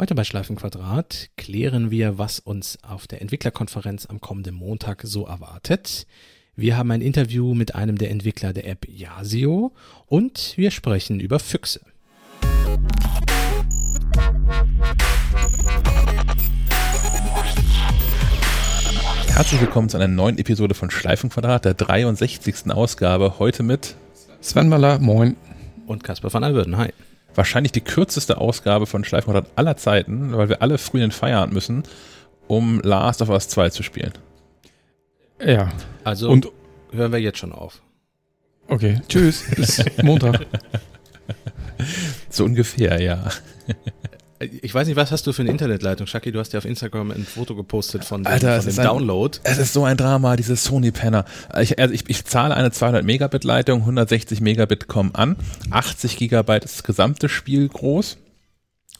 Heute bei Schleifenquadrat klären wir, was uns auf der Entwicklerkonferenz am kommenden Montag so erwartet. Wir haben ein Interview mit einem der Entwickler der App Yasio und wir sprechen über Füchse. Herzlich willkommen zu einer neuen Episode von Schleifenquadrat, der 63. Ausgabe. Heute mit Sven Maller, moin. Und Kasper van Alberden, hi. Wahrscheinlich die kürzeste Ausgabe von Schleifenquadrat aller Zeiten, weil wir alle früh in den Feierabend müssen, um Last of Us 2 zu spielen. Ja. Also Und hören wir jetzt schon auf. Okay, tschüss, bis Montag. So ungefähr, ja. Ich weiß nicht, was hast du für eine Internetleitung? Shaki, du hast ja auf Instagram ein Foto gepostet von dem, Alter, von dem ein, Download. Es ist so ein Drama, diese Sony-Penner. Ich, also ich, ich zahle eine 200 Megabit Leitung, 160 Megabit kommen an, 80 Gigabyte ist das gesamte Spiel groß.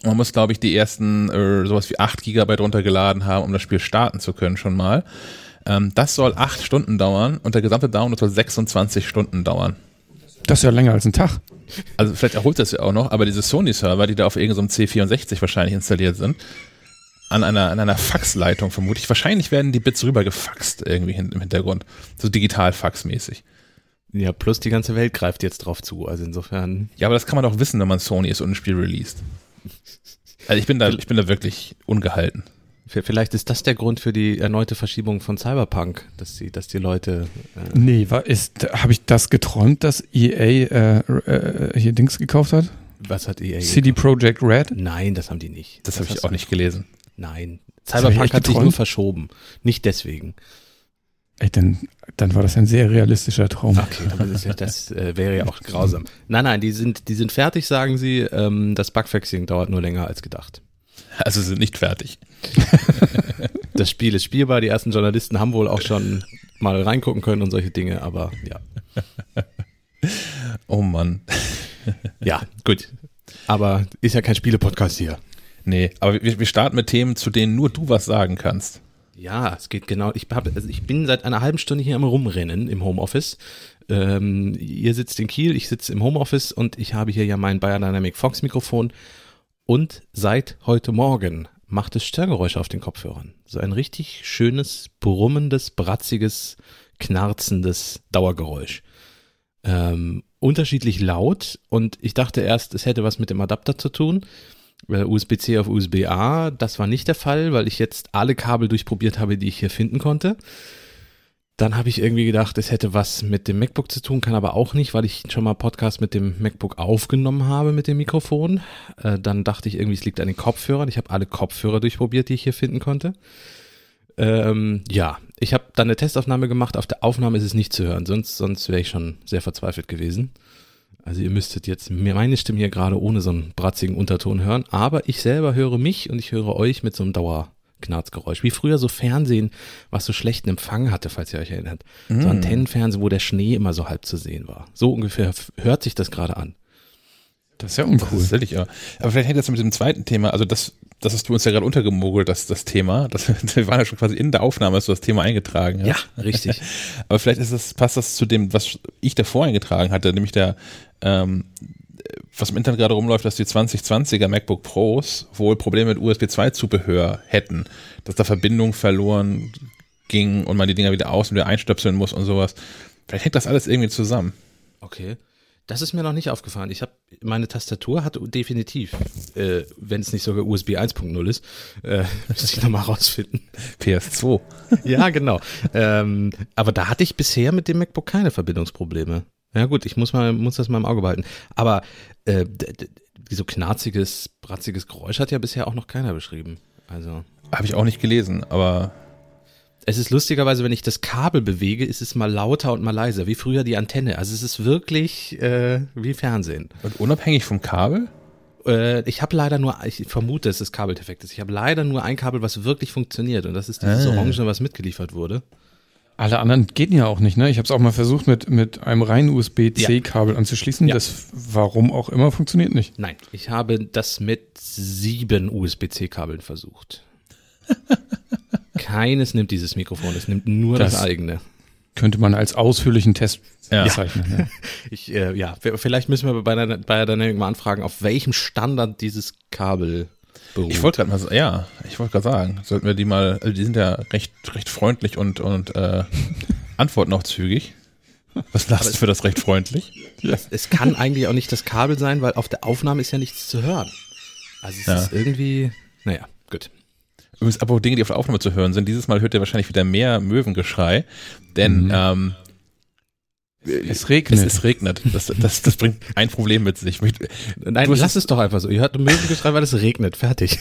Man muss, glaube ich, die ersten äh, sowas wie 8 Gigabyte runtergeladen haben, um das Spiel starten zu können schon mal. Ähm, das soll 8 Stunden dauern und der gesamte Download soll 26 Stunden dauern. Das ist ja länger als ein Tag. Also vielleicht erholt das ja auch noch, aber diese Sony-Server, die da auf irgendeinem so C64 wahrscheinlich installiert sind, an einer, an einer Faxleitung vermutlich. Wahrscheinlich werden die Bits rübergefaxt irgendwie im Hintergrund. So digital faxmäßig. Ja, plus die ganze Welt greift jetzt drauf zu. Also insofern. Ja, aber das kann man doch wissen, wenn man Sony ist und ein Spiel released. Also ich bin da, ich bin da wirklich ungehalten. Vielleicht ist das der Grund für die erneute Verschiebung von Cyberpunk, dass die, dass die Leute. Äh nee, war, ist, habe ich das geträumt, dass EA äh, äh, hier Dings gekauft hat? Was hat EA? CD Projekt Red? Nein, das haben die nicht. Das, das habe ich auch nicht gelesen. Nein. Cyberpunk hat sich nur verschoben. Nicht deswegen. Ey, dann, dann war das ein sehr realistischer Traum. Okay, das, ja, das äh, wäre ja auch grausam. Nein, nein, die sind, die sind fertig, sagen sie. Ähm, das Bugfixing dauert nur länger als gedacht. Also sind nicht fertig. das Spiel ist spielbar. Die ersten Journalisten haben wohl auch schon mal reingucken können und solche Dinge, aber ja. Oh Mann. Ja, gut. Aber ist ja kein Spiele-Podcast hier. Nee, aber wir, wir starten mit Themen, zu denen nur du was sagen kannst. Ja, es geht genau. Ich, hab, also ich bin seit einer halben Stunde hier am Rumrennen im Homeoffice. Ähm, ihr sitzt in Kiel, ich sitze im Homeoffice und ich habe hier ja mein Biodynamic Fox Mikrofon und seit heute Morgen macht es Störgeräusche auf den Kopfhörern. So ein richtig schönes, brummendes, bratziges, knarzendes Dauergeräusch. Ähm, unterschiedlich laut und ich dachte erst, es hätte was mit dem Adapter zu tun. USB-C auf USB-A, das war nicht der Fall, weil ich jetzt alle Kabel durchprobiert habe, die ich hier finden konnte. Dann habe ich irgendwie gedacht, es hätte was mit dem MacBook zu tun, kann aber auch nicht, weil ich schon mal Podcast mit dem MacBook aufgenommen habe mit dem Mikrofon. Äh, dann dachte ich irgendwie, es liegt an den Kopfhörern. Ich habe alle Kopfhörer durchprobiert, die ich hier finden konnte. Ähm, ja, ich habe dann eine Testaufnahme gemacht. Auf der Aufnahme ist es nicht zu hören, sonst, sonst wäre ich schon sehr verzweifelt gewesen. Also ihr müsstet jetzt meine Stimme hier gerade ohne so einen bratzigen Unterton hören. Aber ich selber höre mich und ich höre euch mit so einem Dauer, Knarzgeräusch. Wie früher so Fernsehen, was so schlechten Empfang hatte, falls ihr euch erinnert. Mm. So Antennenfernsehen, wo der Schnee immer so halb zu sehen war. So ungefähr hört sich das gerade an. Das ist ja uncool. Das ist ja. Aber vielleicht hängt das mit dem zweiten Thema, also das, das hast du uns ja gerade untergemogelt, das, das Thema. Das, wir waren ja schon quasi in der Aufnahme, hast du das Thema eingetragen. Ja, ja richtig. Aber vielleicht ist das, passt das zu dem, was ich davor eingetragen hatte, nämlich der, ähm, was im Internet gerade rumläuft, dass die 2020er MacBook Pros wohl Probleme mit USB 2 Zubehör hätten, dass da Verbindung verloren ging und man die Dinger wieder aus und wieder einstöpseln muss und sowas. Vielleicht hängt das alles irgendwie zusammen. Okay. Das ist mir noch nicht aufgefallen. Ich habe meine Tastatur hat definitiv, äh, wenn es nicht sogar USB 1.0 ist, äh, muss ich nochmal rausfinden. PS2. ja, genau. Ähm, aber da hatte ich bisher mit dem MacBook keine Verbindungsprobleme. Ja gut, ich muss mal muss das mal im Auge behalten. Aber äh, so knarziges, bratziges Geräusch hat ja bisher auch noch keiner beschrieben. Also habe ich auch nicht gelesen, aber es ist lustigerweise, wenn ich das Kabel bewege, ist es mal lauter und mal leiser, wie früher die Antenne. Also es ist wirklich äh, wie Fernsehen. Und unabhängig vom Kabel? Äh, ich habe leider nur, ich vermute, es ist Kabeldefekt. Ich habe leider nur ein Kabel, was wirklich funktioniert und das ist dieses ah. Orange, was mitgeliefert wurde. Alle anderen gehen ja auch nicht, ne? Ich habe es auch mal versucht, mit, mit einem reinen USB-C-Kabel ja. anzuschließen. Ja. Das, warum auch immer, funktioniert nicht. Nein, ich habe das mit sieben USB-C-Kabeln versucht. Keines nimmt dieses Mikrofon, es nimmt nur das, das eigene. Könnte man als ausführlichen Test ja. bezeichnen. Ich, äh, ja, vielleicht müssen wir bei, bei Dynamic mal anfragen, auf welchem Standard dieses Kabel beruht. Ich wollte gerade mal, ja, ich wollte gerade sagen, sollten wir die mal, also die sind ja recht, recht freundlich und, und äh, antworten auch zügig. Was lasst für das recht freundlich? Es, es kann eigentlich auch nicht das Kabel sein, weil auf der Aufnahme ist ja nichts zu hören. Also es Ja. ist irgendwie, naja, gut. Übrigens, apropos Dinge, die auf der Aufnahme zu hören sind, dieses Mal hört ihr wahrscheinlich wieder mehr Möwengeschrei, denn Mhm. ähm, Es regnet. es, es regnet. Das, das, das bringt ein Problem mit sich. Ich möchte- Nein, Du lass es doch einfach so. Ihr hört Möwengeschrei, weil es regnet. Fertig.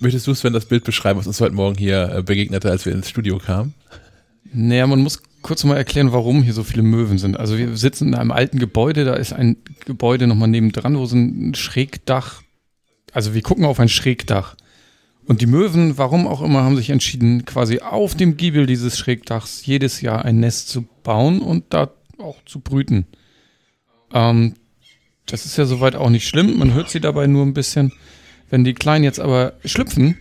Möchtest du, Sven, das Bild beschreiben, was uns heute Morgen hier äh, begegnete, als wir ins Studio kamen? Naja, man muss kurz mal erklären, warum hier so viele Möwen sind. Also wir sitzen in einem alten Gebäude, da ist ein Gebäude nochmal nebendran, wo so ein Schrägdach, also wir gucken auf ein Schrägdach. Und die Möwen, warum auch immer, haben sich entschieden, quasi auf dem Giebel dieses Schrägdachs jedes Jahr ein Nest zu bauen und da auch zu brüten. Ähm, das ist ja soweit auch nicht schlimm, man hört sie dabei nur ein bisschen. Wenn die Kleinen jetzt aber schlüpfen,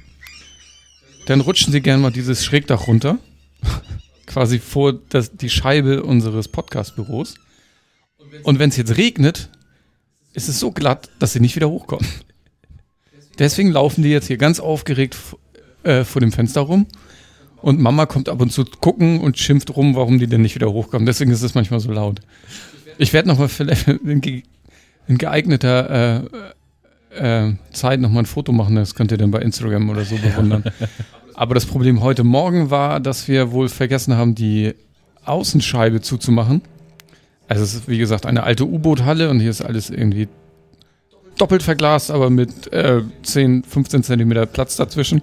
dann rutschen sie gerne mal dieses Schrägdach runter quasi vor das, die Scheibe unseres Podcast-Büros. Und wenn es jetzt regnet, ist es so glatt, dass sie nicht wieder hochkommen. Deswegen laufen die jetzt hier ganz aufgeregt äh, vor dem Fenster rum. Und Mama kommt ab und zu gucken und schimpft rum, warum die denn nicht wieder hochkommen. Deswegen ist es manchmal so laut. Ich werde nochmal in geeigneter äh, äh, Zeit nochmal ein Foto machen. Das könnt ihr dann bei Instagram oder so bewundern. Aber das Problem heute Morgen war, dass wir wohl vergessen haben, die Außenscheibe zuzumachen. Also es ist wie gesagt eine alte U-Boot-Halle und hier ist alles irgendwie doppelt verglast, aber mit äh, 10, 15 Zentimeter Platz dazwischen.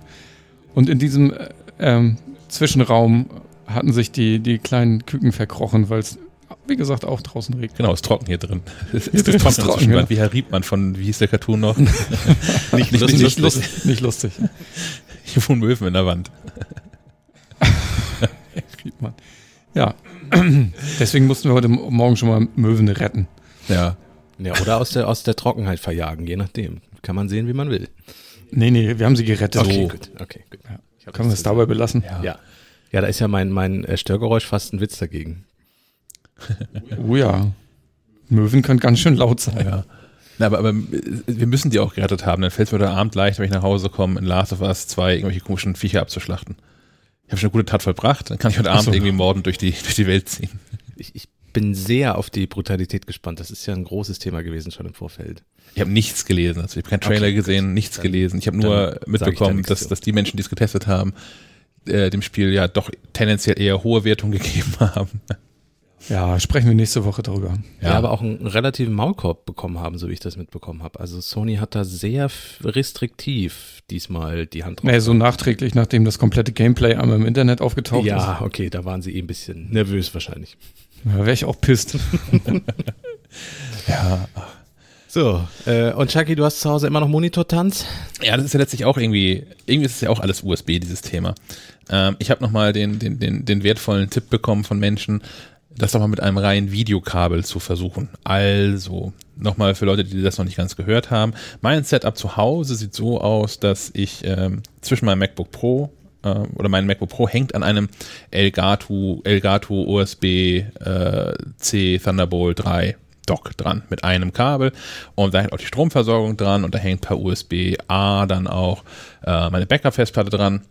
Und in diesem äh, ähm, Zwischenraum hatten sich die, die kleinen Küken verkrochen, weil es, wie gesagt, auch draußen regnet. Genau, ist trocken hier drin. Es ist ist trocken, trocken, ja. Wie Herr Riebmann von, wie hieß der Cartoon noch? Nicht, nicht nicht, lustig. nicht lustig. Hier wohnen Möwen in der Wand. Kriegt man. Ja, deswegen mussten wir heute Morgen schon mal Möwen retten. Ja. Ja, oder aus der, aus der Trockenheit verjagen, je nachdem. Kann man sehen, wie man will. Nee, nee, wir haben sie gerettet. Okay, gut. Okay, gut. Ja. Ich hab Können wir nichts es zu dabei belassen? sagen. Ja. Ja, da ist ja mein, mein äh, Störgeräusch fast ein Witz dagegen. Oh ja. Möwen können ganz schön laut sein. Ja. Na, aber, aber äh, wir müssen die auch gerettet haben. Dann fällt es mir heute Abend leicht, wenn ich nach Hause komme, in Last of Us 2 irgendwelche komischen Viecher abzuschlachten. Ich habe schon eine gute Tat vollbracht, dann kann ich heute Abend so. irgendwie morden durch die, durch die Welt ziehen. Ich, ich bin sehr auf die Brutalität gespannt. Das ist ja ein großes Thema gewesen schon im Vorfeld. Ich habe nichts gelesen, also ich habe keinen Trailer Okay, gut. gesehen, nichts Dann- gelesen. Ich habe nur da mitbekommen, dass, zu. dass die Menschen, die es getestet haben, äh, dem Spiel ja doch tendenziell eher hohe Wertung gegeben haben. Ja, sprechen wir nächste Woche darüber. Ja, aber auch einen relativen Maulkorb bekommen haben, so wie ich das mitbekommen habe. Also Sony hat da sehr restriktiv diesmal die Hand drauf. Nee, so nachträglich, nachdem das komplette Gameplay einmal im Internet aufgetaucht ja, okay, da waren sie eh ein bisschen nervös wahrscheinlich. Da wäre ich auch pisst. Ja, So, äh, und Chucky, du hast zu Hause immer noch Monitortanz? Ja, das ist ja letztlich auch irgendwie, irgendwie ist es ja auch alles USB, dieses Thema. Ähm, ich habe nochmal den, den, den, den wertvollen Tipp bekommen von Menschen, das doch mal mit einem reinen Videokabel zu versuchen. Also, nochmal für Leute, die das noch nicht ganz gehört haben. Mein Setup zu Hause sieht so aus, dass ich ähm, zwischen meinem MacBook Pro äh, oder mein MacBook Pro hängt an einem Elgato, Elgato USB äh, C Thunderbolt 3 Dock dran mit einem Kabel und da hängt auch die Stromversorgung dran und da hängt per USB-A dann auch äh, meine Backup-Festplatte dran.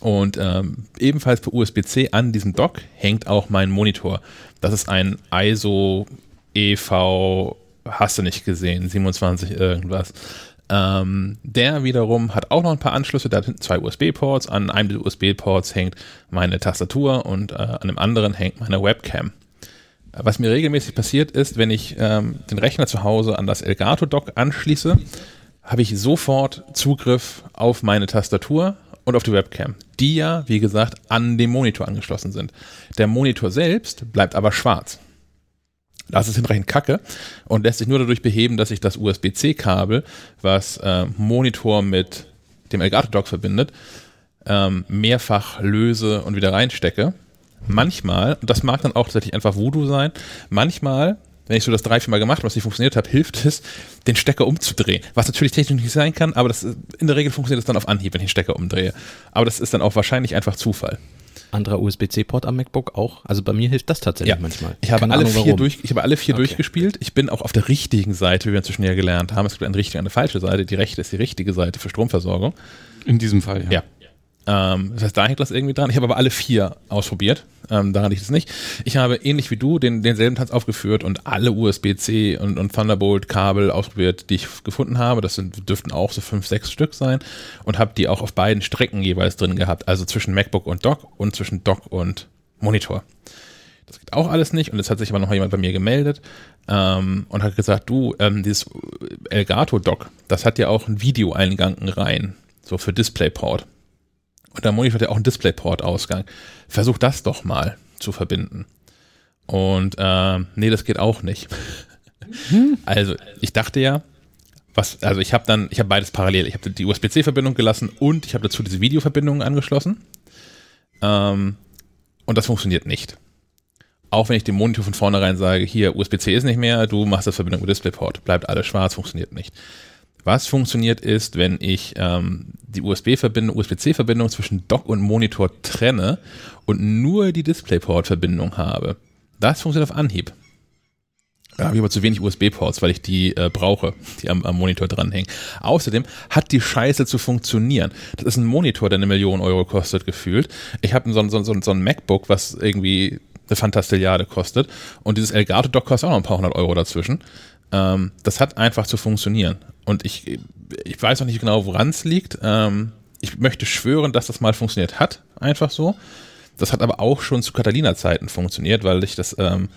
Und ähm, ebenfalls per USB-C an diesem Dock hängt auch mein Monitor. Das ist ein ISO EV, hast du nicht gesehen, 27 irgendwas. Ähm, der wiederum hat auch noch ein paar Anschlüsse, da sind zwei USB-Ports. An einem der USB-Ports hängt meine Tastatur und äh, an dem anderen hängt meine Webcam. Was mir regelmäßig passiert ist, wenn ich ähm, den Rechner zu Hause an das Elgato-Dock anschließe, habe ich sofort Zugriff auf meine Tastatur und auf die Webcam, die ja, wie gesagt, an dem Monitor angeschlossen sind. Der Monitor selbst bleibt aber schwarz. Das ist hinreichend kacke und lässt sich nur dadurch beheben, dass ich das USB-C-Kabel, was äh, Monitor mit dem Elgato-Dock verbindet, ähm, mehrfach löse und wieder reinstecke. Manchmal, und das mag dann auch tatsächlich einfach Voodoo sein, manchmal wenn ich so das drei, vier Mal gemacht habe, was nicht funktioniert hat, hilft es, den Stecker umzudrehen. Was natürlich technisch nicht sein kann, aber das, in der Regel funktioniert es dann auf Anhieb, wenn ich den Stecker umdrehe. Aber das ist dann auch wahrscheinlich einfach Zufall. Anderer USB-C-Port am MacBook auch. Also bei mir hilft das tatsächlich Ja. manchmal. Ich habe Keine alle Ahnung, vier warum. durch, ich habe alle vier Okay. durchgespielt. Ich bin auch auf der richtigen Seite, wie wir inzwischen ja gelernt haben. Es gibt eine richtige und eine falsche Seite. Die rechte ist die richtige Seite für Stromversorgung. In diesem Fall, ja. Ja. Ähm, das heißt, da hängt das irgendwie dran. Ich habe aber alle vier ausprobiert. Ähm, daran liegt es nicht. Ich habe ähnlich wie du den, denselben Tanz aufgeführt und alle USB-C und, und Thunderbolt-Kabel ausprobiert, die ich gefunden habe. Das sind, dürften auch so fünf, sechs Stück sein. Und habe die auch auf beiden Strecken jeweils drin gehabt. Also zwischen MacBook und Dock und zwischen Dock und Monitor. Das geht auch alles nicht. Und jetzt hat sich aber noch jemand bei mir gemeldet ähm, und hat gesagt, du, ähm, dieses Elgato-Dock, das hat ja auch einen Videoeingang rein, so für DisplayPort. Und der Monitor hat ja auch einen DisplayPort-Ausgang. Versuch das doch mal zu verbinden. Und ähm, nee, das geht auch nicht. Also, ich dachte ja, was, also ich habe dann, ich habe beides parallel. Ich habe die USB-C-Verbindung gelassen und ich habe dazu diese Videoverbindung angeschlossen. Ähm, und das funktioniert nicht. Auch wenn ich dem Monitor von vornherein sage, hier, USB-C ist nicht mehr, du machst das Verbindung mit DisplayPort, bleibt alles schwarz, funktioniert nicht. Was funktioniert ist, wenn ich ähm, die USB-Verbindung, USB-C-Verbindung zwischen Dock und Monitor trenne und nur die DisplayPort-Verbindung habe. Das funktioniert auf Anhieb. Da habe ich aber zu wenig USB-Ports, weil ich die äh, brauche, die am, am Monitor dranhängen. Außerdem hat die Scheiße zu funktionieren. Das ist ein Monitor, der eine Million Euro kostet, gefühlt. Ich habe so, so, so, so ein MacBook, was irgendwie eine Fantastilliarde kostet. Und dieses Elgato-Dock kostet auch noch ein paar hundert Euro dazwischen. Ähm, das hat einfach zu funktionieren. Und ich, ich weiß noch nicht genau, woran es liegt. Ähm, ich möchte schwören, dass das mal funktioniert hat. Einfach so. Das hat aber auch schon zu Catalina-Zeiten funktioniert, weil ich das ähm,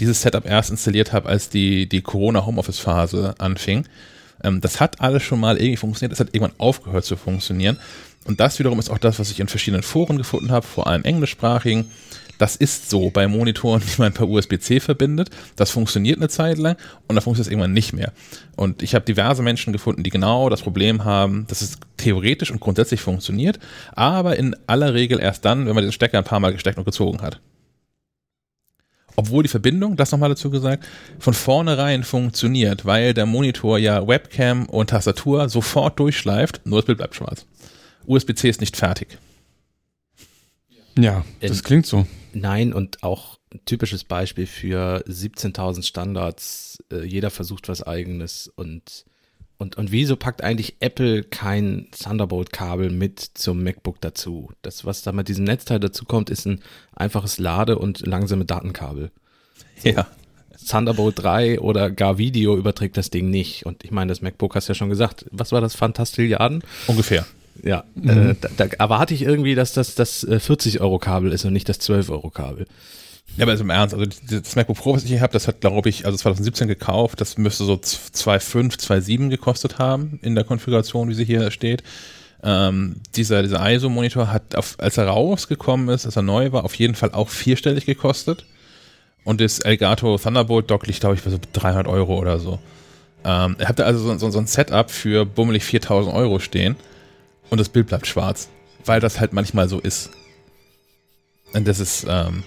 dieses Setup erst installiert habe, als die, die Corona-Homeoffice-Phase anfing. Ähm, das hat alles schon mal irgendwie funktioniert, es hat irgendwann aufgehört zu funktionieren. Und das wiederum ist auch das, was ich in verschiedenen Foren gefunden habe, vor allem englischsprachigen. Das ist so bei Monitoren, die man per USB-C verbindet. Das funktioniert eine Zeit lang und dann funktioniert es irgendwann nicht mehr. Und ich habe diverse Menschen gefunden, die genau das Problem haben, dass es theoretisch und grundsätzlich funktioniert, aber in aller Regel erst dann, wenn man den Stecker ein paar Mal gesteckt und gezogen hat. Obwohl die Verbindung, das nochmal dazu gesagt, von vornherein funktioniert, weil der Monitor ja Webcam und Tastatur sofort durchschleift, nur das Bild bleibt schwarz. USB-C ist nicht fertig. Ja, das klingt so. Nein, und auch ein typisches Beispiel für 17.000 Standards. Äh, jeder versucht was eigenes und, und, und wieso packt eigentlich Apple kein Thunderbolt-Kabel mit zum MacBook dazu? Das, was da mit diesem Netzteil dazu kommt, ist ein einfaches Lade- und langsame Datenkabel. Ja. Thunderbolt 3 oder gar Video überträgt das Ding nicht. Und ich meine, das MacBook hast du ja schon gesagt. Was war das? Fantastilliarden? Ungefähr. Ja, äh, da, da erwarte ich irgendwie, dass das das äh, 40-Euro-Kabel ist und nicht das 12-Euro-Kabel. Ja, aber also im Ernst, also das MacBook Pro, was ich hier habe, das hat, glaube ich, also 2017 gekauft, das müsste so 2,5, 2,7 gekostet haben in der Konfiguration, wie sie hier steht. Ähm, dieser, dieser ISO-Monitor hat, auf, als er rausgekommen ist, als er neu war, auf jeden Fall auch vierstellig gekostet. Und das Elgato Thunderbolt Dock liegt, glaube ich, bei so 300 Euro oder so. Ähm, er hat da also so, so, so ein Setup für bummelig 4000 Euro stehen und das Bild bleibt schwarz, weil das halt manchmal so ist. Und das ist, ähm,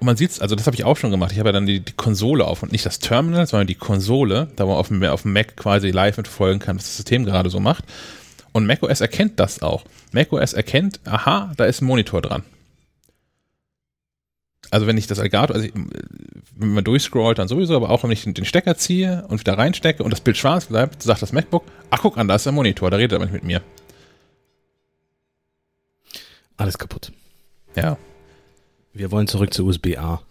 und man sieht's, also das habe ich auch schon gemacht. Ich habe ja dann die, die Konsole auf und nicht das Terminal, sondern die Konsole, da man auf dem, auf dem Mac quasi live mitverfolgen kann, was das System gerade so macht. Und macOS erkennt das auch. macOS erkennt, aha, da ist ein Monitor dran. Also wenn ich das Elgato, also ich, wenn man durchscrollt, dann sowieso, aber auch wenn ich den Stecker ziehe und wieder reinstecke und das Bild schwarz bleibt, sagt das MacBook, ach guck an, da ist der Monitor, da redet er nicht mit mir. Alles kaputt. Ja. Wir wollen zurück zu USB-A.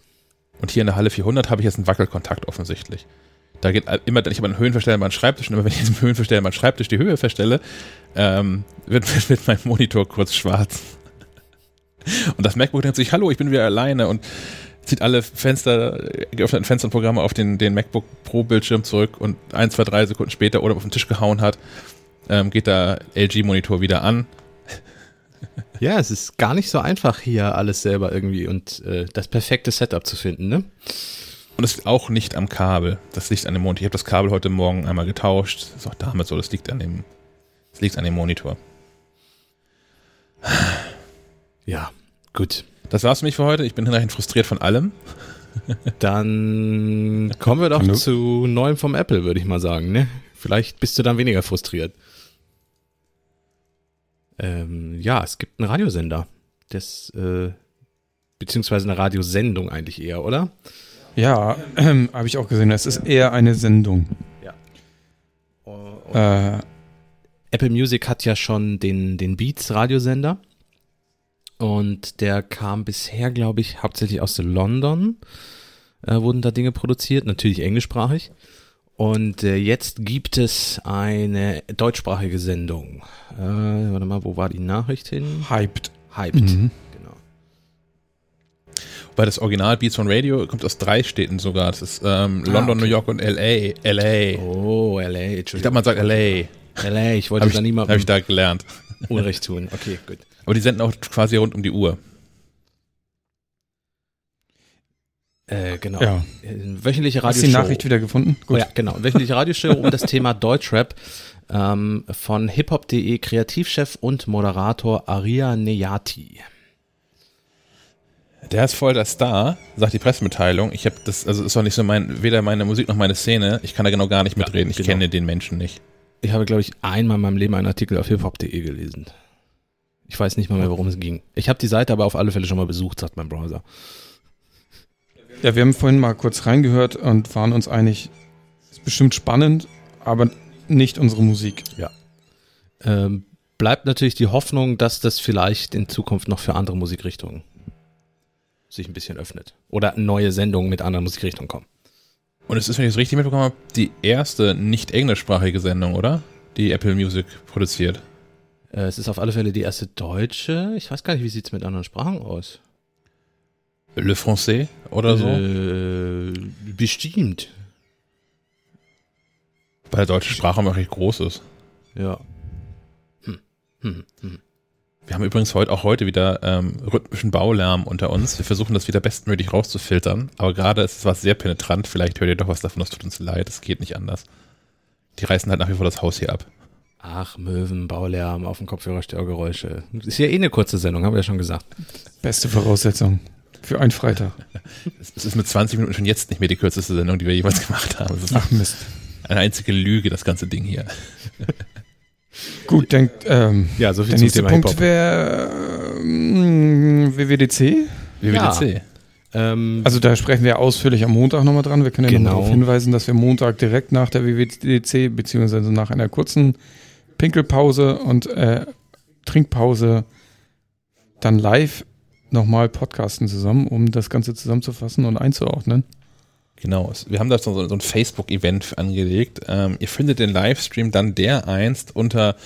Und hier in der Halle 400 habe ich jetzt einen Wackelkontakt offensichtlich. Da geht immer, ich habe einen meinen Schreibtisch und immer wenn ich diesen Höhenversteller an meinen Schreibtisch die Höhe verstelle, ähm, wird, wird, wird mein Monitor kurz schwarz. Und das MacBook denkt sich, hallo, ich bin wieder alleine und zieht alle Fenster, äh, geöffneten Fenster und Programme auf den, den MacBook Pro Bildschirm zurück und ein, zwei, drei Sekunden später oder auf den Tisch gehauen hat, ähm, geht der LG-Monitor wieder an. Ja, es ist gar nicht so einfach, hier alles selber irgendwie und äh, das perfekte Setup zu finden, ne? Und es liegt auch nicht am Kabel. Das liegt an dem Monitor. Ich habe das Kabel heute Morgen einmal getauscht. Das ist auch damit so. Das liegt an dem, das liegt an dem Monitor. Ja, gut. Das war's für mich für heute. Ich bin hinterher frustriert von allem. Dann kommen wir doch zu Neuem vom Apple, würde ich mal sagen. Ne? Vielleicht bist du dann weniger frustriert. Ähm, ja, es gibt einen Radiosender. Das, äh, beziehungsweise eine Radiosendung eigentlich eher, oder? Ja, ähm, habe ich auch gesehen. Es ist eher eine Sendung. Äh, Apple Music hat ja schon den, den Beats-Radiosender. Und der kam bisher, glaube ich, hauptsächlich aus London. Äh, wurden da Dinge produziert, natürlich englischsprachig. Und äh, jetzt gibt es eine deutschsprachige Sendung. Äh, warte mal, wo war die Nachricht hin? hyped. Hyped. Mhm. Genau. Weil das Original Beats on Radio kommt aus drei Städten sogar. Das ist ähm, London, okay. New York und LA. LA. Oh, LA, Ich Entschuldigung. glaube, man sagt LA. LA, ich wollte Habe ich, da hab niemandem ich da gelernt. Unrecht tun. Okay, gut. Aber die senden auch quasi rund um die Uhr. Äh, genau. Ja. Äh, Wöchentliche Hast du Radioshow. die Nachricht wieder gefunden? Oh ja, genau. Wöchentliche Radioshow um das Thema Deutschrap ähm, von hiphop.de Kreativchef und Moderator Aria Neyati. Der ist voll der Star, sagt die Pressemitteilung. Ich habe das, also ist doch nicht so mein, weder meine Musik noch meine Szene. Ich kann da genau gar nicht mitreden. Ich genau. kenne den Menschen nicht. Ich habe, glaube ich, einmal in meinem Leben einen Artikel auf hiphop.de gelesen. Ich weiß nicht mal mehr, worum es ging. Ich habe die Seite aber auf alle Fälle schon mal besucht, sagt mein Browser. Ja, wir haben vorhin mal kurz reingehört und waren uns einig, ist bestimmt spannend, aber nicht unsere Musik. Ähm, bleibt natürlich die Hoffnung, dass das vielleicht in Zukunft noch für andere Musikrichtungen sich ein bisschen öffnet. Oder neue Sendungen mit anderen Musikrichtungen kommen. Und es ist, wenn ich es richtig mitbekommen habe, die erste nicht englischsprachige Sendung, oder? Die Apple Music produziert. Äh, es ist auf alle Fälle die erste deutsche. Ich weiß gar nicht, wie sieht's mit anderen Sprachen aus? Le Français oder so. Äh, bestimmt. Weil der deutsche Sprachraum auch recht groß ist. Ja. Hm. Hm. Hm. Wir haben übrigens heute auch heute wieder ähm, rhythmischen Baulärm unter uns. Wir versuchen das wieder bestmöglich rauszufiltern. Aber gerade ist es was sehr penetrant. Vielleicht hört ihr doch was davon. Das tut uns leid. Es geht nicht anders. Die reißen halt nach wie vor das Haus hier ab. Ach, Möwen, Baulärm, auf dem Kopfhörer Störgeräusche. Ist ja eh eine kurze Sendung, haben wir ja schon gesagt. Beste Voraussetzung für einen Freitag. Es ist mit 20 Minuten schon jetzt nicht mehr die kürzeste Sendung, die wir jemals gemacht haben. Ach Mist. eine einzige Lüge, das ganze Ding hier. Gut, denkt, ähm, Ja, so viel der nächste Thema Punkt wäre ähm, WWDC. WWDC. Ähm, Also da sprechen wir ausführlich am Montag nochmal dran. Wir können ja Genau. nochmal darauf hinweisen, dass wir Montag direkt nach der WWDC beziehungsweise nach einer kurzen Pinkelpause und äh, Trinkpause dann live nochmal podcasten zusammen, um das Ganze zusammenzufassen und einzuordnen. Genau. Wir haben da so, so ein Facebook-Event angelegt. Ähm, ihr findet den Livestream dann dereinst unter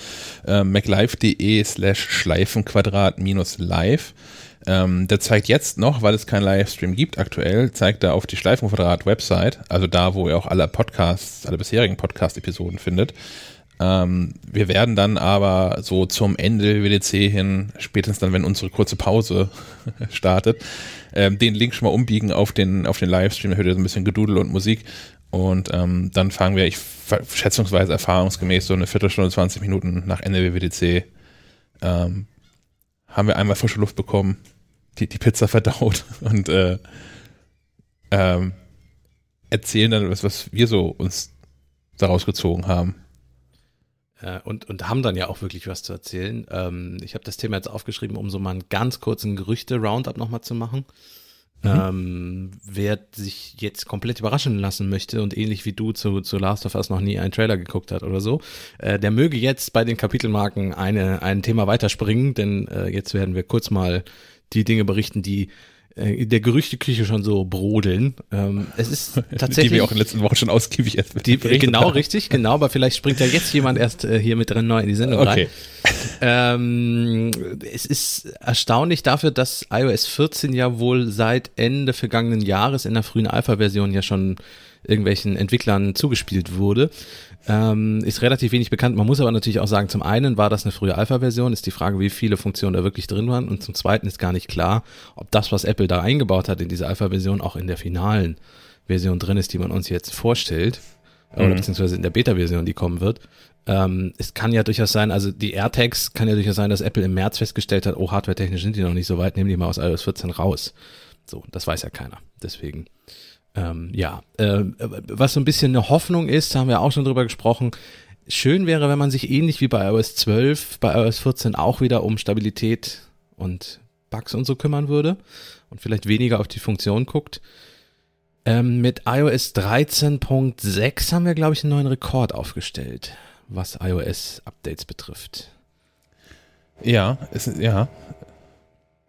äh, maclive.de slash schleifenquadrat minus live. Ähm, der zeigt jetzt noch, weil es keinen Livestream gibt aktuell, zeigt er auf die Schleifenquadrat-Website, also da, wo ihr auch alle Podcasts, alle bisherigen Podcast-Episoden findet. Ähm, wir werden dann aber so zum Ende WDC hin, spätestens dann, wenn unsere kurze Pause startet, ähm, den Link schon mal umbiegen auf den, auf den Livestream, da hört ihr so ein bisschen Gedudel und Musik. Und ähm, dann fangen wir, ich schätzungsweise erfahrungsgemäß so eine Viertelstunde, 20 Minuten nach Ende WWDC, ähm, haben wir einmal frische Luft bekommen, die, die Pizza verdaut und äh, ähm, erzählen dann, was, was wir so uns daraus gezogen haben. Äh, und, und haben dann ja auch wirklich was zu erzählen. Ähm, ich habe das Thema jetzt aufgeschrieben, um so mal einen ganz kurzen Gerüchte-Roundup nochmal zu machen. Ähm, wer sich jetzt komplett überraschen lassen möchte und ähnlich wie du zu, zu Last of Us noch nie einen Trailer geguckt hat oder so, äh, der möge jetzt bei den Kapitelmarken eine, ein Thema weiterspringen, denn äh, jetzt werden wir kurz mal die Dinge berichten, die der Gerüchteküche schon so brodeln. Ähm, es ist tatsächlich Die wir auch in den letzten Wochen schon ausgiebig erst die, genau, haben. richtig, genau, aber vielleicht springt ja jetzt jemand erst äh, hier mit drin neu in die Sendung rein. Okay. Ähm, es ist erstaunlich dafür, dass iOS 14 ja wohl seit Ende vergangenen Jahres in der frühen Alpha-Version ja schon irgendwelchen Entwicklern zugespielt wurde. Ähm, ist relativ wenig bekannt. Man muss aber natürlich auch sagen, zum einen war das eine frühe Alpha-Version, ist die Frage, wie viele Funktionen da wirklich drin waren. Und zum zweiten ist gar nicht klar, ob das, was Apple da eingebaut hat in diese Alpha-Version, auch in der finalen Version drin ist, die man uns jetzt vorstellt. Oder Mhm. beziehungsweise in der Beta-Version, die kommen wird. Ähm, es kann ja durchaus sein, also die AirTags kann ja durchaus sein, dass Apple im März festgestellt hat, oh, hardwaretechnisch sind die noch nicht so weit, nehmen die mal aus iOS 14 raus. So, das weiß ja keiner. Deswegen Ähm, ja, äh, was so ein bisschen eine Hoffnung ist, da haben wir auch schon drüber gesprochen. Schön wäre, wenn man sich ähnlich wie bei iOS 12, bei iOS 14 auch wieder um Stabilität und Bugs und so kümmern würde und vielleicht weniger auf die Funktion guckt. Ähm, mit iOS 13.6 haben wir, glaube ich, einen neuen Rekord aufgestellt, was iOS-Updates betrifft. Ja, es, ja.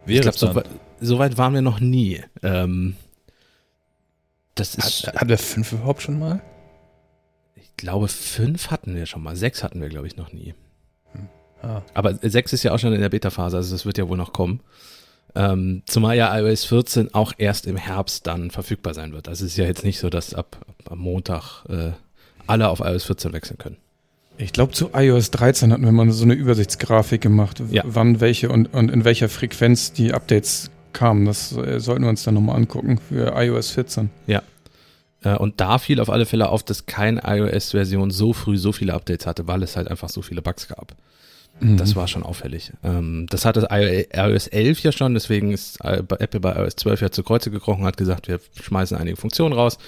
Wäre ich glaube, so, so, weit waren wir noch nie. Ähm, das ist. Hat, hatten wir fünf überhaupt schon mal? Ich glaube, fünf hatten wir schon mal. Sechs hatten wir, glaube ich, noch nie. Hm. Ah. Aber sechs ist ja auch schon in der Beta-Phase, also das wird ja wohl noch kommen. Ähm, zumal ja iOS 14 auch erst im Herbst dann verfügbar sein wird. Also es ist ja jetzt nicht so, dass ab, ab am Montag äh, alle auf iOS 14 wechseln können. Ich glaube, zu iOS 13 hatten wir mal so eine Übersichtsgrafik gemacht, ja. wann welche und, und in welcher Frequenz die Updates kamen. Das äh, sollten wir uns dann nochmal angucken für iOS 14. Ja. Äh, und da fiel auf alle Fälle auf, dass keine iOS-Version so früh so viele Updates hatte, weil es halt einfach so viele Bugs gab. Mhm. Das war schon auffällig. Ähm, das hatte iOS 11 ja schon, deswegen ist Apple bei iOS 12 ja zu Kreuze gekrochen, hat gesagt, wir schmeißen einige Funktionen raus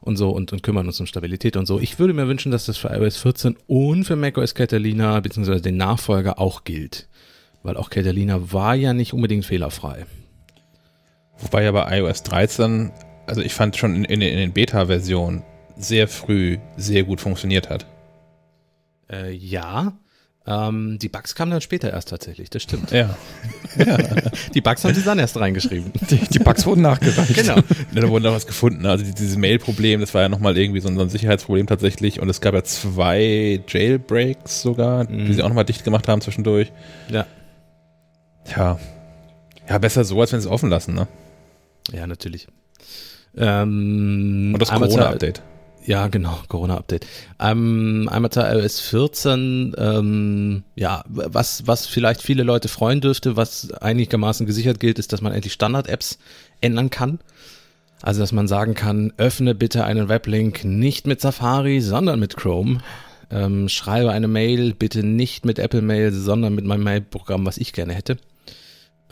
und so und, und kümmern uns um Stabilität und so. Ich würde mir wünschen, dass das für iOS 14 und für macOS Catalina beziehungsweise den Nachfolger auch gilt. Weil auch Catalina war ja nicht unbedingt fehlerfrei. Wobei ja bei iOS 13, also ich fand schon in, in, in den Beta-Versionen sehr früh sehr gut funktioniert hat. Äh, ja, ähm, die Bugs kamen dann später erst tatsächlich, das stimmt. Ja. ja. Die Bugs haben sie dann erst reingeschrieben. Die, die Bugs wurden nachgereicht. Genau. da wurden da was gefunden. Also dieses Mail-Problem, das war ja nochmal irgendwie so ein, so ein, Sicherheitsproblem tatsächlich. Und es gab ja zwei Jailbreaks sogar, mhm. die sie auch nochmal dicht gemacht haben zwischendurch. Ja. Ja. Ja, besser so, als wenn sie es offen lassen, ne? Ja, natürlich. Ähm, Und das Corona-Update. Ja, genau, Corona-Update. Ähm, einmal zur iOS 14, ähm, ja, was, was vielleicht viele Leute freuen dürfte, was einigermaßen gesichert gilt, ist, dass man endlich Standard-Apps ändern kann. Also, dass man sagen kann, öffne bitte einen Weblink nicht mit Safari, sondern mit Chrome. Ähm, schreibe eine Mail bitte nicht mit Apple Mail, sondern mit meinem Mail-Programm, was ich gerne hätte.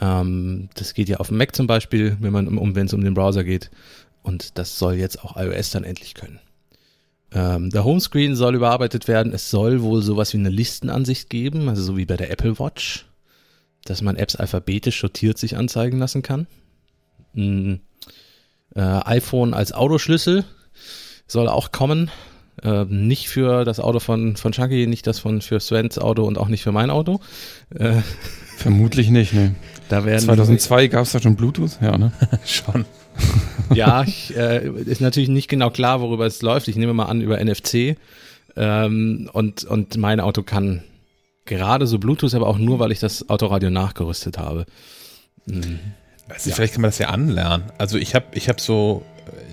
Ähm, das geht ja auf dem Mac zum Beispiel, wenn man um, wenn es um den Browser geht. Und das soll jetzt auch iOS dann endlich können. Ähm, der Homescreen soll überarbeitet werden. Es soll wohl sowas wie eine Listenansicht geben, also so wie bei der Apple Watch, dass man Apps alphabetisch sortiert sich anzeigen lassen kann. Mhm. Äh, iPhone als Autoschlüssel soll auch kommen. Äh, nicht für das Auto von, von Chucky, nicht das von für Svens Auto und auch nicht für mein Auto. Äh, Vermutlich nicht, ne. Da werden 2002 gab es da schon Bluetooth? Ja, ne? schon. ja, ich, äh, ist natürlich nicht genau klar, worüber es läuft. Ich nehme mal an über NFC. Ähm, und, und mein Auto kann gerade so Bluetooth, aber auch nur, weil ich das Autoradio nachgerüstet habe. Mhm. Also ja. Vielleicht kann man das ja anlernen. Also ich habe ich hab so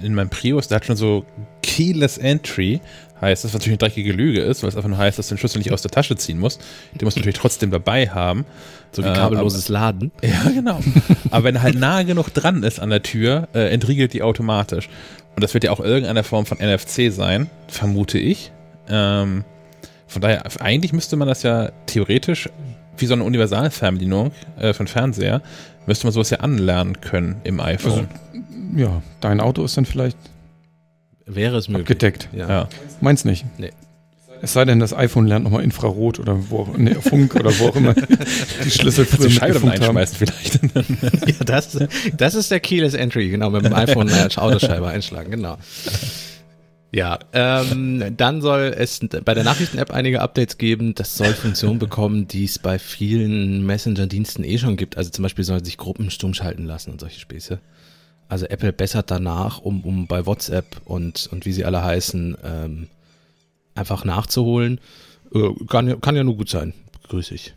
in meinem Prius, der hat schon so Keyless Entry, heißt das, was natürlich eine dreckige Lüge ist, weil es einfach nur heißt, dass du den Schlüssel nicht aus der Tasche ziehen musst. Den musst du natürlich trotzdem dabei haben. So wie kabelloses äh, aber, Laden. Ja, genau. aber wenn er halt nah genug dran ist an der Tür, äh, entriegelt die automatisch. Und das wird ja auch irgendeine Form von NFC sein, vermute ich. Ähm, von daher, eigentlich müsste man das ja theoretisch wie so eine Universalfernbedienung äh, von Fernseher, müsste man sowas ja anlernen können im iPhone. Also, ja, dein Auto ist dann vielleicht Wäre es möglich. Abgedeckt. Ja. ja. Meins nicht. Nee. Es sei denn, das iPhone lernt nochmal Infrarot oder wo, nee, Funk oder wo auch immer die Schlüssel für die Scheibe einschmeißen vielleicht. ja, das, das ist der Keyless Entry, genau, mit dem iPhone eine Autoscheibe einschlagen, genau. Ja, ähm, dann soll es bei der Nachrichten-App einige Updates geben. Das soll Funktionen bekommen, die es bei vielen Messenger-Diensten eh schon gibt. Also zum Beispiel soll sich Gruppen stumm schalten lassen und solche Späße. Also Apple bessert danach, um, um bei WhatsApp und, und wie sie alle heißen, ähm, einfach nachzuholen. Äh, kann, kann ja nur gut sein. Grüß ich.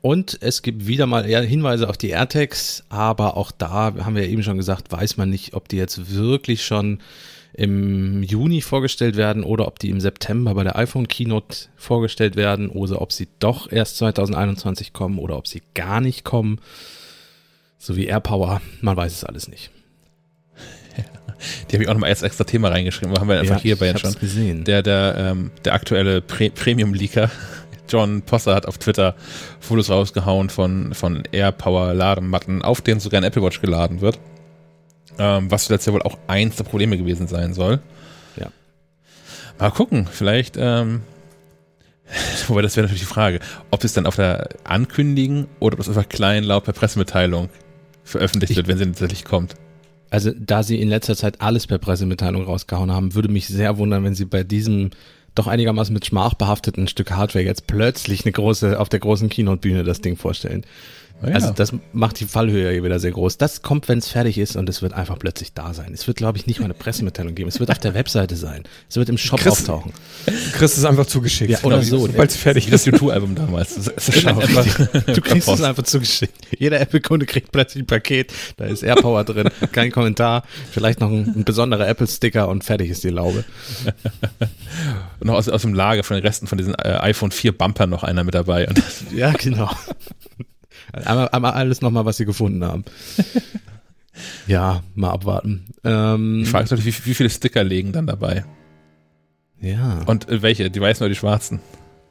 Und es gibt wieder mal Hinweise auf die AirTags, aber auch da haben wir eben schon gesagt, weiß man nicht, ob die jetzt wirklich schon im Juni vorgestellt werden oder ob die im September bei der iPhone Keynote vorgestellt werden oder ob sie doch erst 2021 kommen oder ob sie gar nicht kommen. So wie AirPower, man weiß es alles nicht. Die habe ich auch nochmal als extra Thema reingeschrieben, haben wir einfach ja, hier bei schon. Gesehen. Der, der, ähm, der aktuelle Pre Premium-Leaker, John Posser, hat auf Twitter Fotos rausgehauen von, von AirPower-Ladematten, auf denen sogar ein Apple Watch geladen wird. Ähm, was zuletzt ja wohl auch eins der Probleme gewesen sein soll. Ja. Mal gucken, vielleicht, ähm, wobei das wäre natürlich die Frage, ob es dann auf der Ankündigen oder ob es einfach klein laut per Pressemitteilung veröffentlicht Ich- wird, wenn sie tatsächlich kommt. Also, da sie in letzter Zeit alles per Pressemitteilung rausgehauen haben, würde mich sehr wundern, wenn sie bei diesem doch einigermaßen mit Schmach behafteten Stück Hardware jetzt plötzlich eine große, auf der großen Keynote-Bühne das Ding vorstellen. Ja. Also, das macht die Fallhöhe hier wieder sehr groß. Das kommt, wenn es fertig ist und es wird einfach plötzlich da sein. Es wird, glaube ich, nicht mal eine Pressemitteilung geben. Es wird auf der Webseite sein. Es wird im Shop Chris- auftauchen. Kriegst es einfach zugeschickt. Ja, oder so. Sobald es fertig Wie das ist. U2-Album damals. Das, das Genau, Du kriegst es einfach zugeschickt. Jeder Apple-Kunde kriegt plötzlich ein Paket, da ist AirPower drin, kein Kommentar, vielleicht noch ein, ein besonderer Apple-Sticker und fertig ist die Laube. Noch aus, aus dem Lager von den Resten von diesen äh, iPhone 4 Bumper noch einer mit dabei. Und Ja, genau. Einmal, einmal alles nochmal, was sie gefunden haben. Ja, mal abwarten. Ähm, die Frage natürlich, wie, wie viele Sticker legen dann dabei? ja, Und äh, welche? Die weißen oder die schwarzen?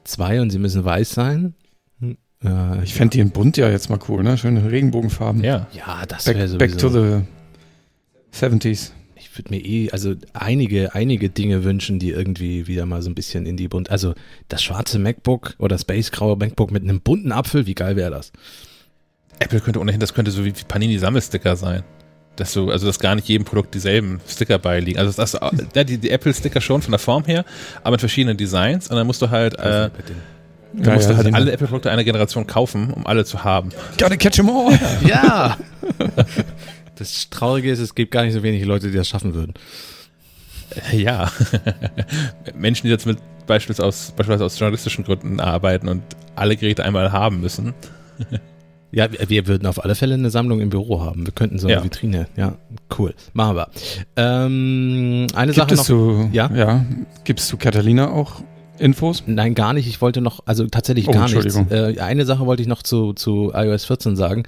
zwei und sie müssen weiß sein. Hm, Äh, Ich fände die in bunt ja jetzt mal cool, ne? Schöne Regenbogenfarben. Ja. ja, das wäre Back, sowieso. back to the 70s. Ich würde mir eh, also einige, einige Dinge wünschen, die irgendwie wieder mal so ein bisschen in die bunt. Also das schwarze MacBook oder spacegraue MacBook mit einem bunten Apfel, wie geil wäre das? Apple könnte ohnehin, das könnte so wie Panini-Sammelsticker sein. Dass du, also dass gar nicht jedem Produkt dieselben Sticker beiliegen. Also das, das, ja, die, die Apple-Sticker schon von der Form her, aber mit verschiedenen Designs. Und dann musst du halt, äh, du Ja, musst ja, halt alle Apple-Produkte einer Generation kaufen, um alle zu haben. Gotta catch 'em all. Ja! Das Traurige ist, es gibt gar nicht so wenige Leute, die das schaffen würden. Ja. Menschen, die jetzt mit beispielsweise aus, beispielsweise aus journalistischen Gründen arbeiten und alle Geräte einmal haben müssen. Ja, wir, würden auf alle Fälle eine Sammlung im Büro haben. Wir könnten so eine Ja. Vitrine. Ja, cool. Machen wir. Ähm, eine Gibt Sache es noch. zu, Ja? ja, gibt's zu Catalina auch Infos? Nein, gar nicht. Ich wollte noch, also tatsächlich Oh, gar nichts. Äh, eine Sache wollte ich noch zu, zu iOS 14 sagen.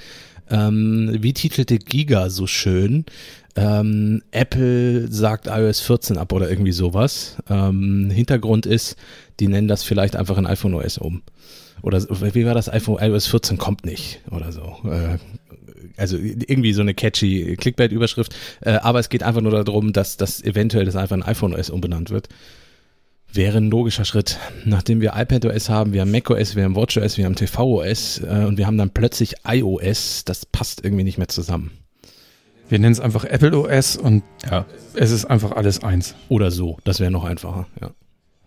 Ähm, wie titelte Giga so schön? Ähm, Apple sagt iOS 14 ab oder irgendwie sowas. Ähm, Hintergrund ist, die nennen das vielleicht einfach ein iPhone OS um. Oder wie war das? iPhone iOS 14 kommt nicht oder so. Äh, also irgendwie so eine catchy Clickbait-Überschrift. Äh, aber es geht einfach nur darum, dass das eventuell das einfach ein iPhone OS umbenannt wird. Wäre ein logischer Schritt. Nachdem wir iPadOS haben, wir haben macOS, wir haben WatchOS, wir haben tvOS äh, und wir haben dann plötzlich iOS, das passt irgendwie nicht mehr zusammen. Wir nennen es einfach Apple OS und Ja. es ist einfach alles eins. Oder so, das wäre noch einfacher. Ja.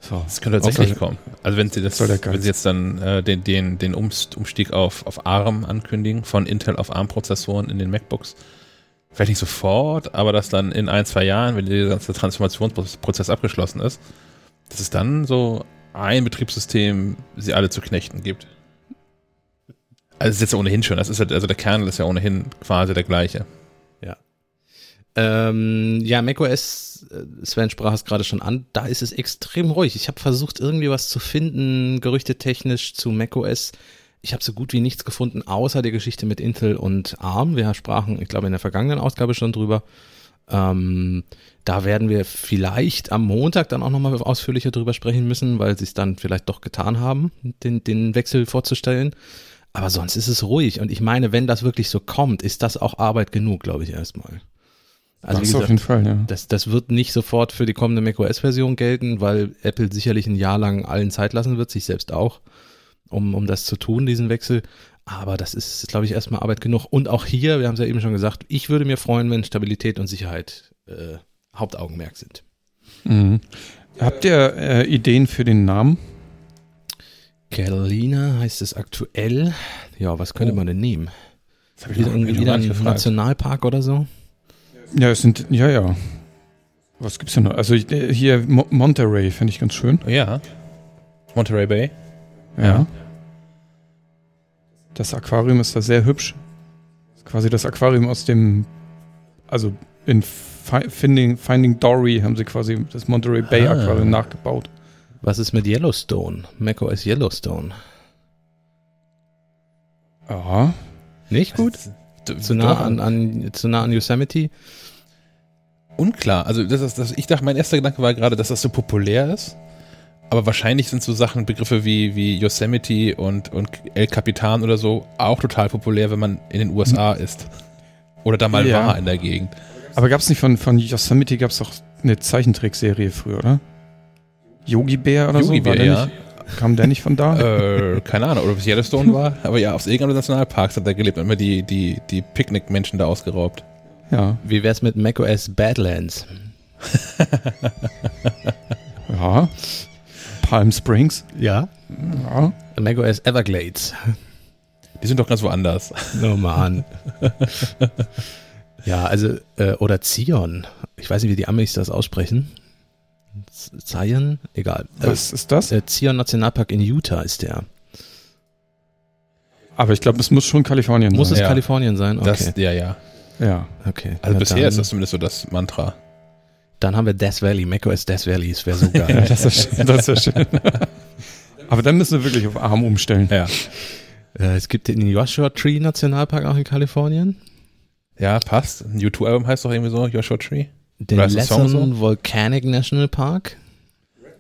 So. Das könnte tatsächlich Okay. kommen. Also wenn sie das, Soll wenn sie jetzt dann äh, den, den, den Umst- Umstieg auf, auf ARM ankündigen, von Intel auf ARM-Prozessoren in den MacBooks, vielleicht nicht sofort, aber dass dann in ein, zwei Jahren, wenn der ganze Transformationsprozess abgeschlossen ist, dass es dann so ein Betriebssystem sie alle zu knechten gibt. Also das ist jetzt ohnehin schon, das ist ja, also der Kernel ist ja ohnehin quasi der gleiche. Ähm, ja, macOS, äh, Sven sprach es gerade schon an, da ist es extrem ruhig. Ich habe versucht, irgendwie was zu finden, gerüchtetechnisch zu macOS. Ich habe so gut wie nichts gefunden, außer der Geschichte mit Intel und ARM. Wir sprachen, ich glaube, in der vergangenen Ausgabe schon drüber. Ähm, da werden wir vielleicht am Montag dann auch nochmal ausführlicher drüber sprechen müssen, weil sie es dann vielleicht doch getan haben, den, den Wechsel vorzustellen. Aber sonst ist es ruhig. Und ich meine, wenn das wirklich so kommt, ist das auch Arbeit genug, glaube ich, erstmal. Also wie das auf gesagt, jeden Fall, ja. das, das wird nicht sofort für die kommende macOS-Version gelten, weil Apple sicherlich ein Jahr lang allen Zeit lassen wird, sich selbst auch, um, um das zu tun, diesen Wechsel. Aber das ist, glaube ich, erstmal Arbeit genug. Und auch hier, wir haben es ja eben schon gesagt, ich würde mir freuen, wenn Stabilität und Sicherheit äh, Hauptaugenmerk sind. Mhm. Habt ihr äh, Ideen für den Namen? Catalina heißt es aktuell. Ja, was könnte Oh. man denn nehmen? Das habe ich Wieder, wieder gar nicht ein gefragt. Nationalpark oder so? Ja, es sind, ja, ja. Was gibt's denn noch? Also äh, hier Mo Monterey finde ich ganz schön. Ja. Monterey Bay. Ja. Das Aquarium ist da sehr hübsch. Quasi das Aquarium aus dem, also in Fi Finding, Finding Dory haben sie quasi das Monterey Bay Ah. Aquarium nachgebaut. Was ist mit Yellowstone? macOS Yellowstone. Ja. Nicht gut? Zu nah an, an, zu nah an Yosemite? Unklar. Also das ist, das, ich dachte, mein erster Gedanke war gerade, dass das so populär ist. Aber wahrscheinlich sind so Sachen, Begriffe wie, wie Yosemite und, und El Capitan oder so auch total populär, wenn man in den USA ist. Oder da mal Ja. war in der Gegend. Aber gab es nicht von, von Yosemite, gab es doch eine Zeichentrickserie früher, oder? Yogi Bär oder Yogi so? Bär, ja. Nicht, kam der nicht von da? Äh, keine Ahnung, oder ob es Yellowstone war, aber ja, aus irgendeinem Nationalparks hat er gelebt und immer die, die, die Picknickmenschen da ausgeraubt. Ja. Wie wär's mit macOS Badlands? Ja. Palm Springs. Ja. Ja. macOS Everglades. Die sind doch ganz woanders. Oh man. ja, also, äh, oder Zion. Ich weiß nicht, wie die Amis das aussprechen. Zion? Egal. Äh, Was ist das? äh, Zion Nationalpark in Utah ist der. Aber ich glaube, es muss schon Kalifornien Muss es sein. Ja. Kalifornien sein? Okay. Das, ja, ja. Ja. okay. Also Ja, bisher dann, ist das zumindest so das Mantra. Dann haben wir Death Valley, macOS Death Valley, das wäre so ja, geil. das ist schön. Das ist schön. Aber dann müssen wir wirklich auf Arm umstellen. Ja. äh, es gibt den Joshua Tree Nationalpark auch in Kalifornien. Ja, passt. Ein U2-Album heißt doch irgendwie so, Joshua Tree. Den Lesson Volcanic National Park.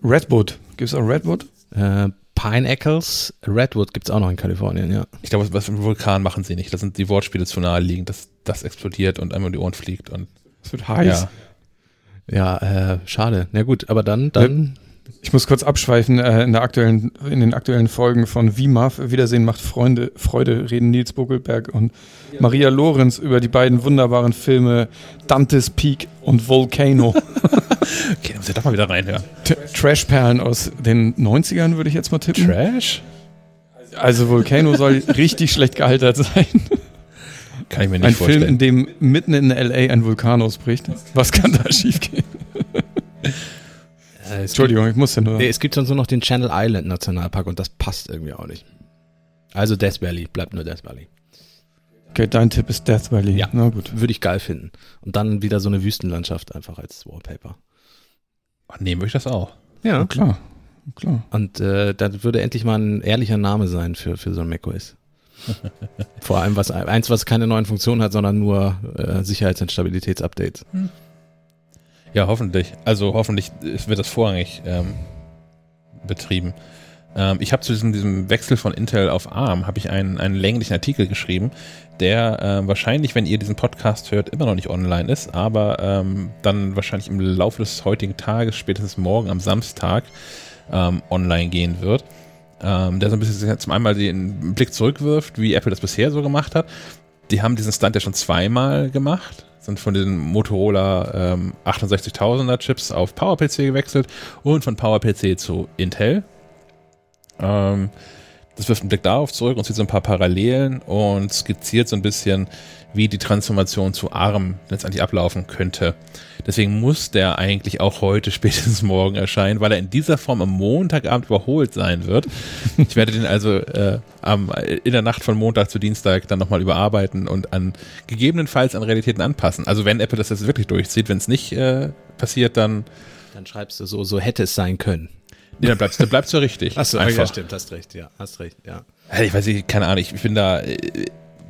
Redwood. Gibt es auch Redwood? Äh, Pine Eccles, Redwood gibt's auch noch in Kalifornien, ja. Ich glaube, was einen Vulkan machen sie nicht. Das sind die Wortspiele zu nahe liegen, dass das explodiert und einmal um die Ohren fliegt. Und Es wird heiß. ja, Ja, äh, schade. Na gut, aber dann, dann Ich muss kurz abschweifen. Äh, in, der aktuellen, in den aktuellen Folgen von WIMAF, Wiedersehen macht Freunde, Freude, reden Nils Buckelberg und Maria Lorenz über die beiden wunderbaren Filme Dante's Peak und Volcano. okay, dann muss ich doch mal wieder reinhören. Trashperlen aus den 90ern, würde ich jetzt mal tippen. Trash? Also Volcano soll richtig schlecht gealtert sein. Kann ich mir nicht Ein Film, in vorstellen. dem mitten in L.A. ein Vulkan ausbricht. Was kann da schiefgehen? äh, es Entschuldigung, ich muss ja nur... Gibt, nee, es gibt sonst nur noch den Channel Island Nationalpark und das passt irgendwie auch nicht. Also Death Valley, bleibt nur Death Valley. Okay, dein Tipp ist Death Valley. Ja. Na gut. Würde ich geil finden. Und dann wieder so eine Wüstenlandschaft einfach als Wallpaper. Ach, nehmen würde ich das auch. Ja. Klar, klar. Und äh, dann würde endlich mal ein ehrlicher Name sein für, für so ein macOS. Vor allem was eins, was keine neuen Funktionen hat, sondern nur äh, Sicherheits- und Stabilitätsupdates. Ja, hoffentlich. Also hoffentlich wird das vorrangig ähm, betrieben. Ähm, ich habe zu diesem, diesem Wechsel von Intel auf ARM habe ich einen, einen länglichen Artikel geschrieben, der äh, wahrscheinlich, wenn ihr diesen Podcast hört, immer noch nicht online ist, aber ähm, dann wahrscheinlich im Laufe des heutigen Tages, spätestens morgen am Samstag, ähm, online gehen wird. Ähm, der so ein bisschen zum einmal den Blick zurückwirft, wie Apple das bisher so gemacht hat. Die haben diesen Stunt ja schon zweimal gemacht, sind von den Motorola ähm, 68000er Chips auf PowerPC gewechselt und von PowerPC zu Intel. Ähm, das wirft einen Blick darauf zurück und sieht so ein paar Parallelen und skizziert so ein bisschen, wie die Transformation zu ARM letztendlich ablaufen könnte. Deswegen muss der eigentlich auch heute, spätestens morgen erscheinen, weil er in dieser Form am Montagabend überholt sein wird. Ich werde den also äh, am, in der Nacht von Montag zu Dienstag dann nochmal überarbeiten und an gegebenenfalls an Realitäten anpassen. Also wenn Apple das jetzt wirklich durchzieht, wenn es nicht äh, passiert, dann, Dann schreibst du so, so hätte es sein können. Nee, dann bleibt dann bleibt's ja richtig. Achso, Einfach. ja, stimmt, hast recht, ja, hast recht, ja. Ich weiß nicht, keine Ahnung, ich, ich bin da, äh,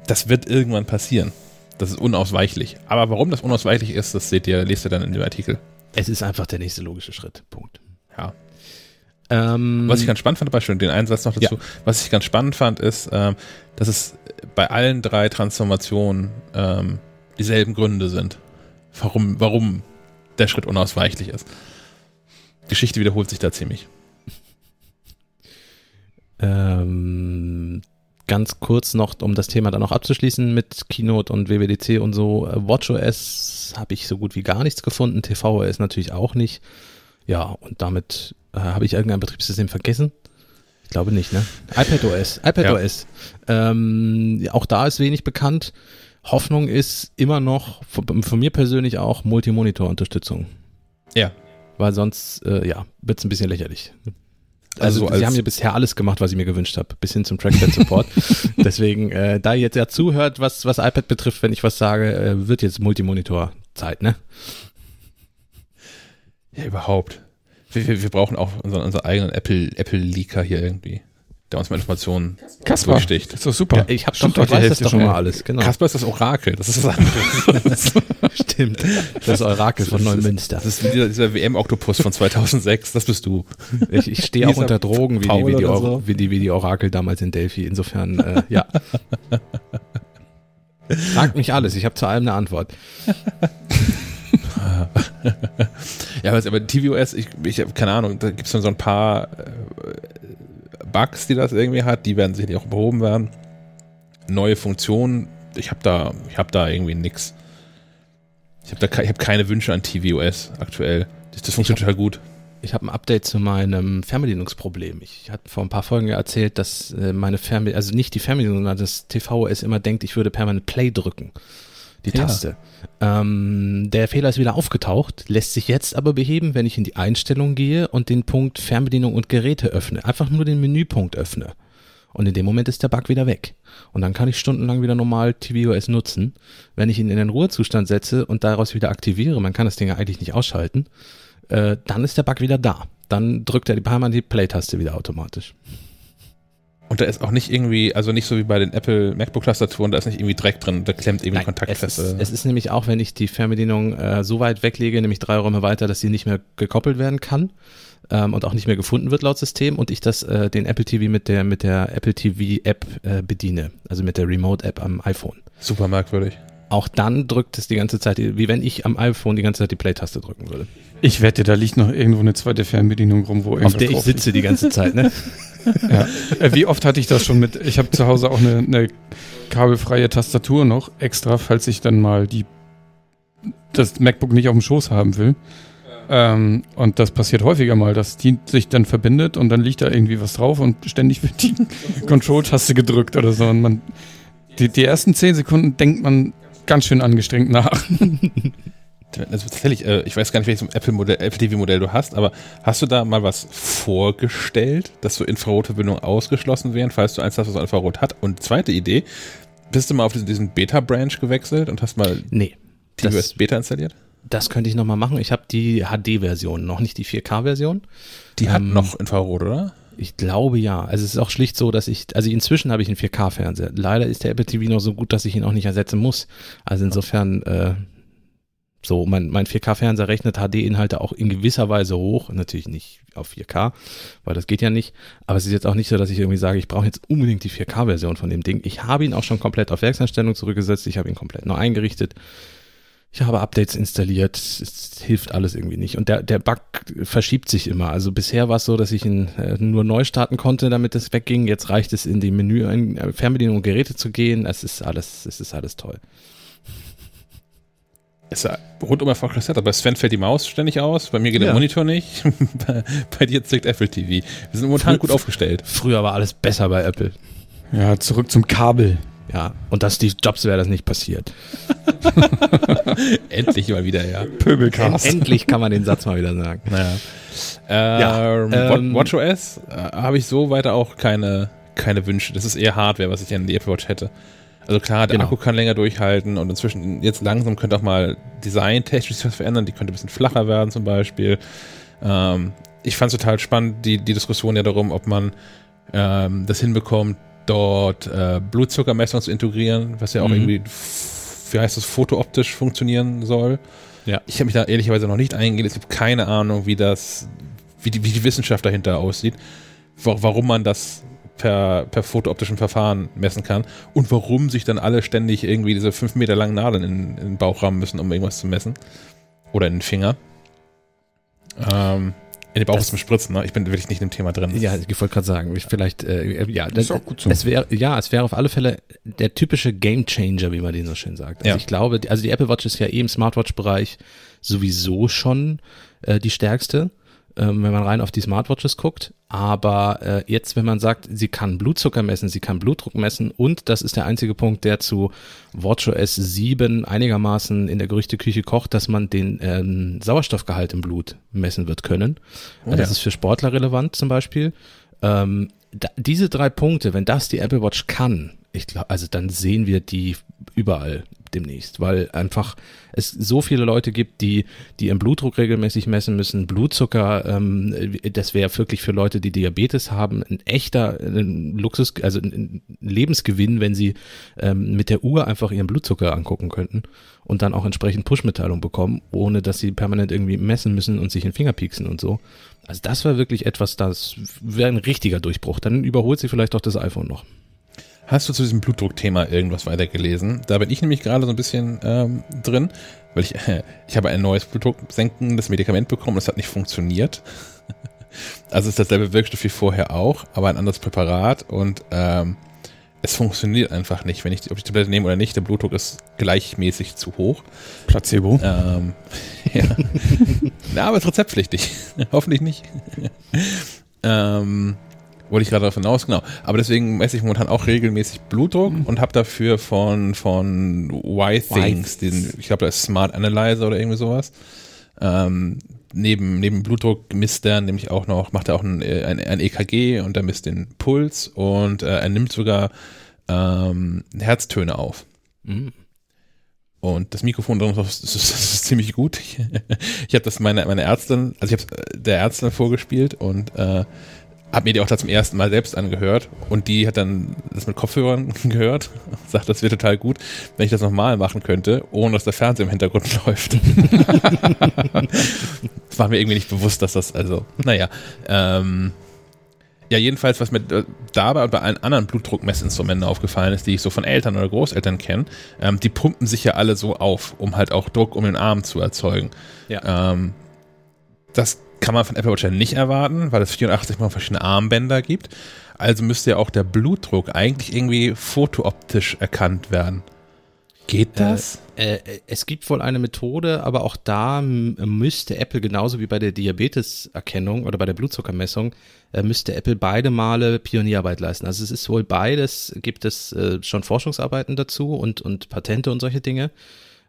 das wird irgendwann passieren. Das ist unausweichlich. Aber warum das unausweichlich ist, das seht ihr, lest ihr dann in dem Artikel. Es ist einfach der nächste logische Schritt. Punkt. Ja. Ähm, Was ich ganz spannend fand, schon den Einsatz noch dazu, Ja. was ich ganz spannend fand, ist, ähm, dass es bei allen drei Transformationen ähm, dieselben Gründe sind, warum, warum der Schritt unausweichlich ist. Geschichte wiederholt sich da ziemlich. Ähm, ganz kurz noch, um das Thema dann noch abzuschließen mit Keynote und WWDC und so. Äh, WatchOS habe ich so gut wie gar nichts gefunden. tvOS natürlich auch nicht. Ja, und damit äh, habe ich irgendein Betriebssystem vergessen. Ich glaube nicht, ne? iPadOS, iPadOS. Ähm, ja, auch da ist wenig bekannt. Hoffnung ist immer noch, von, von mir persönlich auch, Multimonitor-Unterstützung. Ja. Weil sonst, äh, ja, wird's ein bisschen lächerlich. Also Also, als- sie haben ja bisher alles gemacht, was ich mir gewünscht habe, bis hin zum Trackpad-Support. Deswegen, äh, da ihr jetzt ja zuhört, was, was iPad betrifft, wenn ich was sage, äh, wird jetzt Multimonitor-Zeit, ne? Ja, überhaupt. Wir, wir, wir brauchen auch unseren, unseren eigenen Apple, Apple Leaker hier irgendwie, der uns mal Informationen Kaspar, durchsticht. ist doch super. Ja, ich habe doch, Stimmt ich weiß das doch schon mal. alles, genau. Kasper ist das Orakel, das ist was anderes. Stimmt. Das Orakel von Neumünster. Das ist dieser, dieser WM-Oktopus von 2006, das bist du. Ich, ich stehe auch unter Drogen, wie die, wie, die, so. wie, die, wie die Orakel damals in Delphi. Insofern, äh, ja. Fragt mich alles, ich habe zu allem eine Antwort. ja, aber, aber tvOS, ich, ich habe keine Ahnung, da gibt es dann so ein paar äh, Bugs, die das irgendwie hat, die werden sicherlich auch behoben werden. Neue Funktionen, ich habe da, ich da irgendwie nix. Ich habe habe keine Wünsche an tvOS aktuell. Das, das funktioniert total gut. Ich habe ein Update zu meinem Fernbedienungsproblem. Ich hatte vor ein paar Folgen erzählt, dass äh, meine Fernbedienung, also nicht die Fernbedienung, sondern das TVOS immer denkt, ich würde permanent Play drücken. Die Ja. Taste. Ähm, der Fehler ist wieder aufgetaucht, lässt sich jetzt aber beheben, wenn ich in die Einstellung gehe und den Punkt Fernbedienung und Geräte öffne. Einfach nur den Menüpunkt öffne. Und in dem Moment ist der Bug wieder weg. Und dann kann ich stundenlang wieder normal tvOS nutzen. Wenn ich ihn in den Ruhezustand setze und daraus wieder aktiviere, man kann das Ding ja eigentlich nicht ausschalten, äh, dann ist der Bug wieder da. Dann drückt er die permanent die Play-Taste wieder automatisch. Und da ist auch nicht irgendwie, also nicht so wie bei den Apple MacBook-Tastaturen, da ist nicht irgendwie Dreck drin, da klemmt irgendwie Kontakt es, fest. ist, oder? es ist nämlich auch, wenn ich die Fernbedienung äh, so weit weglege, nämlich drei Räume weiter, dass sie nicht mehr gekoppelt werden kann ähm, und auch nicht mehr gefunden wird laut System und ich das äh, den Apple TV mit der mit der Apple TV App äh, bediene, also mit der Remote App am iPhone. Super merkwürdig. Auch dann drückt es die ganze Zeit, wie wenn ich am iPhone die ganze Zeit die Play-Taste drücken würde. Ich wette, da liegt noch irgendwo eine zweite Fernbedienung rum, wo Auf irgendwas der ich drauf sitze die ganze Zeit, ne? liegt. Ja. Äh, Wie oft hatte ich das schon mit? Ich habe zu Hause auch eine, eine kabelfreie Tastatur noch extra, falls ich dann mal die das MacBook nicht auf dem Schoß haben will. Ähm, und das passiert häufiger mal, dass die sich dann verbindet und dann liegt da irgendwie was drauf und ständig wird die Control-Taste gedrückt oder so. Und man, die, die ersten zehn Sekunden denkt man ganz schön angestrengt nach. Also tatsächlich, äh, ich weiß gar nicht, welches Apple-Modell, Apple TV-Modell du hast, aber hast du da mal was vorgestellt, dass so Infrarotverbindungen ausgeschlossen wären, falls du eins hast, was Infrarot hat? Und zweite Idee, bist du mal auf diesen, Beta-Branch gewechselt und hast mal Nee. Das, Beta installiert? das könnte ich nochmal machen. Ich habe die HD-Version, noch nicht die 4K-Version. Die hat Ähm, noch Infrarot, oder? Ich glaube ja. Also es ist auch schlicht so, dass ich, also inzwischen habe ich einen 4K-Fernseher. Leider ist der Apple TV noch so gut, dass ich ihn auch nicht ersetzen muss. Also insofern, äh, so, mein, mein 4K-Fernseher rechnet HD-Inhalte auch in gewisser Weise hoch. Natürlich nicht auf 4K, weil das geht ja nicht. Aber es ist jetzt auch nicht so, dass ich irgendwie sage, ich brauche jetzt unbedingt die 4K-Version von dem Ding. Ich habe ihn auch schon komplett auf Werkseinstellung zurückgesetzt. Ich habe ihn komplett neu eingerichtet. Ich habe Updates installiert, es hilft alles irgendwie nicht. Und der, der Bug verschiebt sich immer. Also bisher war es so, dass ich ihn äh, nur neu starten konnte, damit es wegging. Jetzt reicht es in die Menü, in äh, Fernbedienung und Geräte zu gehen. Es ist alles, es ist alles toll. Ist ja rundum erfolgreiches Setup. Bei Sven fällt die Maus ständig aus, bei mir geht Ja. der Monitor nicht. bei, bei dir zickt Apple TV. Wir sind momentan Frü- gut aufgestellt. Früher war alles besser bei Apple. Ja, zurück zum Kabel. Ja, und dass Steve Jobs wäre das nicht passiert. Endlich mal wieder, ja. Pöbelcast. Endlich kann man den Satz mal wieder sagen. Naja. Ja, Ähm, ähm, Watch WatchOS äh, habe ich so weiter auch keine, keine Wünsche. Das ist eher Hardware, was ich an die Apple Watch hätte. Also klar, der Genau. Akku kann länger durchhalten und inzwischen jetzt langsam könnte auch mal designtechnisch was verändern. Die könnte ein bisschen flacher werden zum Beispiel. Ähm, ich fand es total spannend, die, die Diskussion ja darum, ob man ähm, das hinbekommt, dort äh, Blutzuckermessung zu integrieren, was ja auch Mhm. irgendwie, wie heißt das, fotooptisch funktionieren soll. Ja. Ich habe mich da ehrlicherweise noch nicht eingelesen. Ich habe keine Ahnung, wie das, wie die, wie die Wissenschaft dahinter aussieht, wa- warum man das per, per fotooptischen Verfahren messen kann und warum sich dann alle ständig irgendwie diese fünf Meter langen Nadeln in, in den Bauch rammen müssen, um irgendwas zu messen. Oder in den Finger. Ähm, in den Bauch Das- ist zum Spritzen, ne? Ich bin wirklich nicht im Thema drin. Ja, ich wollte gerade sagen, ich vielleicht, äh, ja, Ist auch gut so. Es wäre, ja, es wäre auf alle Fälle der typische Game Changer, wie man den so schön sagt. Also Ja. ich glaube, also die Apple Watch ist ja eh im Smartwatch-Bereich sowieso schon äh, die stärkste, ähm, wenn man rein auf die Smartwatches guckt. Aber äh, jetzt, wenn man sagt, sie kann Blutzucker messen, sie kann Blutdruck messen und das ist der einzige Punkt, der zu WatchOS 7 einigermaßen in der Gerüchteküche kocht, dass man den ähm, Sauerstoffgehalt im Blut messen wird können. Oh das ja. ist für Sportler relevant zum Beispiel. Ähm, da, diese drei Punkte, wenn das die Apple Watch kann, ich glaube, also dann sehen wir die überall demnächst, weil einfach es so viele Leute gibt, die, die ihren Blutdruck regelmäßig messen müssen, Blutzucker, ähm, das wäre wirklich für Leute, die Diabetes haben, ein echter ein Luxus, also ein Lebensgewinn, wenn sie ähm, mit der Uhr einfach ihren Blutzucker angucken könnten und dann auch entsprechend Push-Mitteilung bekommen, ohne dass sie permanent irgendwie messen müssen und sich in den Finger pieksen und so. Also das war wirklich etwas, das wäre ein richtiger Durchbruch. Dann überholt sie vielleicht auch das iPhone noch. Hast du zu diesem Blutdruckthema irgendwas weitergelesen? Da bin ich nämlich gerade so ein bisschen ähm, drin, weil ich, äh, ich habe ein neues blutdrucksenkendes Medikament bekommen, das hat nicht funktioniert. Also ist dasselbe Wirkstoff wie vorher auch, aber ein anderes Präparat und ähm, es funktioniert einfach nicht. Wenn ich, ob ich die Tablette nehme oder nicht, der Blutdruck ist gleichmäßig zu hoch. Placebo. Ähm, ja. Na, aber es ist rezeptpflichtig. Hoffentlich nicht. ähm, wollte ich gerade darauf hinaus, genau. Aber deswegen messe ich momentan auch regelmäßig Blutdruck mhm. und habe dafür von, von Y-Things, den, ich glaube, das ist Smart Analyzer oder irgendwie sowas. Ähm, neben, neben Blutdruck misst er nämlich auch noch, macht er auch ein, ein, ein EKG und er misst den Puls und äh, er nimmt sogar ähm, Herztöne auf. Mhm. Und das Mikrofon drin ist, ist, ist, ziemlich gut. Ich, ich habe das meine, meine Ärztin, also ich habe es der Ärztin vorgespielt und äh, habe mir die auch da zum ersten Mal selbst angehört und die hat dann das mit Kopfhörern gehört, sagt, das wäre total gut, wenn ich das nochmal machen könnte, ohne dass der Fernseher im Hintergrund läuft. das war mir irgendwie nicht bewusst, dass das, also, naja. Ähm, ja, jedenfalls, was mir dabei und bei allen anderen Blutdruckmessinstrumenten aufgefallen ist, die ich so von Eltern oder Großeltern kenne, ähm, die pumpen sich ja alle so auf, um halt auch Druck um den Arm zu erzeugen. Ja. Ähm, das kann man von Apple Watch ja nicht erwarten, weil es 84 mal verschiedene Armbänder gibt. Also müsste ja auch der Blutdruck eigentlich irgendwie fotooptisch erkannt werden. Geht äh, das? Äh, äh, es gibt wohl eine Methode, aber auch da müsste Apple genauso wie bei der Diabeteserkennung oder bei der Blutzuckermessung, äh, müsste Apple beide Male Pionierarbeit leisten. Also es ist wohl beides, gibt es äh, schon Forschungsarbeiten dazu und, und Patente und solche Dinge.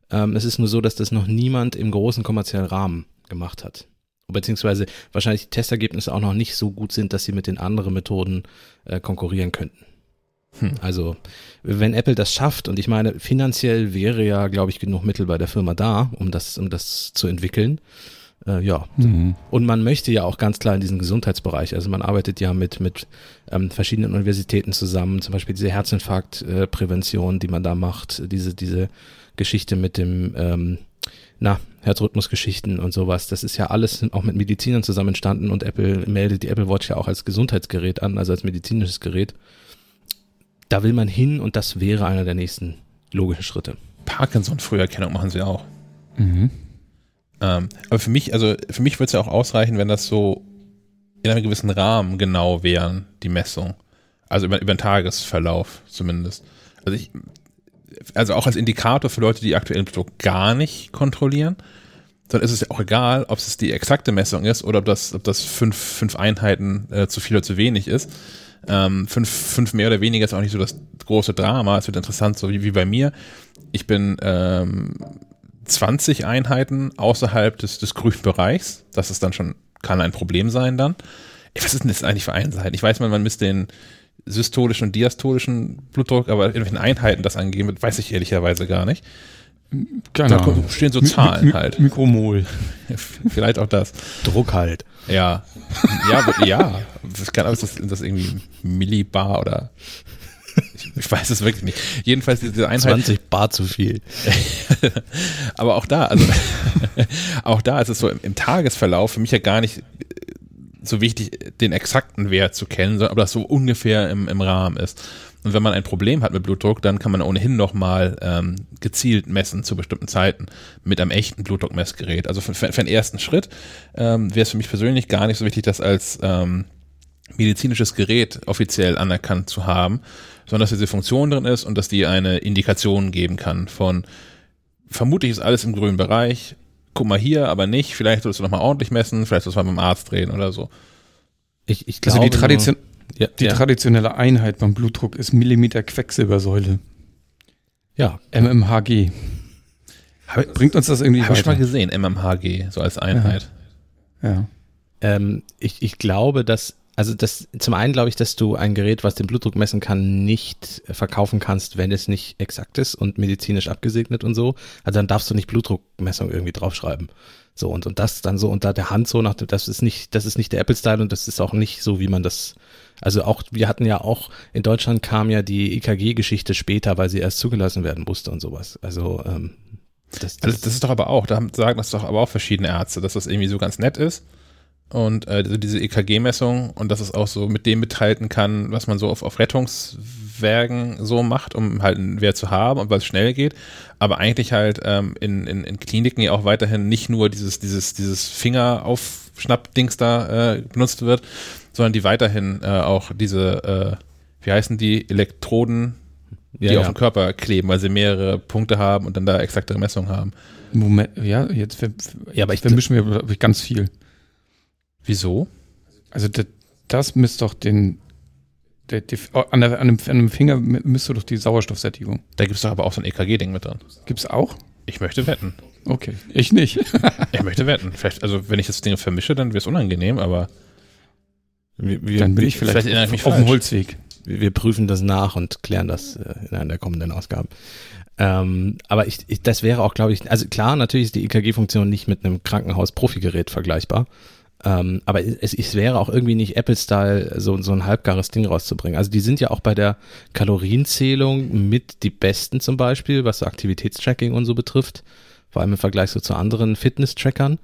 Ähm, es ist nur so, dass das noch niemand im großen kommerziellen Rahmen gemacht hat beziehungsweise wahrscheinlich die Testergebnisse auch noch nicht so gut sind, dass sie mit den anderen Methoden äh, konkurrieren könnten. Hm. Also, wenn Apple das schafft, und ich meine, finanziell wäre ja, glaube ich, genug Mittel bei der Firma da, um das, um das zu entwickeln. Äh, ja. Mhm. Und man möchte ja auch ganz klar in diesen Gesundheitsbereich. Also man arbeitet ja mit, mit ähm, verschiedenen Universitäten zusammen, zum Beispiel diese Herzinfarktprävention, äh, die man da macht, diese, diese Geschichte mit dem ähm, na, Herzrhythmusgeschichten und sowas. Das ist ja alles auch mit Medizinern zusammen entstanden und Apple meldet die Apple Watch ja auch als Gesundheitsgerät an, also als medizinisches Gerät. Da will man hin und das wäre einer der nächsten logischen Schritte. Parkinson-Früherkennung machen sie auch. Mhm. Ähm, aber für mich, also für mich würde es ja auch ausreichen, wenn das so in einem gewissen Rahmen genau wären, die Messung. Also über, über den Tagesverlauf zumindest. Also ich, also auch als Indikator für Leute, die aktuellen Blutdruck gar nicht kontrollieren, dann ist es ja auch egal, ob es die exakte Messung ist oder ob das, ob das fünf, fünf Einheiten äh, zu viel oder zu wenig ist. Ähm, fünf, fünf mehr oder weniger ist auch nicht so das große Drama. Es wird interessant, so wie, wie bei mir. Ich bin ähm, 20 Einheiten außerhalb des, des grünen Bereichs. Das ist dann schon, kann ein Problem sein dann. Was ist denn das eigentlich für Einheiten? Ich weiß, man, man misst den, systolischen und diastolischen Blutdruck, aber in welchen Einheiten das angegeben wird, weiß ich ehrlicherweise gar nicht. Keine da Ahnung. stehen so Zahlen Mi Mi halt. Mikromol. Vielleicht auch das. Druck halt. Ja. Ja, ja. Das kann das, das irgendwie Millibar oder ich, ich, weiß es wirklich nicht. Jedenfalls diese Einheit. 20 Bar zu viel. aber auch da, also auch da ist es so im, im Tagesverlauf für mich ja gar nicht so wichtig, den exakten Wert zu kennen, sondern ob das so ungefähr im, im Rahmen ist. Und wenn man ein Problem hat mit Blutdruck, dann kann man ohnehin nochmal ähm, gezielt messen zu bestimmten Zeiten mit einem echten Blutdruckmessgerät. Also für, für, für einen ersten Schritt ähm, wäre es für mich persönlich gar nicht so wichtig, das als ähm, medizinisches Gerät offiziell anerkannt zu haben, sondern dass diese Funktion drin ist und dass die eine Indikation geben kann von vermutlich ist alles im grünen Bereich, guck mal hier, aber nicht, vielleicht sollst du nochmal ordentlich messen, vielleicht sollst du mal beim Arzt drehen oder so. Ich, ich glaube, also die, Tradition, ja, die ja. traditionelle Einheit beim Blutdruck ist Millimeter Quecksilbersäule. Ja. MMHG. Bringt uns das irgendwie Habe ich mal gesehen, MMHG, so als Einheit. Ja. ja. Ähm, ich, ich glaube, dass also das zum einen glaube ich, dass du ein Gerät, was den Blutdruck messen kann, nicht verkaufen kannst, wenn es nicht exakt ist und medizinisch abgesegnet und so. Also dann darfst du nicht Blutdruckmessung irgendwie draufschreiben. So und und das dann so unter der Hand so nach das ist nicht das ist nicht der Apple Style und das ist auch nicht so, wie man das also auch wir hatten ja auch in Deutschland kam ja die EKG Geschichte später, weil sie erst zugelassen werden musste und sowas. Also ähm, das, das, das ist doch aber auch, da sagen das doch aber auch verschiedene Ärzte, dass das irgendwie so ganz nett ist und äh, diese EKG-Messung und dass es auch so mit dem mithalten kann, was man so auf, auf Rettungswegen Wägen so macht, um halt einen Wert zu haben und weil es schnell geht, aber eigentlich halt ähm, in, in, in Kliniken ja auch weiterhin nicht nur dieses, dieses, dieses Fingeraufschnapp-Dings da äh, benutzt wird, sondern die weiterhin äh, auch diese, äh, wie heißen die, Elektroden, die Ja, auf ja. dem Körper kleben, weil sie mehrere Punkte haben und dann da exaktere Messungen haben. Moment, ja, jetzt Ja, aber ich- vermischen wir ganz viel. Wieso? Also das, das misst doch den, der, die, oh, an, der, an, dem, an dem Finger misst du doch die Sauerstoffsättigung. Da gibt es doch aber auch so ein EKG-Ding mit drin. Gibt's auch? Ich möchte wetten. Okay, ich nicht. Ich möchte wetten. Vielleicht, also wenn ich das Ding vermische, dann wäre es unangenehm, aber Wir, wir, Dann bin ich vielleicht, vielleicht ich mich auf dem. Holzweg. wir wir prüfen das nach und klären das äh, in einer der kommenden Ausgaben. Ähm, aber ich, ich, das wäre auch, glaube ich, also klar, natürlich ist die EKG-Funktion nicht mit einem Krankenhaus-Profi-Gerät vergleichbar. Ähm, aber es, es wäre auch irgendwie nicht Apple-Style, so, so ein halbgares Ding rauszubringen. Also die sind ja auch bei der Kalorienzählung mit die besten zum Beispiel, was so Aktivitätstracking und so betrifft. Vor allem im Vergleich so zu anderen Fitness-Trackern.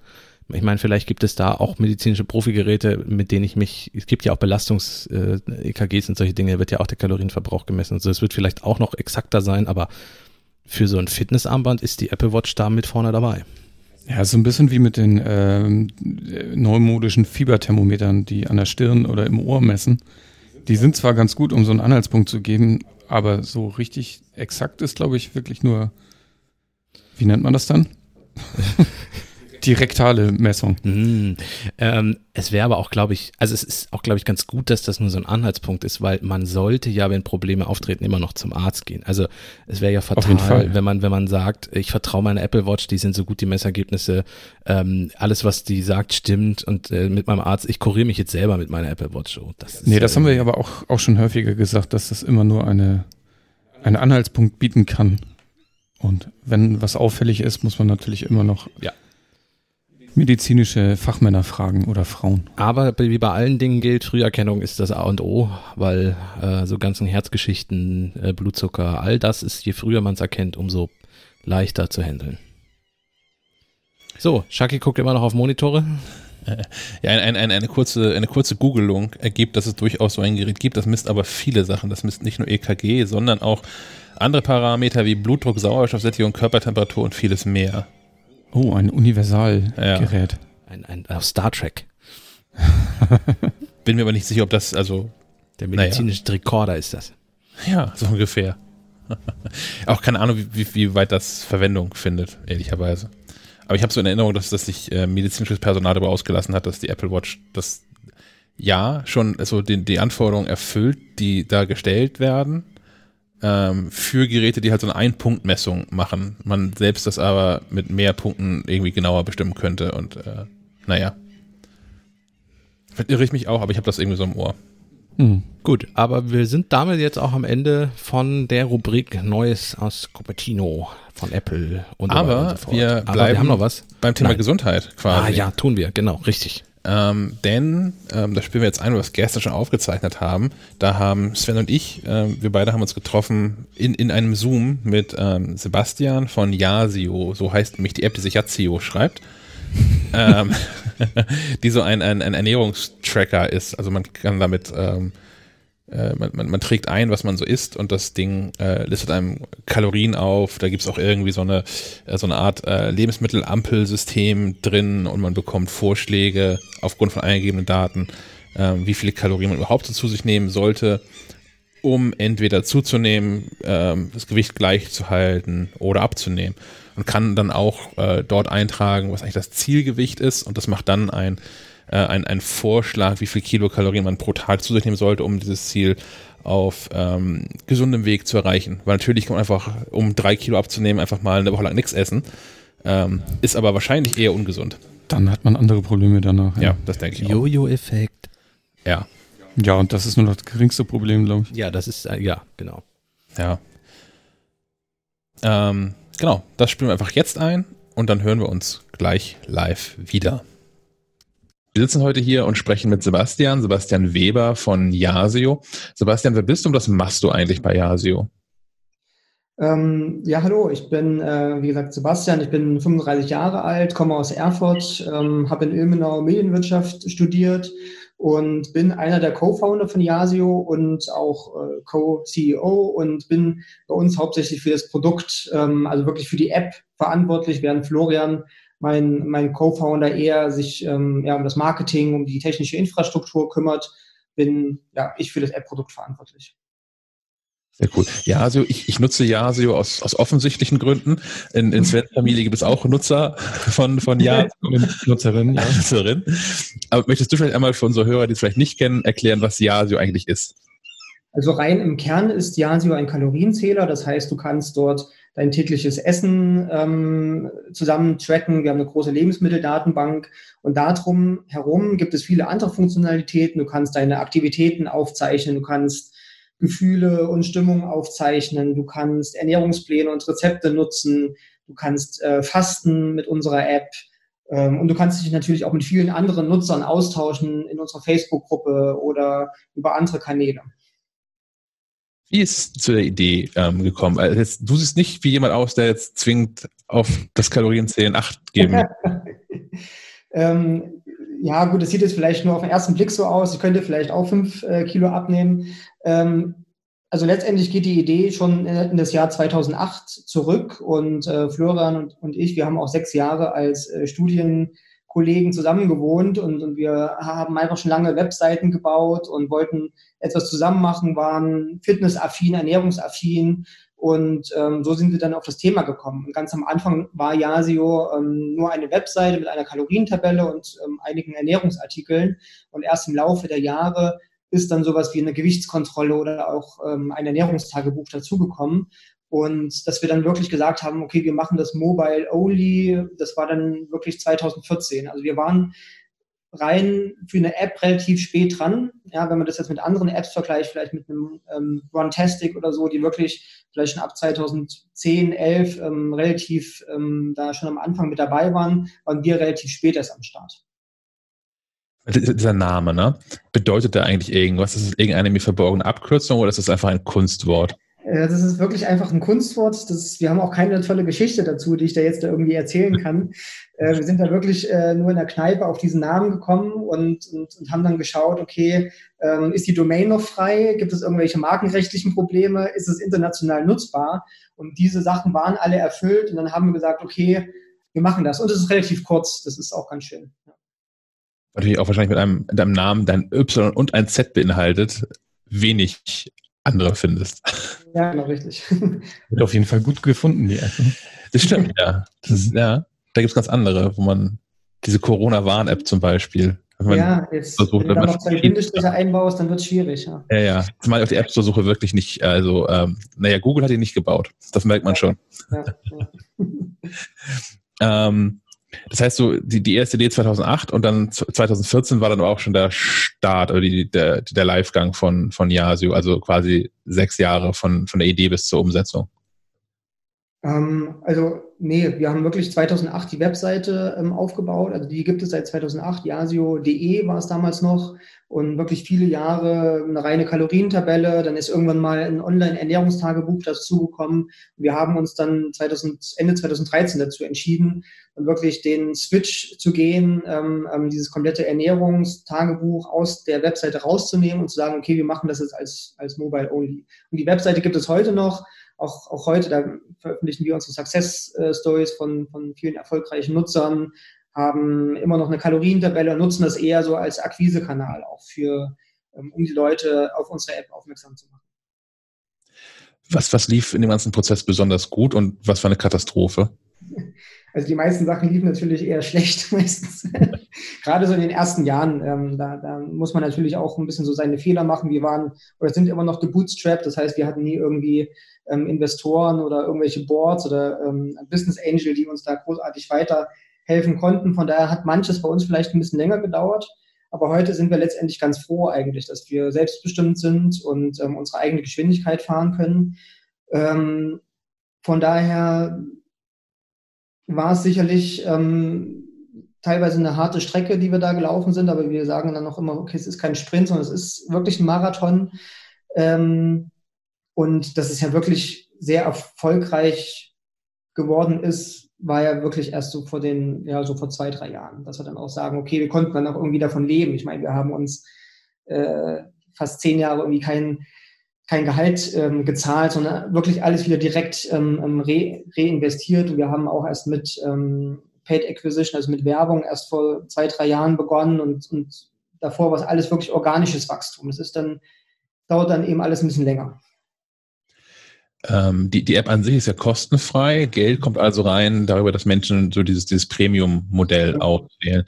Ich meine, vielleicht gibt es da auch medizinische Profigeräte, mit denen ich mich, es gibt ja auch Belastungs-EKGs und solche Dinge, da wird ja auch der Kalorienverbrauch gemessen. Also es wird vielleicht auch noch exakter sein, aber für so ein Fitnessarmband ist die Apple Watch da mit vorne dabei. Ja, so ein bisschen wie mit den ähm, neumodischen Fieberthermometern, die an der Stirn oder im Ohr messen. Die sind zwar ganz gut, um so einen Anhaltspunkt zu geben, aber so richtig exakt ist, glaube ich, wirklich nur, wie nennt man das dann? Die rektale Messung. Hm. Ähm, es wäre aber auch, glaube ich, also es ist auch, glaube ich, ganz gut, dass das nur so ein Anhaltspunkt ist, weil man sollte ja, wenn Probleme auftreten, immer noch zum Arzt gehen. Also es wäre ja fatal, wenn man, wenn man sagt, ich vertraue meiner Apple Watch, die sind so gut, die Messergebnisse, ähm, alles, was die sagt, stimmt und äh, mit meinem Arzt, ich kuriere mich jetzt selber mit meiner Apple Watch. So, das Nee, das äh, haben wir ja aber auch, auch schon häufiger gesagt, dass das immer nur eine, einen Anhaltspunkt bieten kann. Und wenn was auffällig ist, muss man natürlich immer noch Ja. Medizinische Fachmänner fragen oder Frauen. Aber wie bei allen Dingen gilt, Früherkennung ist das A und O, weil äh, so ganzen Herzgeschichten, äh, Blutzucker, all das ist, je früher man es erkennt, umso leichter zu handeln. So, Shaki guckt immer noch auf Monitore. Ja, ein, ein, ein, eine kurze, eine kurze Googelung ergibt, dass es durchaus so ein Gerät gibt. Das misst aber viele Sachen. Das misst nicht nur EKG, sondern auch andere Parameter wie Blutdruck, Sauerstoffsättigung, Körpertemperatur und vieles mehr. Oh, ein Universalgerät. Ein, ein äh, Star Trek. Bin mir aber nicht sicher, ob das, also, Der Naja. medizinische Rekorder ist das. ja, so ungefähr. auch keine Ahnung, wie, wie, wie weit das Verwendung findet, ehrlicherweise. Aber ich habe so in Erinnerung, dass, dass sich äh, medizinisches Personal darüber ausgelassen hat, dass die Apple Watch das ja schon also den, die Anforderungen erfüllt, die da gestellt werden, ähm, für Geräte, die halt so eine Ein-Punkt-Messung machen. Man selbst das aber mit mehr Punkten irgendwie genauer bestimmen könnte und äh, naja. Vielleicht irre ich mich auch, aber ich habe das irgendwie so im Ohr. Hm. Gut, aber wir sind damit jetzt auch am Ende von der Rubrik Neues aus Cupertino von Apple und so Aber und so wir aber wir bleiben haben noch was. Beim Thema Nein. Gesundheit quasi. Ah ja, tun wir, genau, richtig. Ähm, denn, ähm, da spielen wir jetzt ein, was wir gestern schon aufgezeichnet haben. Da haben Sven und ich, ähm, wir beide haben uns getroffen in, in einem Zoom mit ähm, Sebastian von Yasio, so heißt nämlich die App, die sich Yazio schreibt. ähm, die so ein, ein, ein Ernährungstracker ist. Also man kann damit, ähm, äh, man, man, man trägt ein, was man so isst und das Ding äh, listet einem Kalorien auf. Da gibt's auch irgendwie so eine, äh, so eine Art äh, Lebensmittelampelsystem drin und man bekommt Vorschläge aufgrund von eingegebenen Daten, äh, wie viele Kalorien man überhaupt so zu sich nehmen sollte, um entweder zuzunehmen, ähm, das Gewicht gleich zu halten oder abzunehmen. Und kann dann auch äh, dort eintragen, was eigentlich das Zielgewicht ist und das macht dann ein äh, ein, ein Vorschlag, wie viel Kilokalorien man pro Tag zu sich nehmen sollte, um dieses Ziel auf ähm, gesundem Weg zu erreichen. Weil natürlich kann man einfach, um drei Kilo abzunehmen, einfach mal eine Woche lang nichts essen. Ähm, ist aber wahrscheinlich eher ungesund. Dann hat man andere Probleme danach. Ja, das denke ich auch. Jojo-Effekt. Ja, ja, und das ist nur das geringste Problem, glaube ich. Ja, das ist, äh, ja, genau. ja. Ähm, genau, das spielen wir einfach jetzt ein und dann hören wir uns gleich live wieder. Wir sitzen heute hier und sprechen mit Sebastian, Sebastian Weber von Yasio. Sebastian, wer bist du und was machst du eigentlich bei Yasio? Ähm, ja, hallo, ich bin, äh, wie gesagt, Sebastian, ich bin 35 Jahre alt, komme aus Erfurt, ähm, habe in Ilmenau Medienwirtschaft studiert und bin einer der Co-Founder von Yasio und auch äh, Co-CEO und bin bei uns hauptsächlich für das Produkt, ähm, also wirklich für die App verantwortlich, während Florian, mein, mein Co-Founder, eher sich ähm, ja, um das Marketing, um die technische Infrastruktur kümmert, bin ja ich für das App-Produkt verantwortlich. Sehr cool. Yasio, ich, ich nutze Yasio aus, aus offensichtlichen Gründen. In, in Svens Familie gibt es auch Nutzer von, von Yasio. Nutzerinnen, ja. Nutzerin. Aber möchtest du vielleicht einmal für unsere Hörer, die es vielleicht nicht kennen, erklären, was Yasio eigentlich ist? Also rein im Kern ist Yasio ein Kalorienzähler. Das heißt, du kannst dort dein tägliches Essen ähm, zusammen tracken. Wir haben eine große Lebensmitteldatenbank und darum herum gibt es viele andere Funktionalitäten. Du kannst deine Aktivitäten aufzeichnen, du kannst Gefühle und Stimmung aufzeichnen. Du kannst Ernährungspläne und Rezepte nutzen. Du kannst äh, fasten mit unserer App. Ähm, und du kannst dich natürlich auch mit vielen anderen Nutzern austauschen in unserer Facebook-Gruppe oder über andere Kanäle. Wie ist zu der Idee ähm, gekommen? Also jetzt, du siehst nicht wie jemand aus, der jetzt zwingend auf das Kalorienzählen Acht geben. ähm, ja, gut, das sieht jetzt vielleicht nur auf den ersten Blick so aus. Ich könnte vielleicht auch fünf äh, Kilo abnehmen. Ähm, also letztendlich geht die Idee schon in das Jahr 2008 zurück und äh, Florian und, und ich, wir haben auch sechs Jahre als äh, Studienkollegen zusammen gewohnt und, und wir haben einfach schon lange Webseiten gebaut und wollten etwas zusammen machen, waren fitnessaffin, ernährungsaffin und ähm, so sind wir dann auf das Thema gekommen. Und ganz am Anfang war Yasio ähm, nur eine Webseite mit einer Kalorientabelle und ähm, einigen Ernährungsartikeln. Und erst im Laufe der Jahre ist dann sowas wie eine Gewichtskontrolle oder auch ähm, ein Ernährungstagebuch dazugekommen. Und dass wir dann wirklich gesagt haben, okay, wir machen das mobile only, das war dann wirklich 2014. Also wir waren rein für eine App relativ spät dran. Ja, wenn man das jetzt mit anderen Apps vergleicht, vielleicht mit einem ähm, Runtastic oder so, die wirklich vielleicht schon ab 2010, 11 ähm, relativ ähm, da schon am Anfang mit dabei waren, waren wir relativ spät erst am Start. Dieser Name, ne? Bedeutet der eigentlich irgendwas? Ist es irgendeine mir verborgene Abkürzung oder ist es einfach ein Kunstwort? Das ist wirklich einfach ein Kunstwort. Das, wir haben auch keine tolle Geschichte dazu, die ich da jetzt da irgendwie erzählen kann. Äh, wir sind da wirklich äh, nur in der Kneipe auf diesen Namen gekommen und, und, und haben dann geschaut, okay, ähm, ist die Domain noch frei? Gibt es irgendwelche markenrechtlichen Probleme? Ist es international nutzbar? Und diese Sachen waren alle erfüllt und dann haben wir gesagt, okay, wir machen das. Und es ist relativ kurz. Das ist auch ganz schön. Ja natürlich auch wahrscheinlich mit einem, mit einem Namen, dein Y und ein Z beinhaltet, wenig andere findest. Ja, genau, richtig. Wird auf jeden Fall gut gefunden, die App. Das stimmt, ja. Das ist, ja. Da gibt es ganz andere, wo man diese Corona-Warn-App zum Beispiel. ja, jetzt, versucht, wenn du da noch zwei Bindestriche einbaust, dann wird es schwierig. Ja, ja. ja. Zumal ich auf die App Store suche wirklich nicht, also, ähm, naja, Google hat die nicht gebaut. Das merkt man schon. Ja, ja. ähm, das heißt so, die, die erste Idee 2008 und dann 2014 war dann auch schon der Start oder die, der, der Livegang von, von Yasio, also quasi sechs Jahre von, von der Idee bis zur Umsetzung. Ähm, also, nee, wir haben wirklich 2008 die Webseite ähm, aufgebaut. Also, die gibt es seit 2008. Yasio.de war es damals noch. Und wirklich viele Jahre eine reine Kalorientabelle. Dann ist irgendwann mal ein Online-Ernährungstagebuch dazugekommen. Wir haben uns dann 2000, Ende 2013 dazu entschieden, wirklich den Switch zu gehen, ähm, ähm, dieses komplette Ernährungstagebuch aus der Webseite rauszunehmen und zu sagen, okay, wir machen das jetzt als, als Mobile Only. Und die Webseite gibt es heute noch auch, auch heute, da veröffentlichen wir unsere Success Stories von, von vielen erfolgreichen Nutzern, haben immer noch eine Kalorientabelle und nutzen das eher so als Akquisekanal auch für, ähm, um die Leute auf unsere App aufmerksam zu machen. Was, was lief in dem ganzen Prozess besonders gut und was war eine Katastrophe? Also die meisten Sachen liefen natürlich eher schlecht meistens. Gerade so in den ersten Jahren, ähm, da, da muss man natürlich auch ein bisschen so seine Fehler machen. Wir waren oder sind immer noch gebootstrapped, das heißt, wir hatten nie irgendwie ähm, Investoren oder irgendwelche Boards oder ähm, Business Angel, die uns da großartig weiterhelfen konnten. Von daher hat manches bei uns vielleicht ein bisschen länger gedauert. Aber heute sind wir letztendlich ganz froh eigentlich, dass wir selbstbestimmt sind und ähm, unsere eigene Geschwindigkeit fahren können. Ähm, von daher war es sicherlich ähm, teilweise eine harte Strecke, die wir da gelaufen sind, aber wir sagen dann noch immer, okay, es ist kein Sprint, sondern es ist wirklich ein Marathon. Ähm, und dass es ja wirklich sehr erfolgreich geworden ist, war ja wirklich erst so vor den, ja, so vor zwei, drei Jahren, dass wir dann auch sagen, okay, wir konnten dann auch irgendwie davon leben. Ich meine, wir haben uns äh, fast zehn Jahre irgendwie kein, kein Gehalt ähm, gezahlt, sondern wirklich alles wieder direkt ähm, ähm re reinvestiert. Und wir haben auch erst mit ähm, Paid Acquisition, also mit Werbung, erst vor zwei, drei Jahren begonnen und, und davor war es alles wirklich organisches Wachstum. Es ist dann, dauert dann eben alles ein bisschen länger. Ähm, die, die App an sich ist ja kostenfrei. Geld kommt also rein darüber, dass Menschen so dieses, dieses Premium-Modell auch wählen.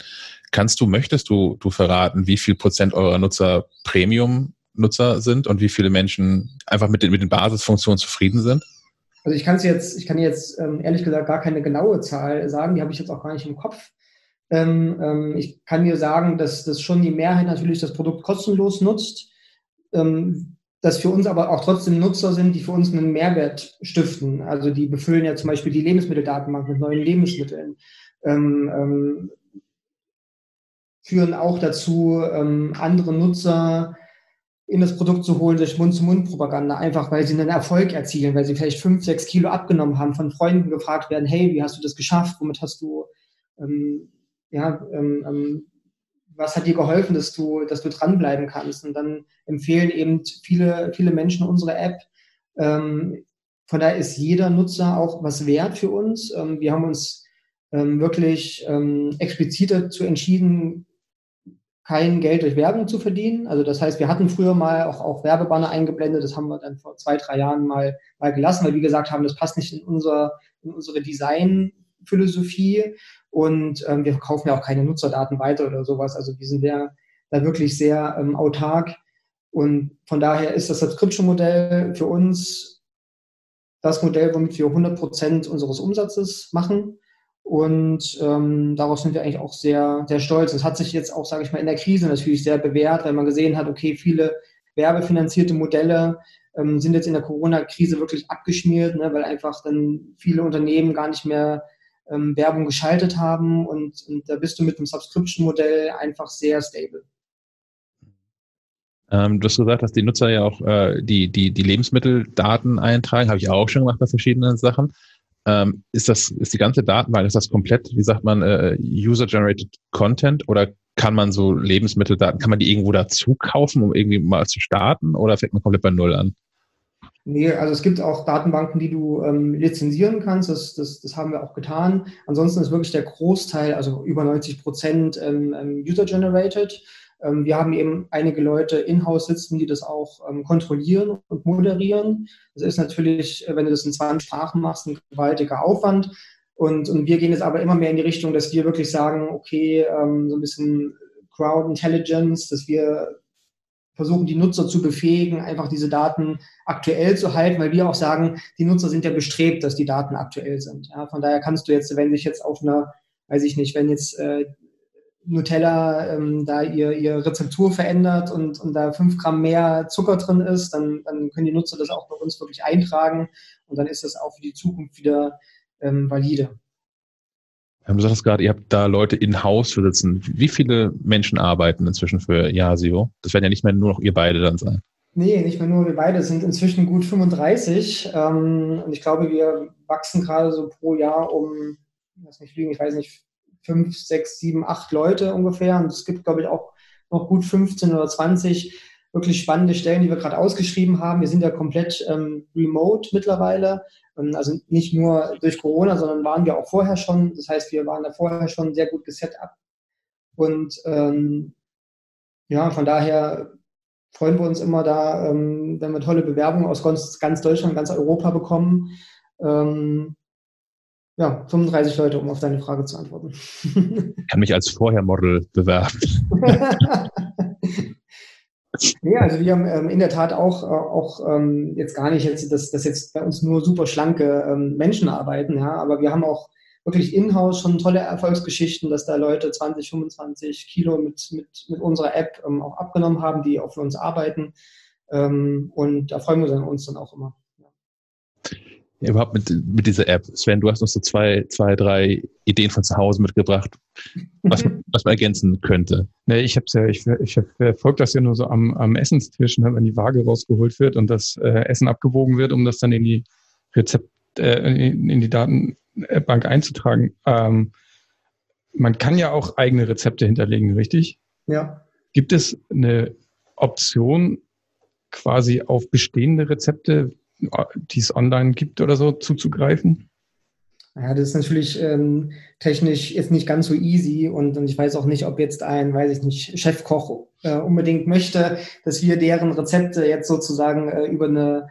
Kannst du, möchtest du, du verraten, wie viel Prozent eurer Nutzer Premium-Nutzer sind und wie viele Menschen einfach mit den, mit den Basisfunktionen zufrieden sind? Also ich kann es jetzt, ich kann jetzt ähm, ehrlich gesagt gar keine genaue Zahl sagen, die habe ich jetzt auch gar nicht im Kopf. Ähm, ähm, ich kann dir sagen, dass, dass schon die Mehrheit natürlich das Produkt kostenlos nutzt. Ähm, dass für uns aber auch trotzdem Nutzer sind, die für uns einen Mehrwert stiften. Also die befüllen ja zum Beispiel die Lebensmitteldatenbank mit neuen Lebensmitteln, ähm, ähm, führen auch dazu, ähm, andere Nutzer in das Produkt zu holen durch Mund-zu-Mund-Propaganda, einfach weil sie einen Erfolg erzielen, weil sie vielleicht fünf, sechs Kilo abgenommen haben, von Freunden gefragt werden, hey, wie hast du das geschafft, womit hast du ähm, ja, ähm, ähm was hat dir geholfen, dass du, dass du dranbleiben kannst? Und dann empfehlen eben viele, viele Menschen unsere App. Ähm, von daher ist jeder Nutzer auch was wert für uns. Ähm, wir haben uns ähm, wirklich ähm, explizit dazu entschieden, kein Geld durch Werbung zu verdienen. Also das heißt, wir hatten früher mal auch, auch Werbebanner eingeblendet. Das haben wir dann vor zwei, drei Jahren mal, mal gelassen, weil wir gesagt haben, das passt nicht in, unser, in unsere Designphilosophie. Und ähm, wir verkaufen ja auch keine Nutzerdaten weiter oder sowas. Also wir sind ja da wirklich sehr ähm, autark. Und von daher ist das Subscription-Modell für uns das Modell, womit wir 100 Prozent unseres Umsatzes machen. Und ähm, darauf sind wir eigentlich auch sehr, sehr stolz. Es hat sich jetzt auch, sage ich mal, in der Krise natürlich sehr bewährt, weil man gesehen hat, okay, viele werbefinanzierte Modelle ähm, sind jetzt in der Corona-Krise wirklich abgeschmiert, ne, weil einfach dann viele Unternehmen gar nicht mehr ähm, Werbung geschaltet haben und, und da bist du mit dem Subscription-Modell einfach sehr stable. Ähm, du hast gesagt, dass die Nutzer ja auch äh, die, die, die Lebensmitteldaten eintragen, habe ich auch schon gemacht bei verschiedenen Sachen. Ähm, ist das, ist die ganze Datenbank, ist das komplett, wie sagt man, äh, User-Generated Content oder kann man so Lebensmitteldaten, kann man die irgendwo dazu kaufen, um irgendwie mal zu starten oder fängt man komplett bei Null an? Nee, also es gibt auch Datenbanken, die du ähm, lizenzieren kannst. Das, das, das haben wir auch getan. Ansonsten ist wirklich der Großteil, also über 90 Prozent ähm, ähm, user-generated. Ähm, wir haben eben einige Leute in-house sitzen, die das auch ähm, kontrollieren und moderieren. Das ist natürlich, äh, wenn du das in 20 Sprachen machst, ein gewaltiger Aufwand. Und, und wir gehen jetzt aber immer mehr in die Richtung, dass wir wirklich sagen, okay, ähm, so ein bisschen Crowd Intelligence, dass wir versuchen, die Nutzer zu befähigen, einfach diese Daten aktuell zu halten, weil wir auch sagen, die Nutzer sind ja bestrebt, dass die Daten aktuell sind. Ja, von daher kannst du jetzt, wenn sich jetzt auf einer, weiß ich nicht, wenn jetzt äh, Nutella ähm, da ihr, ihr Rezeptur verändert und, und da fünf Gramm mehr Zucker drin ist, dann, dann können die Nutzer das auch bei uns wirklich eintragen und dann ist das auch für die Zukunft wieder ähm, valide. Du sagtest gerade, ihr habt da Leute in-house sitzen. Wie viele Menschen arbeiten inzwischen für Yasio? Das werden ja nicht mehr nur noch ihr beide dann sein. Nee, nicht mehr nur wir beide, es sind inzwischen gut 35. Ähm, und ich glaube, wir wachsen gerade so pro Jahr um, lass mich lügen, ich weiß nicht, fünf, sechs, sieben, acht Leute ungefähr. Und es gibt, glaube ich, auch noch gut 15 oder 20 wirklich spannende Stellen, die wir gerade ausgeschrieben haben. Wir sind ja komplett ähm, remote mittlerweile. Ähm, also nicht nur durch Corona, sondern waren wir auch vorher schon. Das heißt, wir waren da vorher schon sehr gut geset up. Und ähm, ja, von daher freuen wir uns immer da, ähm, wenn wir tolle Bewerbungen aus ganz, ganz Deutschland, ganz Europa bekommen. Ähm, ja, 35 Leute, um auf deine Frage zu antworten. Ich kann mich als Vorhermodel bewerben. Ja, also wir haben ähm, in der Tat auch, äh, auch ähm, jetzt gar nicht, jetzt, dass, dass jetzt bei uns nur super schlanke ähm, Menschen arbeiten, ja, aber wir haben auch wirklich in-house schon tolle Erfolgsgeschichten, dass da Leute 20, 25 Kilo mit, mit, mit unserer App ähm, auch abgenommen haben, die auch für uns arbeiten. Ähm, und da freuen wir uns dann auch immer ja, überhaupt mit, mit dieser App? Sven, du hast uns so zwei, zwei, drei Ideen von zu Hause mitgebracht, was, was man ergänzen könnte. Nee, ich habe ja, ich, ich verfolge das ja nur so am, am Essenstisch, ne, wenn die Waage rausgeholt wird und das äh, Essen abgewogen wird, um das dann in die Rezept, äh, in, in die Daten Datenbank einzutragen. Ähm, man kann ja auch eigene Rezepte hinterlegen, richtig? Ja. Gibt es eine Option, quasi auf bestehende Rezepte, die es online gibt oder so, zuzugreifen? Ja, das ist natürlich ähm, technisch jetzt nicht ganz so easy und, und ich weiß auch nicht, ob jetzt ein, weiß ich nicht, Chefkoch äh, unbedingt möchte, dass wir deren Rezepte jetzt sozusagen äh, über eine,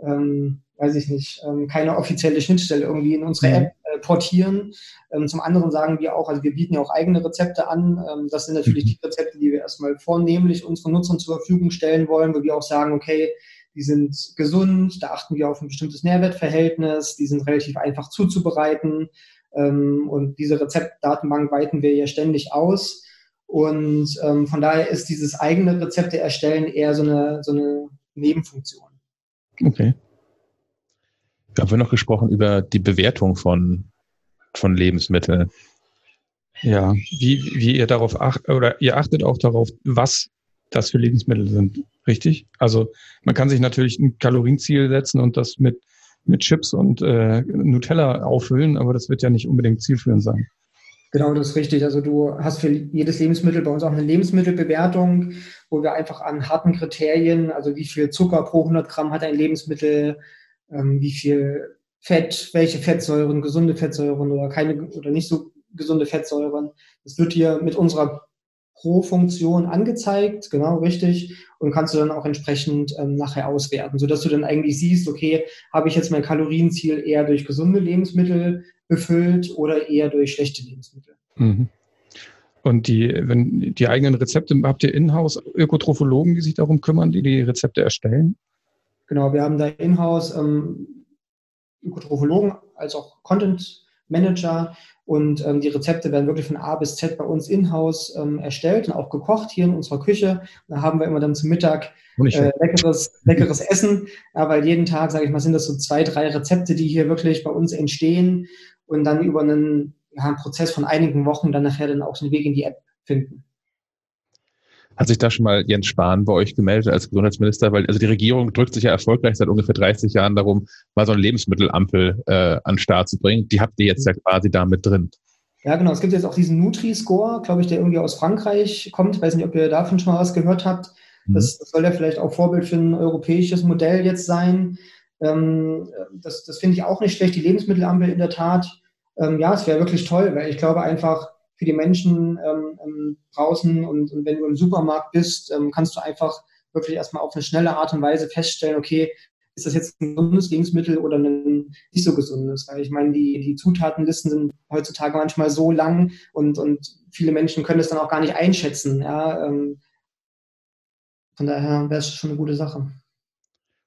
ähm, weiß ich nicht, ähm, keine offizielle Schnittstelle irgendwie in unsere mhm. App äh, portieren. Ähm, zum anderen sagen wir auch, also wir bieten ja auch eigene Rezepte an. Ähm, das sind natürlich mhm. die Rezepte, die wir erstmal vornehmlich unseren Nutzern zur Verfügung stellen wollen, wo wir auch sagen, okay, die sind gesund, da achten wir auf ein bestimmtes Nährwertverhältnis, die sind relativ einfach zuzubereiten ähm, und diese Rezeptdatenbank weiten wir ja ständig aus. Und ähm, von daher ist dieses eigene Rezepte erstellen eher so eine, so eine Nebenfunktion. Okay. Wir haben noch gesprochen über die Bewertung von, von Lebensmitteln. Ja, wie, wie ihr darauf achtet, oder ihr achtet auch darauf, was das für Lebensmittel sind, richtig? Also man kann sich natürlich ein Kalorienziel setzen und das mit, mit Chips und äh, Nutella auffüllen, aber das wird ja nicht unbedingt zielführend sein. Genau, das ist richtig. Also du hast für jedes Lebensmittel bei uns auch eine Lebensmittelbewertung, wo wir einfach an harten Kriterien, also wie viel Zucker pro 100 Gramm hat ein Lebensmittel, ähm, wie viel Fett, welche Fettsäuren, gesunde Fettsäuren oder keine oder nicht so gesunde Fettsäuren. Das wird dir mit unserer pro Funktion angezeigt, genau richtig, und kannst du dann auch entsprechend ähm, nachher auswerten, sodass du dann eigentlich siehst, okay, habe ich jetzt mein Kalorienziel eher durch gesunde Lebensmittel befüllt oder eher durch schlechte Lebensmittel. Mhm. Und die, wenn die eigenen Rezepte, habt ihr in-house Ökotrophologen, die sich darum kümmern, die die Rezepte erstellen? Genau, wir haben da in-house ähm, Ökotrophologen als auch Content Manager, und ähm, die Rezepte werden wirklich von A bis Z bei uns in-house ähm, erstellt und auch gekocht hier in unserer Küche. Da haben wir immer dann zum Mittag äh, leckeres, leckeres Essen. Ja, weil jeden Tag, sage ich mal, sind das so zwei, drei Rezepte, die hier wirklich bei uns entstehen und dann über einen, ja, einen Prozess von einigen Wochen dann nachher dann auch den Weg in die App finden. Hat sich da schon mal Jens Spahn bei euch gemeldet als Gesundheitsminister? Weil also die Regierung drückt sich ja erfolgreich seit ungefähr 30 Jahren darum, mal so eine Lebensmittelampel äh, an den Start zu bringen. Die habt ihr jetzt ja quasi da mit drin. Ja, genau. Es gibt jetzt auch diesen Nutri-Score, glaube ich, der irgendwie aus Frankreich kommt. Ich weiß nicht, ob ihr davon schon mal was gehört habt. Mhm. Das, das, soll ja vielleicht auch Vorbild für ein europäisches Modell jetzt sein. Ähm, das das finde ich auch nicht schlecht. Die Lebensmittelampel in der Tat. Ähm, ja, es wäre wirklich toll, weil ich glaube einfach, für die Menschen ähm, ähm, draußen und, und, wenn du im Supermarkt bist, ähm, kannst du einfach wirklich erstmal auf eine schnelle Art und Weise feststellen, okay, ist das jetzt ein gesundes Lebensmittel oder ein nicht so gesundes? Weil ich meine, die, die Zutatenlisten sind heutzutage manchmal so lang und, und viele Menschen können es dann auch gar nicht einschätzen. Ja? Ähm, von daher wäre es schon eine gute Sache.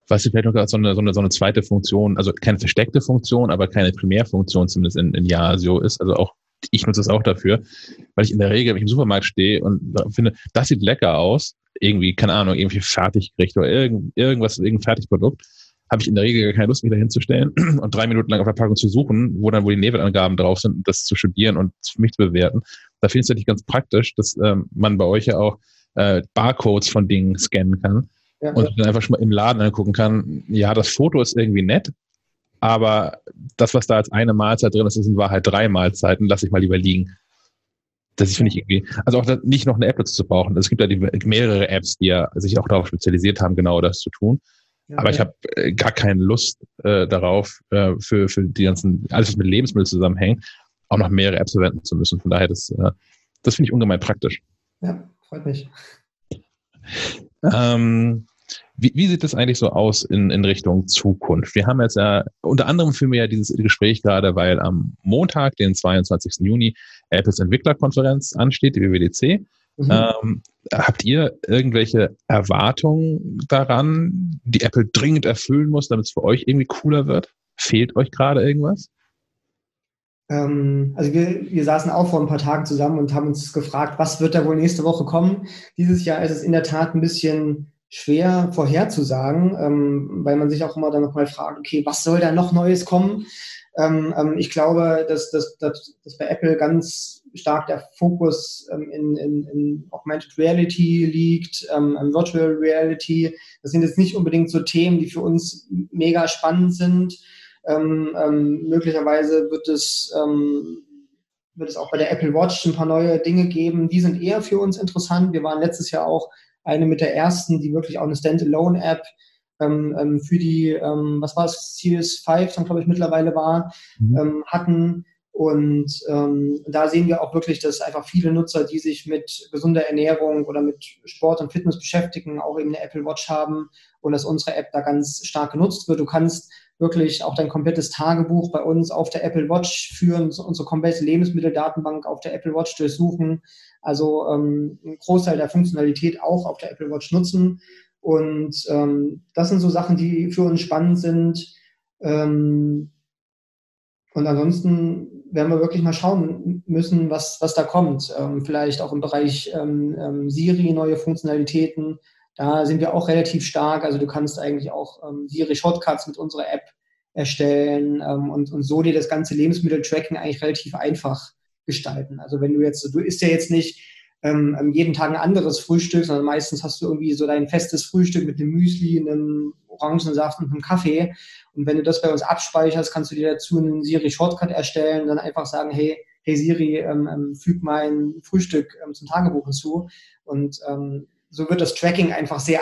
Was vielleicht noch so eine, so, eine, so eine zweite Funktion, also keine versteckte Funktion, aber keine Primärfunktion zumindest in, in Yasio ist, also auch ich nutze es auch dafür, weil ich in der Regel, wenn ich im Supermarkt stehe und finde, das sieht lecker aus, irgendwie, keine Ahnung, irgendwie Fertiggericht oder irgend, irgendwas, irgendein Fertigprodukt, habe ich in der Regel keine Lust, mich da hinzustellen und drei Minuten lang auf der Packung zu suchen, wo dann wohl die Nebelanggaben drauf sind, das zu studieren und für mich zu bewerten. Da finde ich es natürlich ganz praktisch, dass ähm, man bei euch ja auch äh, Barcodes von Dingen scannen kann ja, und dann einfach schon mal im Laden angucken kann, ja, das Foto ist irgendwie nett, aber das, was da als eine Mahlzeit drin ist, ist in Wahrheit drei Mahlzeiten, lasse ich mal lieber liegen. Das finde ich irgendwie, also auch nicht noch eine App dazu zu brauchen. Es gibt ja die, mehrere Apps, die ja sich auch darauf spezialisiert haben, genau das zu tun. Ja, aber ich habe äh, gar keine Lust äh, darauf, äh, für, für die ganzen, alles was mit Lebensmitteln zusammenhängt, auch noch mehrere Apps verwenden zu müssen. Von daher, das, äh, das finde ich ungemein praktisch. Ja, freut mich. Ähm, wie, wie sieht es eigentlich so aus in, in Richtung Zukunft? Wir haben jetzt ja, unter anderem führen wir ja dieses Gespräch gerade, weil am Montag, den 22. Juni, Apples Entwicklerkonferenz ansteht, die WWDC. Mhm. Ähm, habt ihr irgendwelche Erwartungen daran, die Apple dringend erfüllen muss, damit es für euch irgendwie cooler wird? Fehlt euch gerade irgendwas? Ähm, also wir, wir saßen auch vor ein paar Tagen zusammen und haben uns gefragt, was wird da wohl nächste Woche kommen? Dieses Jahr ist es in der Tat ein bisschen schwer vorherzusagen, ähm, weil man sich auch immer dann nochmal fragt, okay, was soll da noch Neues kommen? Ähm, ähm, ich glaube, dass, dass, dass, dass bei Apple ganz stark der Fokus ähm, in, in, in Augmented Reality liegt, ähm, Virtual Reality. Das sind jetzt nicht unbedingt so Themen, die für uns mega spannend sind. Ähm, ähm, möglicherweise wird es, ähm, wird es auch bei der Apple Watch ein paar neue Dinge geben. Die sind eher für uns interessant. Wir waren letztes Jahr auch eine mit der ersten, die wirklich auch eine Standalone-App ähm, ähm, für die, ähm, was war es, Series 5 dann glaube ich mittlerweile war, mhm. ähm, hatten. Und ähm, da sehen wir auch wirklich, dass einfach viele Nutzer, die sich mit gesunder Ernährung oder mit Sport und Fitness beschäftigen, auch eben eine Apple Watch haben und dass unsere App da ganz stark genutzt wird. Du kannst wirklich auch dein komplettes Tagebuch bei uns auf der Apple Watch führen, unsere komplette Lebensmitteldatenbank auf der Apple Watch durchsuchen. Also ähm, einen Großteil der Funktionalität auch auf der Apple Watch nutzen. Und ähm, das sind so Sachen, die für uns spannend sind. Ähm, und ansonsten werden wir wirklich mal schauen müssen, was, was da kommt. Ähm, vielleicht auch im Bereich ähm, ähm, Siri neue Funktionalitäten. Da sind wir auch relativ stark. Also du kannst eigentlich auch ähm, Siri-Shortcuts mit unserer App erstellen ähm, und, und so dir das ganze Lebensmittel-Tracking eigentlich relativ einfach gestalten. Also wenn du jetzt, du isst ja jetzt nicht ähm, ähm, jeden Tag ein anderes Frühstück, sondern meistens hast du irgendwie so dein festes Frühstück mit einem Müsli, einem Orangensaft und einem Kaffee. Und wenn du das bei uns abspeicherst, kannst du dir dazu einen Siri Shortcut erstellen und dann einfach sagen, hey, hey Siri, ähm, ähm, füg mein Frühstück ähm, zum Tagebuch hinzu. Und ähm, so wird das Tracking einfach sehr,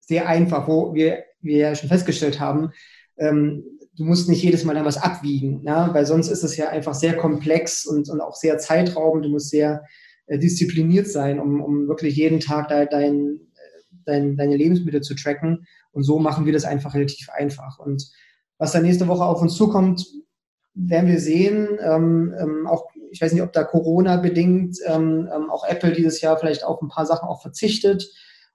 sehr einfach, wo wir, wir ja schon festgestellt haben, ähm, du musst nicht jedes Mal dann was abwiegen, ja? weil sonst ist es ja einfach sehr komplex und, und auch sehr zeitraubend. Du musst sehr äh, diszipliniert sein, um, um wirklich jeden Tag da dein, dein, deine Lebensmittel zu tracken. Und so machen wir das einfach relativ einfach. Und was da nächste Woche auf uns zukommt, werden wir sehen. Ähm, ähm, auch, ich weiß nicht, ob da Corona bedingt ähm, ähm auch Apple dieses Jahr vielleicht auf ein paar Sachen auch verzichtet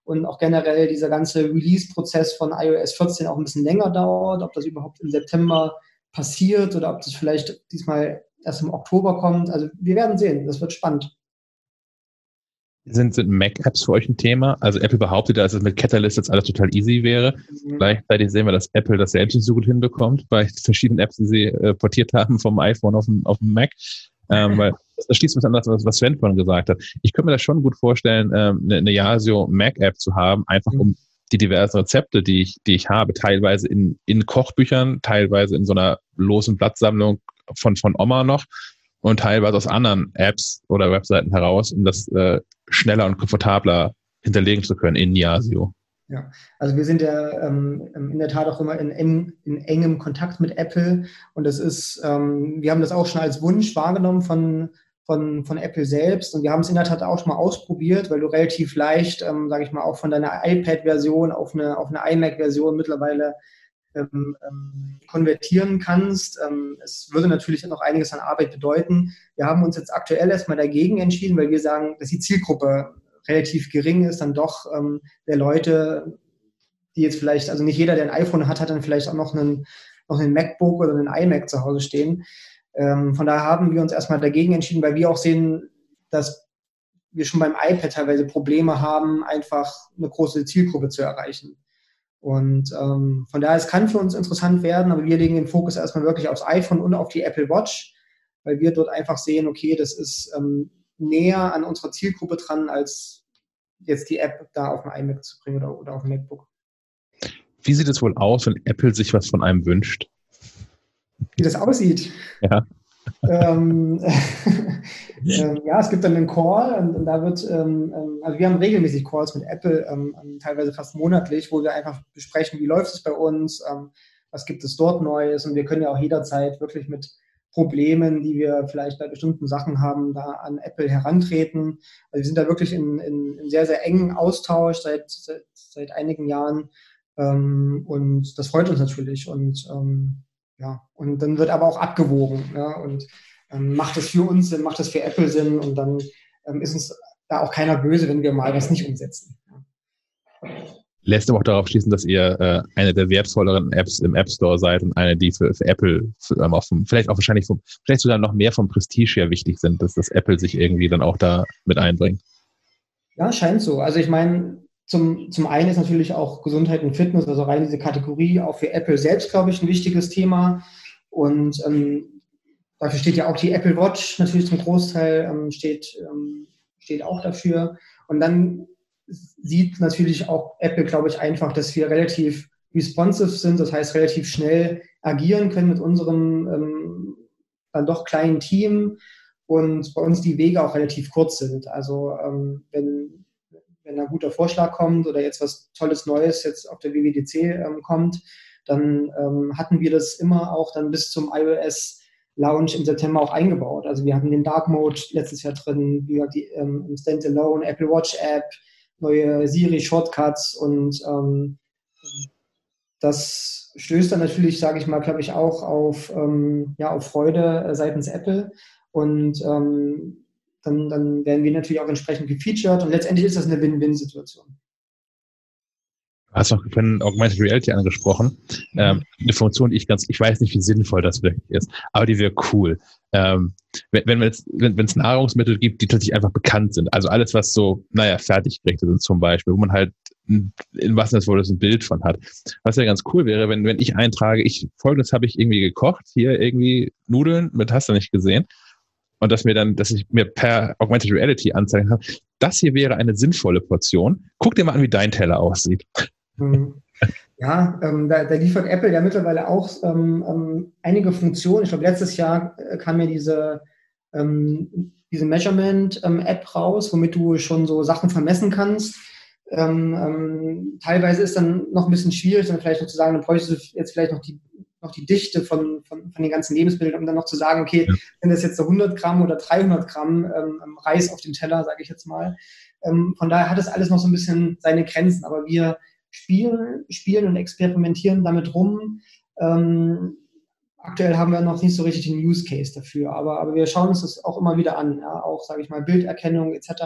und auch generell dieser ganze Release-Prozess von iOS 14 auch ein bisschen länger dauert, ob das überhaupt im September passiert oder ob das vielleicht diesmal erst im Oktober kommt. Also wir werden sehen. Das wird spannend. Sind, sind Mac-Apps für euch ein Thema? Also Apple behauptet, dass es mit Catalyst jetzt alles total easy wäre. Mhm. Gleichzeitig sehen wir, dass Apple das selbst nicht so gut hinbekommt bei verschiedenen Apps, die sie äh, portiert haben vom iPhone auf den, auf den Mac. Ähm, weil das schließt mich an das, was Sven vorhin gesagt hat. Ich könnte mir das schon gut vorstellen, ähm, eine, eine Yasio Mac-App zu haben, einfach mhm. um die diversen Rezepte, die ich, die ich habe, teilweise in, in Kochbüchern, teilweise in so einer losen Blattsammlung von, von Oma noch und teilweise aus anderen Apps oder Webseiten heraus, um das äh, schneller und komfortabler hinterlegen zu können in Yasio. Ja, also wir sind ja ähm, in der Tat auch immer in, eng, in, engem Kontakt mit Apple und das ist, ähm, wir haben das auch schon als Wunsch wahrgenommen von, von, von Apple selbst und wir haben es in der Tat auch schon mal ausprobiert, weil du relativ leicht, ähm, sage ich mal, auch von deiner iPad-Version auf eine, auf eine iMac-Version mittlerweile ähm, ähm, konvertieren kannst. Ähm, es würde natürlich noch einiges an Arbeit bedeuten. Wir haben uns jetzt aktuell erstmal dagegen entschieden, weil wir sagen, dass die Zielgruppe relativ gering ist, dann doch ähm, der Leute, die jetzt vielleicht, also nicht jeder, der ein iPhone hat, hat dann vielleicht auch noch einen, noch einen MacBook oder einen iMac zu Hause stehen. Ähm, von daher haben wir uns erstmal dagegen entschieden, weil wir auch sehen, dass wir schon beim iPad teilweise Probleme haben, einfach eine große Zielgruppe zu erreichen. Und ähm, von daher, es kann für uns interessant werden, aber wir legen den Fokus erstmal wirklich aufs iPhone und auf die Apple Watch, weil wir dort einfach sehen, okay, das ist ähm, näher an unserer Zielgruppe dran, als jetzt die App da auf ein iMac zu bringen oder, oder auf ein MacBook. Wie sieht es wohl aus, wenn Apple sich was von einem wünscht? Wie das aussieht? Ja ähm, ähm, ja, es gibt dann einen Call und, und da wird, ähm, ähm also wir haben regelmäßig Calls mit Apple, ähm, ähm, teilweise fast monatlich, wo wir einfach besprechen, wie läuft es bei uns, was gibt es dort Neues und wir können ja auch jederzeit wirklich mit Problemen, die wir vielleicht bei bestimmten Sachen haben, da an Apple herantreten. Also wir sind da wirklich in, in, in sehr, sehr engen Austausch seit, seit, seit einigen Jahren und das freut uns natürlich und ja, und dann wird aber auch abgewogen. Ja, und ähm, macht das für uns Sinn, macht das für Apple Sinn und dann ähm, ist uns da auch keiner böse, wenn wir mal was nicht umsetzen. Ja. Lässt aber auch darauf schließen, dass ihr äh, eine der wertvolleren Apps im App Store seid und eine, die für, für Apple für, ähm, auch vom, vielleicht auch wahrscheinlich vom, vielleicht sogar noch mehr vom Prestige her wichtig sind, dass das Apple sich irgendwie dann auch da mit einbringt. Ja, scheint so. Also ich meine, zum, zum einen ist natürlich auch Gesundheit und Fitness, also rein diese Kategorie, auch für Apple selbst, glaube ich, ein wichtiges Thema. Und ähm, dafür steht ja auch die Apple Watch natürlich zum Großteil, ähm, steht, ähm, steht auch dafür. Und dann sieht natürlich auch Apple, glaube ich, einfach, dass wir relativ responsive sind, das heißt relativ schnell agieren können mit unserem ähm, dann doch kleinen Team und bei uns die Wege auch relativ kurz sind. Also ähm, wenn, wenn ein guter Vorschlag kommt oder jetzt was Tolles Neues jetzt auf der WWDC ähm, kommt, dann ähm, hatten wir das immer auch dann bis zum iOS Launch im September auch eingebaut. Also wir hatten den Dark Mode letztes Jahr drin, wie die ähm, Standalone Apple Watch App, neue Siri Shortcuts und ähm, das stößt dann natürlich, sage ich mal, glaube ich, auch auf, ähm, ja, auf Freude äh, seitens Apple. Und ähm, dann, dann werden wir natürlich auch entsprechend gefeatured und letztendlich ist das eine Win-Win-Situation. Du hast noch von Augmented Reality angesprochen. Mhm. Ähm, eine Funktion, die ich ganz, ich weiß nicht, wie sinnvoll das wirklich ist, aber die wäre cool. Ähm, wenn, wenn es wenn, es Nahrungsmittel gibt, die tatsächlich einfach bekannt sind, also alles, was so, naja, Fertiggerichte sind zum Beispiel, wo man halt in was das wohl ein Bild von hat. Was ja ganz cool wäre, wenn, wenn ich eintrage, ich folgendes habe ich irgendwie gekocht, hier irgendwie Nudeln mit hast du nicht gesehen und dass mir dann, dass ich mir per Augmented Reality anzeigen kann, das hier wäre eine sinnvolle Portion. Guck dir mal an, wie dein Teller aussieht. Mhm. Ja, ähm, da, da, liefert Apple ja mittlerweile auch ähm, ähm, einige Funktionen. Ich glaube, letztes Jahr äh, kam ja diese, ähm, diese Measurement-App raus, womit du schon so Sachen vermessen kannst. Ähm, ähm, teilweise ist dann noch ein bisschen schwierig, dann vielleicht noch zu sagen, dann bräuchtest du jetzt vielleicht noch die noch die Dichte von, von, von den ganzen Lebensmitteln, um dann noch zu sagen, okay, ja. sind das jetzt so 100 Gramm oder 300 Gramm ähm, ähm, Reis auf dem Teller, sage ich jetzt mal. Ähm, von daher hat es alles noch so ein bisschen seine Grenzen, aber wir spielen, spielen und experimentieren damit rum. Ähm, aktuell haben wir noch nicht so richtig den Use Case dafür, aber, aber wir schauen uns das auch immer wieder an, ja? auch, sage ich mal, Bilderkennung etc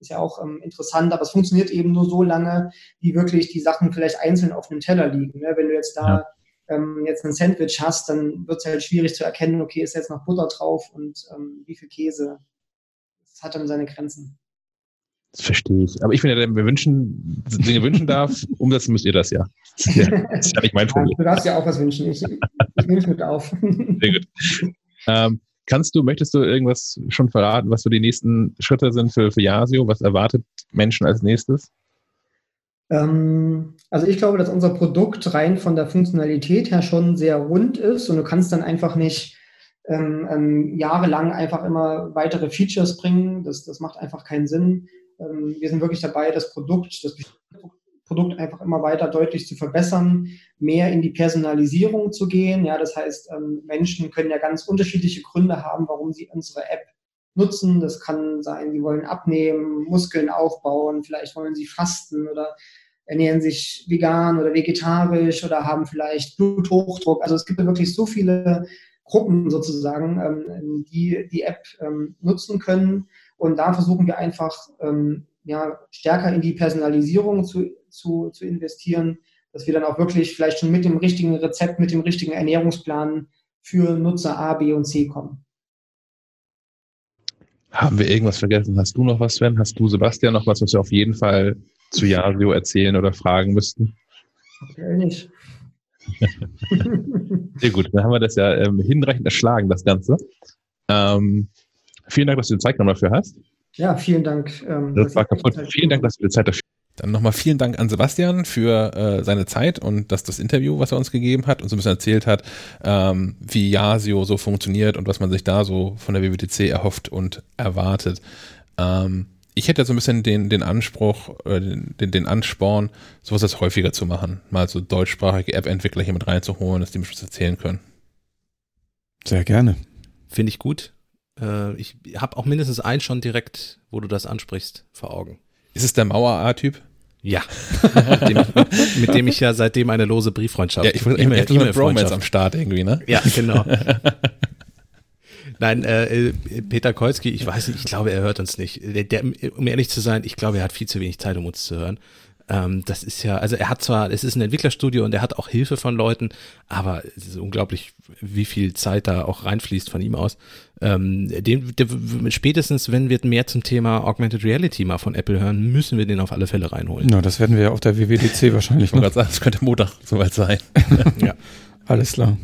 ist ja auch ähm, interessant, aber es funktioniert eben nur so lange, wie wirklich die Sachen vielleicht einzeln auf einem Teller liegen. Ne? Wenn du jetzt da ja ähm, jetzt ein Sandwich hast, dann wird es halt schwierig zu erkennen, okay, ist jetzt noch Butter drauf und ähm, wie viel Käse. Das hat dann seine Grenzen. Das verstehe ich. Aber ich finde, wenn wir wünschen, Dinge wünschen darf, umsetzen müsst ihr das ja. ja das ist ja nicht mein Problem. du darfst ja auch was wünschen. Ich, ich nehme es mit auf. Sehr gut. Ähm, kannst du, möchtest du irgendwas schon verraten, was so die nächsten Schritte sind für, für Yasio? Was erwartet Menschen als nächstes? Ähm, also ich glaube, dass unser Produkt rein von der Funktionalität her schon sehr rund ist und du kannst dann einfach nicht ähm, ähm, jahrelang einfach immer weitere Features bringen. Das, das macht einfach keinen Sinn. Ähm, wir sind wirklich dabei, das Produkt, das Produkt einfach immer weiter deutlich zu verbessern, mehr in die Personalisierung zu gehen. Ja, das heißt, ähm, Menschen können ja ganz unterschiedliche Gründe haben, warum sie unsere App nutzen. Das kann sein, sie wollen abnehmen, Muskeln aufbauen, vielleicht wollen sie fasten oder ernähren sich vegan oder vegetarisch oder haben vielleicht Bluthochdruck. Also es gibt ja wirklich so viele Gruppen sozusagen, ähm, die die App nutzen können. Und da versuchen wir einfach ähm, ja, stärker in die Personalisierung zu, zu, zu investieren, dass wir dann auch wirklich vielleicht schon mit dem richtigen Rezept, mit dem richtigen Ernährungsplan für Nutzer A, B und C kommen. Haben wir irgendwas vergessen? Hast du noch was, Sven? Hast du, Sebastian, noch was, was wir auf jeden Fall zu Yario erzählen oder fragen müssten? Aktuell nicht. Sehr gut, dann haben wir das ja ähm, hinreichend erschlagen, das Ganze. Ähm, vielen Dank, dass du die Zeit genommen dafür hast. Ja, vielen Dank. Ähm, das war kaputt. Vielen Dank, dass du die Zeit dafür dann nochmal vielen Dank an Sebastian für äh, seine Zeit und dass das Interview, was er uns gegeben hat, uns ein bisschen erzählt hat, ähm, wie Yasio so funktioniert und was man sich da so von der WWDC erhofft und erwartet. Ähm, ich hätte so ein bisschen den, den Anspruch, äh, den, den Ansporn, sowas als häufiger zu machen. Mal so deutschsprachige App-Entwickler hier mit reinzuholen, dass die mir was erzählen können. Sehr gerne. Finde ich gut. Äh, ich habe auch mindestens einen schon direkt, wo du das ansprichst, vor Augen. Ist es der Mauer-A-Typ? Ja, mit, dem ich, mit dem ich ja seitdem eine lose Brieffreundschaft. Ja, ich bin immer e e Bromance am Start irgendwie, ne? Ja, genau. Nein, äh, äh, Peter Kolski, ich weiß nicht, ich glaube, er hört uns nicht. Der, der, um ehrlich zu sein, ich glaube, er hat viel zu wenig Zeit, um uns zu hören. Ähm, das ist ja, also er hat zwar, es ist ein Entwicklerstudio und er hat auch Hilfe von Leuten, aber es ist unglaublich, wie viel Zeit da auch reinfließt von ihm aus. Ähm, den, der, spätestens, wenn wir mehr zum Thema Augmented Reality mal von Apple hören, müssen wir den auf alle Fälle reinholen. Na, das werden wir ja auf der WWDC wahrscheinlich noch. Das könnte Montag soweit sein. ja. Alles klar.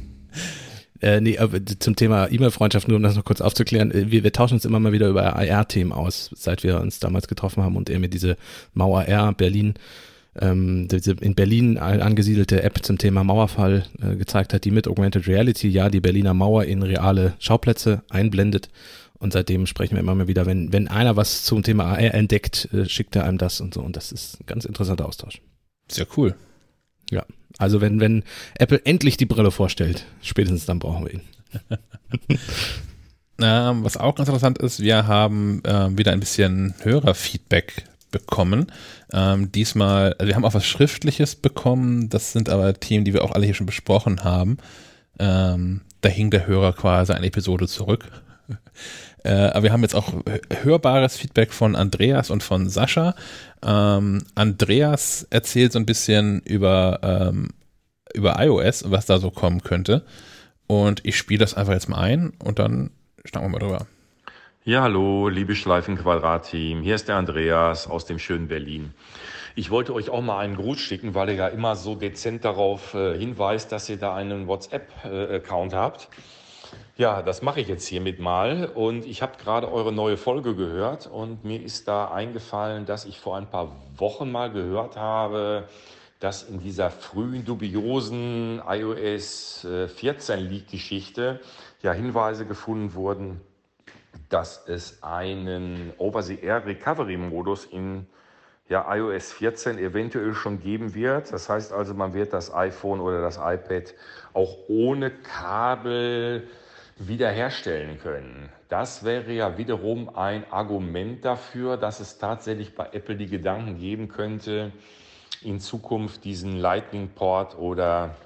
Äh, nee, zum Thema E-Mail-Freundschaft, nur um das noch kurz aufzuklären, äh, wir, wir tauschen uns immer mal wieder über AR-Themen aus, seit wir uns damals getroffen haben und er mir diese Mauer R Berlin ähm, diese in Berlin angesiedelte App zum Thema Mauerfall äh, gezeigt hat, die mit Augmented Reality ja die Berliner Mauer in reale Schauplätze einblendet. Und seitdem sprechen wir immer mal wieder, wenn, wenn einer was zum Thema AR entdeckt, äh, schickt er einem das und so. Und das ist ein ganz interessanter Austausch. Sehr cool. Ja. Also wenn, wenn Apple endlich die Brille vorstellt, spätestens dann brauchen wir ihn. ähm, was auch ganz interessant ist, wir haben äh, wieder ein bisschen Hörerfeedback bekommen. Ähm, diesmal, also wir haben auch was Schriftliches bekommen, das sind aber Themen, die wir auch alle hier schon besprochen haben. Ähm, da hing der Hörer quasi eine Episode zurück. Äh, aber wir haben jetzt auch hörbares Feedback von Andreas und von Sascha. Ähm, Andreas erzählt so ein bisschen über, ähm, über iOS und was da so kommen könnte. Und ich spiele das einfach jetzt mal ein und dann schnacken wir mal drüber. Ja, hallo, liebe Schleifenquadrat-Team. Hier ist der Andreas aus dem schönen Berlin. Ich wollte euch auch mal einen Gruß schicken, weil ihr ja immer so dezent darauf äh, hinweist, dass ihr da einen WhatsApp-Account äh, habt. Ja, das mache ich jetzt hiermit mal. Und ich habe gerade eure neue Folge gehört und mir ist da eingefallen, dass ich vor ein paar Wochen mal gehört habe, dass in dieser frühen, dubiosen iOS 14 äh, Leak-Geschichte ja Hinweise gefunden wurden, dass es einen Over-the-Air-Recovery-Modus in ja, iOS 14 eventuell schon geben wird. Das heißt also, man wird das iPhone oder das iPad auch ohne Kabel wiederherstellen können. Das wäre ja wiederum ein Argument dafür, dass es tatsächlich bei Apple die Gedanken geben könnte, in Zukunft diesen Lightning-Port oder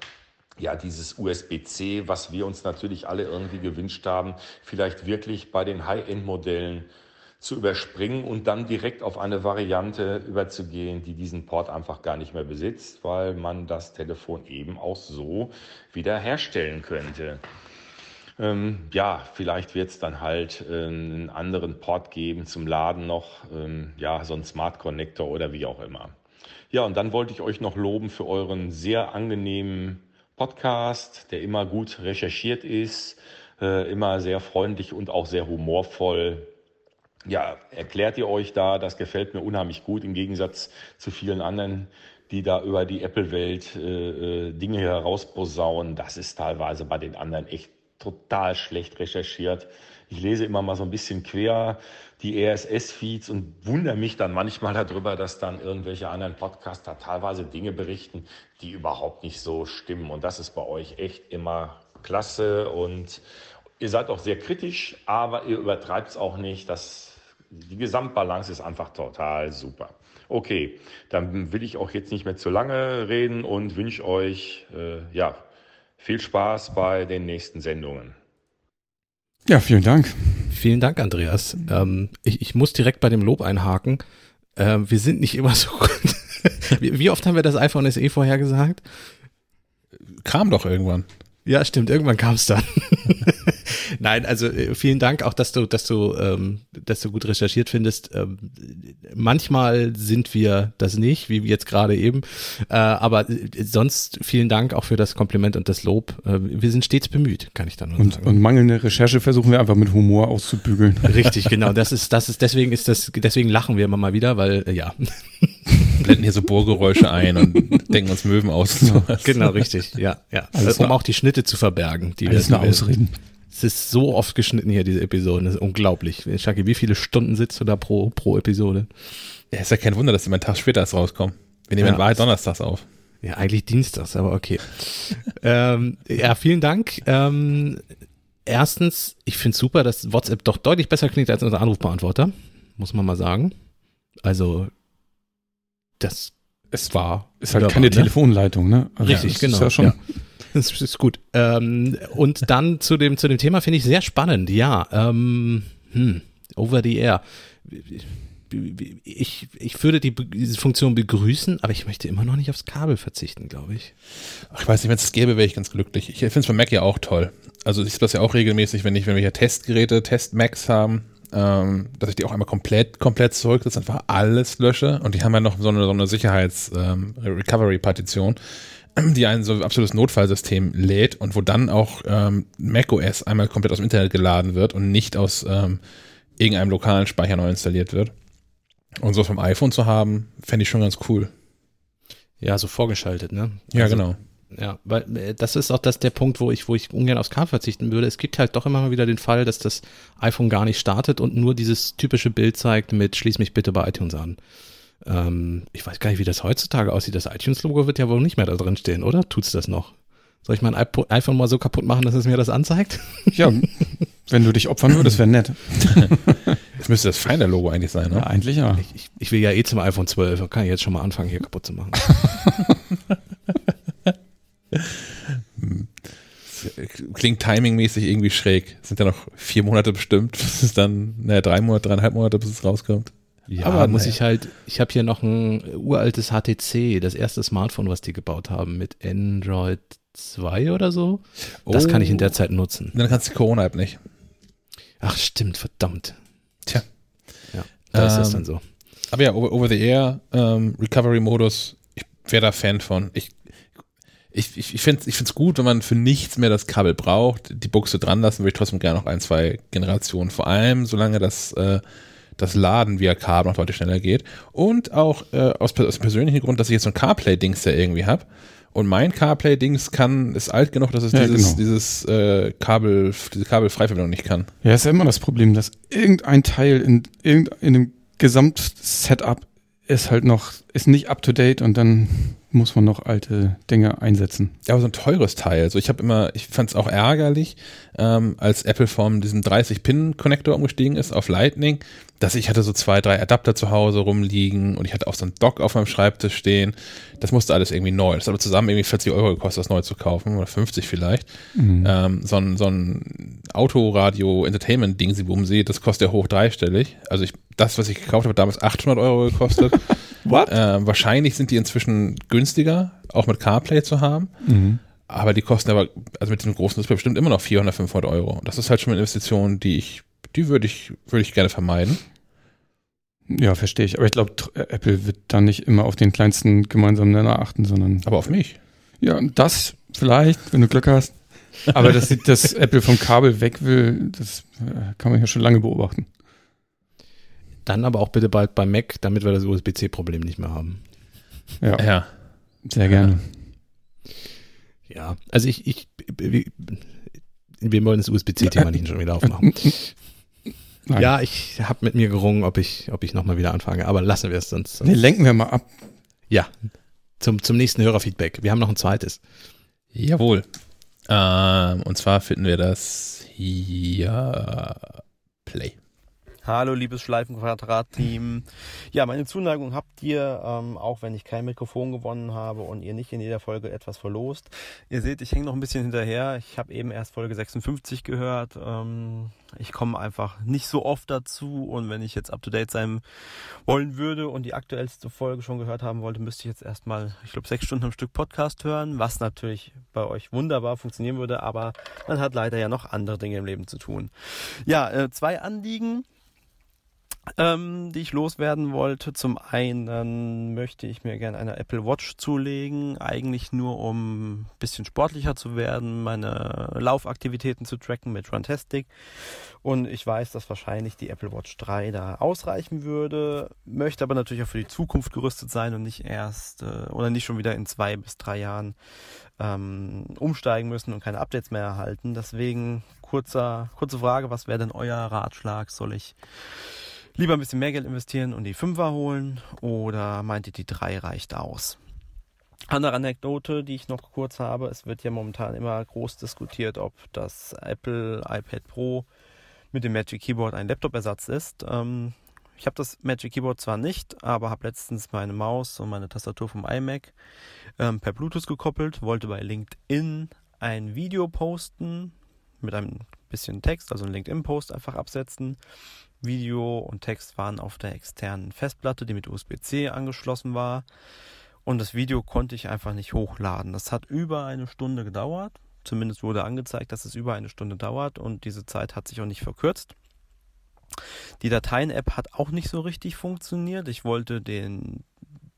ja, dieses USB-C, was wir uns natürlich alle irgendwie gewünscht haben, vielleicht wirklich bei den High-End-Modellen zu überspringen und dann direkt auf eine Variante überzugehen, die diesen Port einfach gar nicht mehr besitzt, weil man das Telefon eben auch so wieder herstellen könnte. Ähm, ja, vielleicht wird es dann halt äh, einen anderen Port geben zum Laden noch, ähm, ja, so ein Smart Connector oder wie auch immer. Ja, und dann wollte ich euch noch loben für euren sehr angenehmen Podcast, der immer gut recherchiert ist, äh, immer sehr freundlich und auch sehr humorvoll. Ja, erklärt ihr euch da, das gefällt mir unheimlich gut im Gegensatz zu vielen anderen, die da über die Apple-Welt äh, äh Dinge herausposaunen. Das ist teilweise bei den anderen echt total schlecht recherchiert. Ich lese immer mal so ein bisschen quer die RSS-Feeds und wundere mich dann manchmal darüber, dass dann irgendwelche anderen Podcaster teilweise Dinge berichten, die überhaupt nicht so stimmen. Und das ist bei euch echt immer klasse und ihr seid auch sehr kritisch, aber ihr übertreibt es auch nicht. Das, die Gesamtbalance ist einfach total super. Okay, dann will ich auch jetzt nicht mehr zu lange reden und wünsche euch äh, ja, viel Spaß bei den nächsten Sendungen. Ja, vielen Dank. Vielen Dank, Andreas. Ähm, ich, ich, muss direkt bei dem Lob einhaken. Äh, wir sind nicht immer so gut. wie, wie, oft haben wir das iPhone SE vorhergesagt? Kam doch irgendwann. Ja, stimmt. Irgendwann kam es dann. Nein, also äh, vielen Dank auch, dass du, dass du, ähm, dass du gut recherchiert findest. Ähm, manchmal sind wir das nicht, wie jetzt gerade eben. Äh, aber äh, sonst vielen Dank auch für das Kompliment und das Lob. Äh, wir sind stets bemüht, kann ich dann nur und, sagen. Und mangelnde Recherche versuchen wir einfach mit Humor auszubügeln. Richtig, genau. Das ist, das ist, deswegen ist das, deswegen lachen wir immer mal wieder, weil, äh, ja. Blenden hier so Bohrgeräusche ein und denken uns Möwen aus. Und sowas. Genau, richtig. Ja, ja. Alles um auch die Schnitte zu verbergen. Die Alles nur Ausreden. Es ist so oft geschnitten hier, diese Episode. Das ist unglaublich. Shaki, wie viele Stunden sitzt du da pro, pro Episode? Ja, ist ja kein Wunder, dass mal einen Tag später erst rauskommen. Wir nehmen ja. in Wahrheit donnerstags auf. Ja, eigentlich dienstags, aber okay. ähm, ja, vielen Dank. Ähm, erstens, ich finde super, dass WhatsApp doch deutlich besser klingt als unser Anrufbeantworter. Muss man mal sagen. Also, das es war. Ist halt keine ne? Telefonleitung, ne? Also Richtig, genau. Ist ja schon, ja. Das ist gut. Ähm, und dann zu dem, zu dem Thema finde ich sehr spannend. Ja, ähm, hm, over the air. Ich, ich würde die, diese Funktion begrüßen, aber ich möchte immer noch nicht aufs Kabel verzichten, glaube ich. Ach, ich weiß nicht, wenn es das gäbe, wäre ich ganz glücklich. Ich finde es von Mac ja auch toll. Also ich sehe das ja auch regelmäßig, wenn ich, wenn wir hier Testgeräte, Test-Macs haben, ähm, dass ich die auch einmal komplett, komplett zurücksetze, einfach alles lösche. Und die haben ja noch so eine, so eine Sicherheits-Recovery-Partition. Ähm, die ein so absolutes Notfallsystem lädt und wo dann auch ähm, macOS einmal komplett aus dem Internet geladen wird und nicht aus ähm, irgendeinem lokalen Speicher neu installiert wird. Und so vom iPhone zu haben, fände ich schon ganz cool. Ja, so vorgeschaltet, ne? Ja, Also, genau. Ja, weil äh, das ist auch das der Punkt, wo ich, wo ich ungern aufs Kabel verzichten würde. Es gibt halt doch immer mal wieder den Fall, dass das iPhone gar nicht startet und nur dieses typische Bild zeigt mit schließ mich bitte bei iTunes an. Ähm, ich weiß gar nicht, wie das heutzutage aussieht. Das iTunes-Logo wird ja wohl nicht mehr da drin stehen, oder? Tut's das noch? Soll ich mein iPhone mal so kaputt machen, dass es mir das anzeigt? Ja, wenn du dich opfern würdest, wäre nett. Das müsste das Finder-Logo eigentlich sein, Ja, ne? eigentlich ja. Ich, ich, ich will ja eh zum iPhone 12, dann kann ich jetzt schon mal anfangen, hier kaputt zu machen. Klingt timingmäßig irgendwie schräg. Es sind ja noch vier Monate bestimmt, bis es dann, naja, drei Monate, dreieinhalb Monate, bis es rauskommt. Ja, Aber muss naja. ich halt, ich habe hier noch ein uraltes HTC, das erste Smartphone, was die gebaut haben, mit Android 2 oder so. Das Oh. kann ich in der Zeit nutzen. Dann kannst du die Corona-App nicht. Ach stimmt, verdammt. Tja. Ja, da ist das Ähm, dann so. Aber ja, over, over the Air, ähm, Recovery-Modus, ich wäre da Fan von. Ich, ich, ich, ich finde es ich find's gut, wenn man für nichts mehr das Kabel braucht, die Buchse dran lassen, würde ich trotzdem gerne noch ein, zwei Generationen. Vor allem, solange das, äh, das Laden via Kabel noch deutlich schneller geht. Und auch äh, aus, aus persönlichen Grund, dass ich jetzt so ein CarPlay-Dings ja irgendwie habe. Und mein CarPlay-Dings kann, ist alt genug, dass es Ja, dieses, genau. dieses äh, Kabel, diese Kabelfreiverbindung nicht kann. Ja, ist ja immer das Problem, dass irgendein Teil in, irgendein, in dem Gesamtsetup ist halt noch, ist nicht up to date und dann muss man noch alte Dinge einsetzen. Ja, aber so ein teures Teil. Also ich habe immer, ich fand es auch ärgerlich, ähm, als Apple vom diesem 30-Pin-Connector umgestiegen ist auf Lightning, dass ich hatte so zwei, drei Adapter zu Hause rumliegen und ich hatte auch so ein Dock auf meinem Schreibtisch stehen. Das musste alles irgendwie neu. Das hat aber zusammen irgendwie 40 Euro gekostet, das neu zu kaufen oder 50 vielleicht. Ähm, so ein, so ein Autoradio-Entertainment-Ding, sie bumsi, das kostet ja hoch dreistellig. Also ich, das, was ich gekauft habe, damals 800 Euro gekostet. What? Ähm, wahrscheinlich sind die inzwischen günstiger, auch mit CarPlay zu haben. Mhm. Aber die kosten aber, also mit dem großen Display bestimmt immer noch 400, 500 Euro. Das ist halt schon eine Investition, die ich, die würde ich, würde ich gerne vermeiden. Ja, verstehe ich. Aber ich glaube, Apple wird da nicht immer auf den kleinsten gemeinsamen Nenner achten, sondern Aber auf mich. ja, das vielleicht, wenn du Glück hast. Aber dass, sie- dass Apple vom Kabel weg will, das äh, kann man ja schon lange beobachten. Dann aber auch bitte bald bei Mac, damit wir das USB-C-Problem nicht mehr haben. Ja, Ja. sehr gerne. Ja, also ich, ich, wir, wir wollen das USB-C-Thema nicht schon wieder aufmachen. Nein. Ja, ich habe mit mir gerungen, ob ich, ob ich nochmal wieder anfange, aber lassen wir es sonst. sonst Nee, lenken wir mal ab. Ja, zum, zum nächsten Hörerfeedback. Wir haben noch ein zweites. Jawohl. Ähm, und zwar finden wir das hier Play. Hallo, liebes Schleifenquadrat-Team. Ja, meine Zuneigung habt ihr, ähm, auch wenn ich kein Mikrofon gewonnen habe und ihr nicht in jeder Folge etwas verlost. Ihr seht, ich hänge noch ein bisschen hinterher. Ich habe eben erst Folge 56 gehört. Ähm, ich komme einfach nicht so oft dazu und wenn ich jetzt up-to-date sein wollen würde und die aktuellste Folge schon gehört haben wollte, müsste ich jetzt erstmal, ich glaube, sechs Stunden am Stück Podcast hören, was natürlich bei euch wunderbar funktionieren würde, aber man hat leider ja noch andere Dinge im Leben zu tun. Ja, äh, zwei Anliegen ähm, die ich loswerden wollte. Zum einen möchte ich mir gerne eine Apple Watch zulegen, eigentlich nur um ein bisschen sportlicher zu werden, meine Laufaktivitäten zu tracken mit Runtastic. Und ich weiß, dass wahrscheinlich die Apple Watch 3 da ausreichen würde, möchte aber natürlich auch für die Zukunft gerüstet sein und nicht erst äh, oder nicht schon wieder in zwei bis drei Jahren ähm, umsteigen müssen und keine Updates mehr erhalten. Deswegen kurzer, kurze Frage, was wäre denn euer Ratschlag? Soll ich lieber ein bisschen mehr Geld investieren und die Fünfer holen oder meint ihr, die drei reicht aus? Andere Anekdote, die ich noch kurz habe, es wird ja momentan immer groß diskutiert, ob das Apple iPad Pro mit dem Magic Keyboard ein Laptop-Ersatz ist. Ähm, ich habe das Magic Keyboard zwar nicht, aber habe letztens meine Maus und meine Tastatur vom iMac ähm, per Bluetooth gekoppelt, wollte bei LinkedIn ein Video posten mit einem bisschen Text, also einen LinkedIn-Post einfach absetzen. Video und Text waren auf der externen Festplatte, die mit USB-C angeschlossen war. Und das Video konnte ich einfach nicht hochladen. Das hat über eine Stunde gedauert. Zumindest wurde angezeigt, dass es über eine Stunde dauert und diese Zeit hat sich auch nicht verkürzt. Die Dateien-App hat auch nicht so richtig funktioniert. Ich wollte den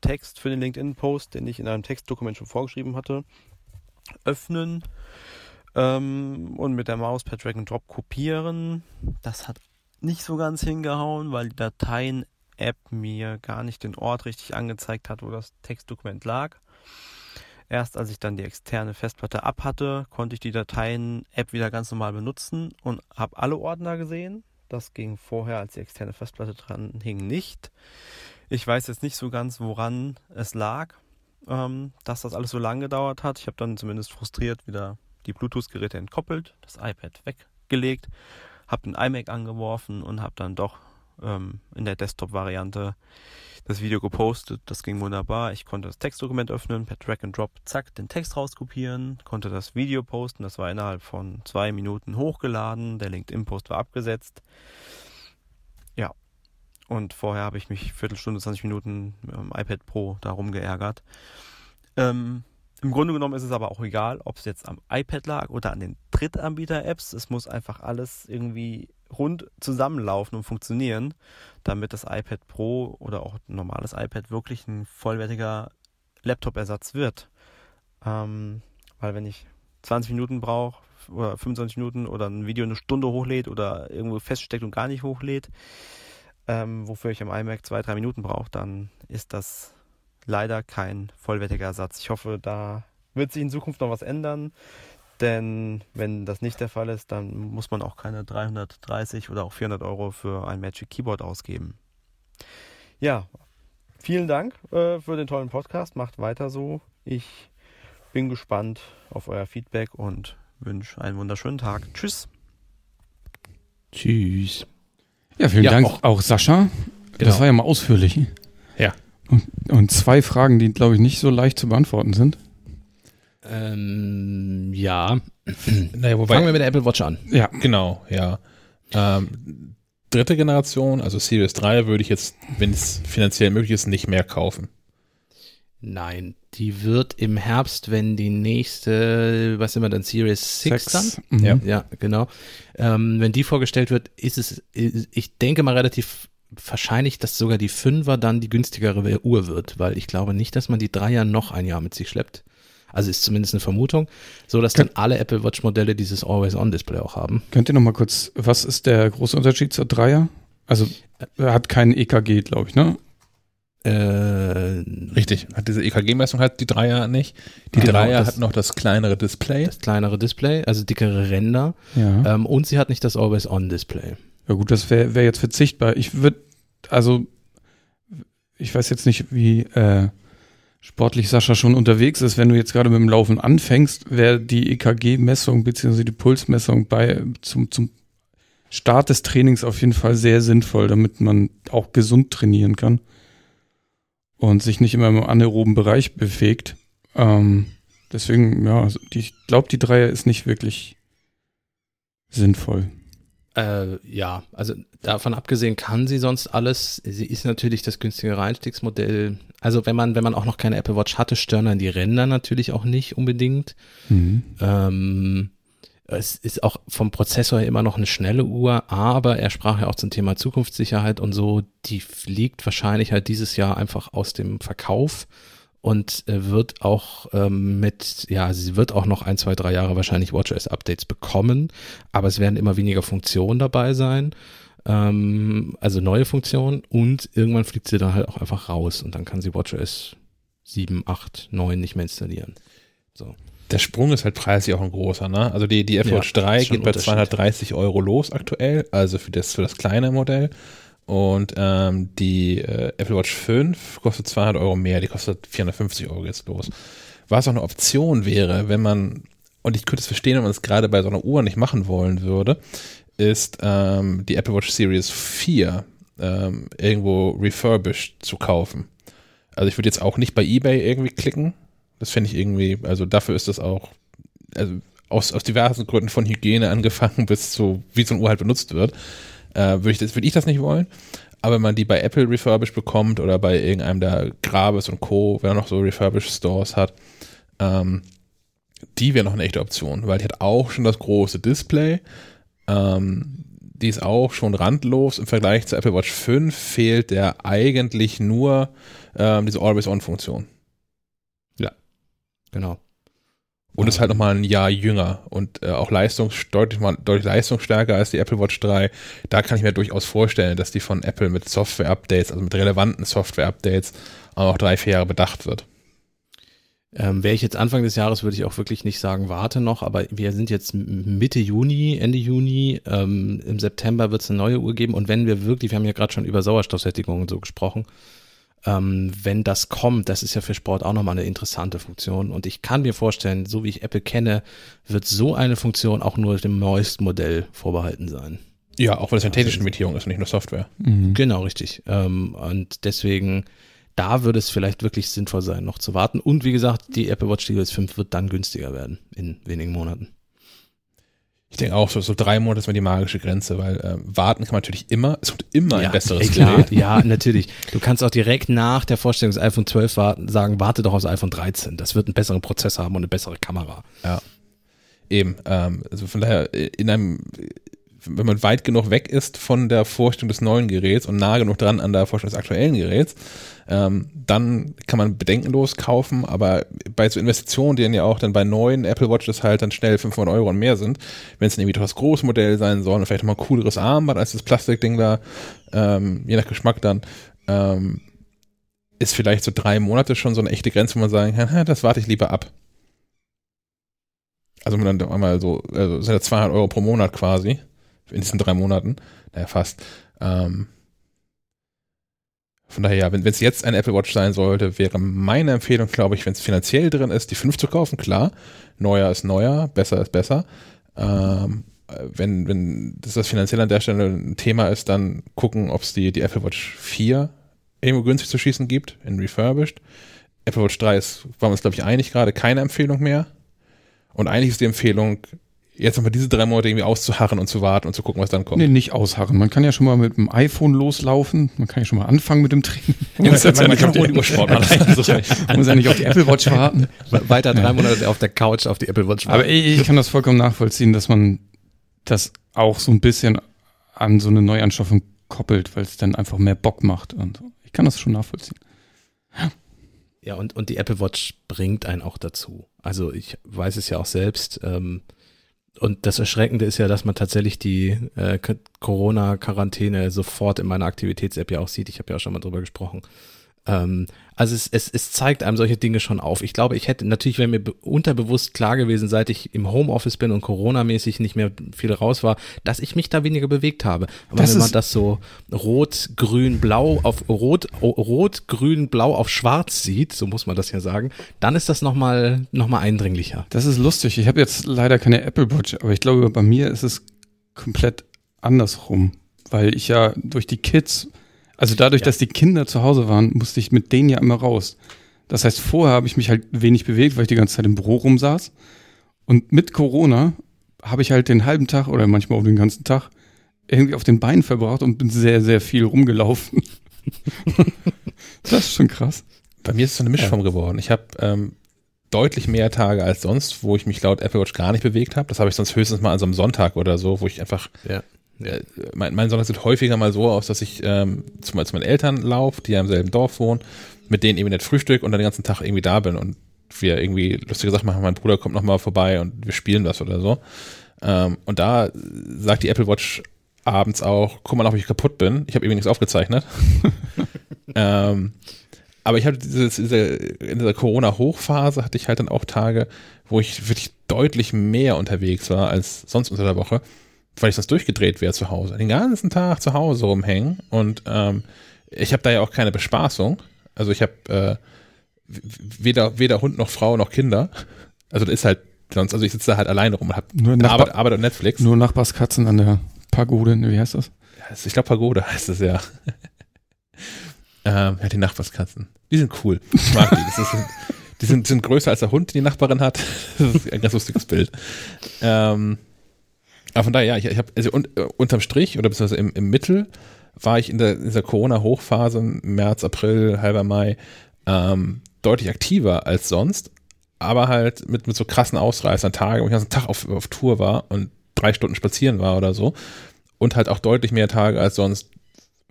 Text für den LinkedIn-Post, den ich in einem Textdokument schon vorgeschrieben hatte, öffnen ähm, und mit der Maus per Drag and Drop kopieren. Das hat nicht so ganz hingehauen, weil die Dateien-App mir gar nicht den Ort richtig angezeigt hat, wo das Textdokument lag. Erst als ich dann die externe Festplatte ab hatte, konnte ich die Dateien-App wieder ganz normal benutzen und habe alle Ordner gesehen. Das ging vorher, als die externe Festplatte dran hing, nicht. Ich weiß jetzt nicht so ganz, woran es lag, ähm, dass das alles so lange gedauert hat. Ich habe dann zumindest frustriert wieder die Bluetooth-Geräte entkoppelt, das iPad weggelegt, habe den iMac angeworfen und habe dann doch ähm, in der Desktop-Variante das Video gepostet. Das ging wunderbar. Ich konnte das Textdokument öffnen, per Drag and Drop, zack, den Text rauskopieren, konnte das Video posten. Das war innerhalb von zwei Minuten hochgeladen. Der LinkedIn-Post war abgesetzt. Ja. Und vorher habe ich mich Viertelstunde, 20 Minuten mit dem iPad Pro darum geärgert. Ähm, Im Grunde genommen ist es aber auch egal, ob es jetzt am iPad lag oder an den Drittanbieter-Apps. Es muss einfach alles irgendwie rund zusammenlaufen und funktionieren, damit das iPad Pro oder auch ein normales iPad wirklich ein vollwertiger Laptop-Ersatz wird. Ähm, weil wenn ich 20 Minuten brauche oder 25 Minuten oder ein Video eine Stunde hochlädt oder irgendwo feststeckt und gar nicht hochlädt, ähm, wofür ich am iMac zwei, drei Minuten brauche, dann ist das leider kein vollwertiger Ersatz. Ich hoffe, da wird sich in Zukunft noch was ändern. Denn wenn das nicht der Fall ist, dann muss man auch keine 330 oder auch 400 Euro für ein Magic Keyboard ausgeben. Ja, vielen Dank äh, für den tollen Podcast. Macht weiter so. Ich bin gespannt auf euer Feedback und wünsche einen wunderschönen Tag. Tschüss. Tschüss. Ja, vielen Ja, Dank auch- auch, Sascha. Genau. Das war ja mal ausführlich. Und, und zwei Fragen, die, glaube ich, nicht so leicht zu beantworten sind. Ähm, ja. Naja, wobei, Fangen wir mit der Apple Watch an. Ja. Genau, ja. Ähm, dritte Generation, also Series 3, würde ich jetzt, wenn es finanziell möglich ist, nicht mehr kaufen. Nein, die wird im Herbst, wenn die nächste, was sind wir dann, Series 6 dann? Mhm. Ja. Ja, genau. Ähm, wenn die vorgestellt wird, ist es, ich denke mal relativ wahrscheinlich, dass sogar die Fünfer dann die günstigere Uhr wird, weil ich glaube nicht, dass man die Dreier noch ein Jahr mit sich schleppt. Also ist zumindest eine Vermutung, so dass dann alle Apple Watch Modelle dieses Always-On-Display auch haben. Könnt ihr noch mal kurz, was ist der große Unterschied zur Dreier? Also, er hat kein EKG, glaube ich, ne? Äh, Richtig. Hat diese EKG-Messung hat die Dreier nicht. Die Genau, Dreier das- hat noch das kleinere Display. Das kleinere Display, also dickere Ränder Ja. ähm, und sie hat nicht das Always-On-Display. Ja gut, das wäre wär jetzt verzichtbar. Ich würde, also, ich weiß jetzt nicht, wie äh, sportlich Sascha schon unterwegs ist. Wenn du jetzt gerade mit dem Laufen anfängst, wäre die EKG-Messung bzw. die Pulsmessung bei zum, zum Start des Trainings auf jeden Fall sehr sinnvoll, damit man auch gesund trainieren kann und sich nicht immer im anaeroben Bereich bewegt. Ähm, deswegen, ja, also die, ich glaube, die Dreier ist nicht wirklich sinnvoll. Äh, ja, also davon abgesehen kann sie sonst alles. Sie ist natürlich das günstigere Einstiegsmodell. Also wenn man, wenn man auch noch keine Apple Watch hatte, stören dann die Ränder natürlich auch nicht unbedingt. Mhm. Ähm, es ist auch vom Prozessor her immer noch eine schnelle Uhr, aber er sprach ja auch zum Thema Zukunftssicherheit und so, die fliegt wahrscheinlich halt dieses Jahr einfach aus dem Verkauf und äh, wird auch ähm, mit, ja, sie wird auch noch ein, zwei, drei Jahre wahrscheinlich WatchOS-Updates bekommen, aber es werden immer weniger Funktionen dabei sein, ähm, also neue Funktionen und irgendwann fliegt sie dann halt auch einfach raus und dann kann sie WatchOS 7, 8, 9 nicht mehr installieren. So. Der Sprung ist halt preislich auch ein großer, ne? Also die, die Apple Ja, Watch 3 ist schon geht bei ein Unterschied. 230 Euro los aktuell, also für das, für das kleine Modell. Und ähm, die äh, Apple Watch 5 kostet 200 Euro mehr, die kostet 450 Euro jetzt los. Was auch eine Option wäre, wenn man, und ich könnte es verstehen, wenn man es gerade bei so einer Uhr nicht machen wollen würde, ist ähm, die Apple Watch Series 4 ähm, irgendwo refurbished zu kaufen. Also ich würde jetzt auch nicht bei eBay irgendwie klicken. Das fände ich irgendwie, also dafür ist das auch, also aus, aus diversen Gründen von Hygiene angefangen bis zu, wie so eine Uhr halt benutzt wird, äh, würde ich, das- würde ich das nicht wollen. Aber wenn man die bei Apple refurbished bekommt oder bei irgendeinem der Grabes und Co., wer noch so refurbished Stores hat, ähm, die wäre noch eine echte Option, weil die hat auch schon das große Display. Ähm, die ist auch schon randlos. Im Vergleich zur Apple Watch 5 fehlt der eigentlich nur ähm, diese Always-On-Funktion. Genau. Und ist halt nochmal ein Jahr jünger. Und äh, auch leistungs deutlich, mal, deutlich leistungsstärker als die Apple Watch 3. Da kann ich mir durchaus vorstellen, dass die von Apple mit Software-Updates, also mit relevanten Software-Updates, auch drei, vier Jahre bedacht wird. Ähm, Wäre ich jetzt Anfang des Jahres, würde ich auch wirklich nicht sagen, warte noch, aber wir sind jetzt Mitte Juni, Ende Juni, ähm, im September wird es eine neue Uhr geben. Und wenn wir wirklich, wir haben ja gerade schon über Sauerstoffsättigung und so gesprochen, ähm, wenn das kommt, das ist ja für Sport auch nochmal eine interessante Funktion und ich kann mir vorstellen, so wie ich Apple kenne, wird so eine Funktion auch nur dem neuesten Modell vorbehalten sein. Ja, auch weil es eine technische Limitierung ist und nicht nur Software. Mhm. Genau, richtig. Ähm, und deswegen da würde es vielleicht wirklich sinnvoll sein, noch zu warten. Und wie gesagt, die Apple Watch Series 5 wird dann günstiger werden in wenigen Monaten. Ich denke auch, so, so drei Monate ist mal die magische Grenze, weil äh, warten kann man natürlich immer. Es kommt immer ja, ein besseres ey, klar, Gerät. Ja, natürlich. Du kannst auch direkt nach der Vorstellung des iPhone 12 warten, sagen, warte doch aufs iPhone 13. Das wird einen besseren Prozessor haben und eine bessere Kamera. Ja. Eben. Ähm, also von daher, in einem wenn man weit genug weg ist von der Vorstellung des neuen Geräts und nah genug dran an der Vorstellung des aktuellen Geräts, ähm, dann kann man bedenkenlos kaufen, aber bei so Investitionen, die dann ja auch dann bei neuen Apple Watches halt dann schnell 500 Euro und mehr sind, wenn es dann irgendwie doch das Großmodell sein soll und vielleicht nochmal ein cooleres Armband als das Plastikding da, ähm, je nach Geschmack dann, ähm, ist vielleicht so drei Monate schon so eine echte Grenze, wo man sagen kann, das warte ich lieber ab. Also man dann einmal so, also sind ja 200 Euro pro Monat quasi in diesen drei Monaten, naja, fast. Ähm, von daher, ja, wenn es jetzt ein Apple Watch sein sollte, wäre meine Empfehlung, glaube ich, wenn es finanziell drin ist, die 5 zu kaufen, klar. Neuer ist neuer, besser ist besser. Ähm, wenn, wenn das, das finanziell an der Stelle ein Thema ist, dann gucken, ob es die, die Apple Watch 4 irgendwo günstig zu schießen gibt, in Refurbished. Apple Watch 3 ist, waren wir uns, glaube ich, einig gerade, keine Empfehlung mehr. Und eigentlich ist die Empfehlung, jetzt nochmal diese drei Monate irgendwie auszuharren und zu warten und zu gucken, was dann kommt. Nee, nicht ausharren. Man kann ja schon mal mit dem iPhone loslaufen. Man kann ja schon mal anfangen mit dem Training. Man muss ja nicht auf die Uhrsport muss ja nicht auf die Apple Watch warten. Weiter drei Monate auf der Couch auf die Apple Watch warten. Aber ich, ich kann das vollkommen nachvollziehen, dass man das auch so ein bisschen an so eine Neuanschaffung koppelt, weil es dann einfach mehr Bock macht. Und ich kann das schon nachvollziehen. Ja, und, und die Apple Watch bringt einen auch dazu. Also ich weiß es ja auch selbst. Ähm, und das Erschreckende ist ja, dass man tatsächlich die äh, Corona-Quarantäne sofort in meiner Aktivitäts-App ja auch sieht. Ich habe ja auch schon mal drüber gesprochen. Ähm, also es, es, es zeigt einem solche Dinge schon auf. Ich glaube, ich hätte natürlich, wenn mir unterbewusst klar gewesen, seit ich im Homeoffice bin und Corona-mäßig nicht mehr viel raus war, dass ich mich da weniger bewegt habe. Aber das wenn man das so rot, grün, blau auf rot, rot, grün, blau auf schwarz sieht, so muss man das ja sagen, dann ist das nochmal noch mal eindringlicher. Das ist lustig. Ich habe jetzt leider keine Apple Watch, aber ich glaube, bei mir ist es komplett andersrum, weil ich ja durch die Kids also dadurch, ja. dass die Kinder zu Hause waren, musste ich mit denen ja immer raus. Das heißt, vorher habe ich mich halt wenig bewegt, weil ich die ganze Zeit im Büro rumsaß. Und mit Corona habe ich halt den halben Tag oder manchmal auch den ganzen Tag irgendwie auf den Beinen verbracht und bin sehr, sehr viel rumgelaufen. das ist schon krass. Bei mir ist es so eine Mischform ja. geworden. Ich habe ähm, deutlich mehr Tage als sonst, wo ich mich laut Apple Watch gar nicht bewegt habe. Das habe ich sonst höchstens mal an so einem Sonntag oder so, wo ich einfach ja. Äh, mein, mein Sonntag sieht häufiger mal so aus, dass ich ähm, zu, zu meinen Eltern laufe, die ja im selben Dorf wohnen, mit denen irgendwie nicht Frühstück und dann den ganzen Tag irgendwie da bin und wir irgendwie lustige Sachen machen. Mein Bruder kommt nochmal vorbei und wir spielen das oder so. Ähm, und da sagt die Apple Watch abends auch, guck mal, ob ich kaputt bin. Ich habe irgendwie nichts aufgezeichnet. ähm, aber ich hatte diese, diese, in dieser Corona-Hochphase hatte ich halt dann auch Tage, wo ich wirklich deutlich mehr unterwegs war als sonst unter der Woche weil ich sonst durchgedreht wäre zu Hause. Den ganzen Tag zu Hause rumhängen und ähm, ich habe da ja auch keine Bespaßung. Also ich habe äh, weder, weder Hund noch Frau noch Kinder. Also das ist halt sonst, also ich sitze da halt alleine rum und habe Arbeit, Arbeit und Netflix. Nur Nachbarskatzen an der Pagode, wie heißt das? Ich glaube Pagode heißt es ja. ähm, ja, die Nachbarskatzen. Die sind cool. Ich mag die. Das ist, die sind, sind größer als der Hund, den die Nachbarin hat. Das ist ein ganz lustiges Bild. Ähm, aber von daher, ja, ich, ich habe, also und, uh, unterm Strich oder beziehungsweise im, im Mittel war ich in, der, in dieser Corona-Hochphase, März, April, halber Mai, ähm, deutlich aktiver als sonst, aber halt mit, mit so krassen Ausreißern, Tage, wo ich den ganzen Tag auf, auf Tour war und drei Stunden spazieren war oder so. Und halt auch deutlich mehr Tage als sonst,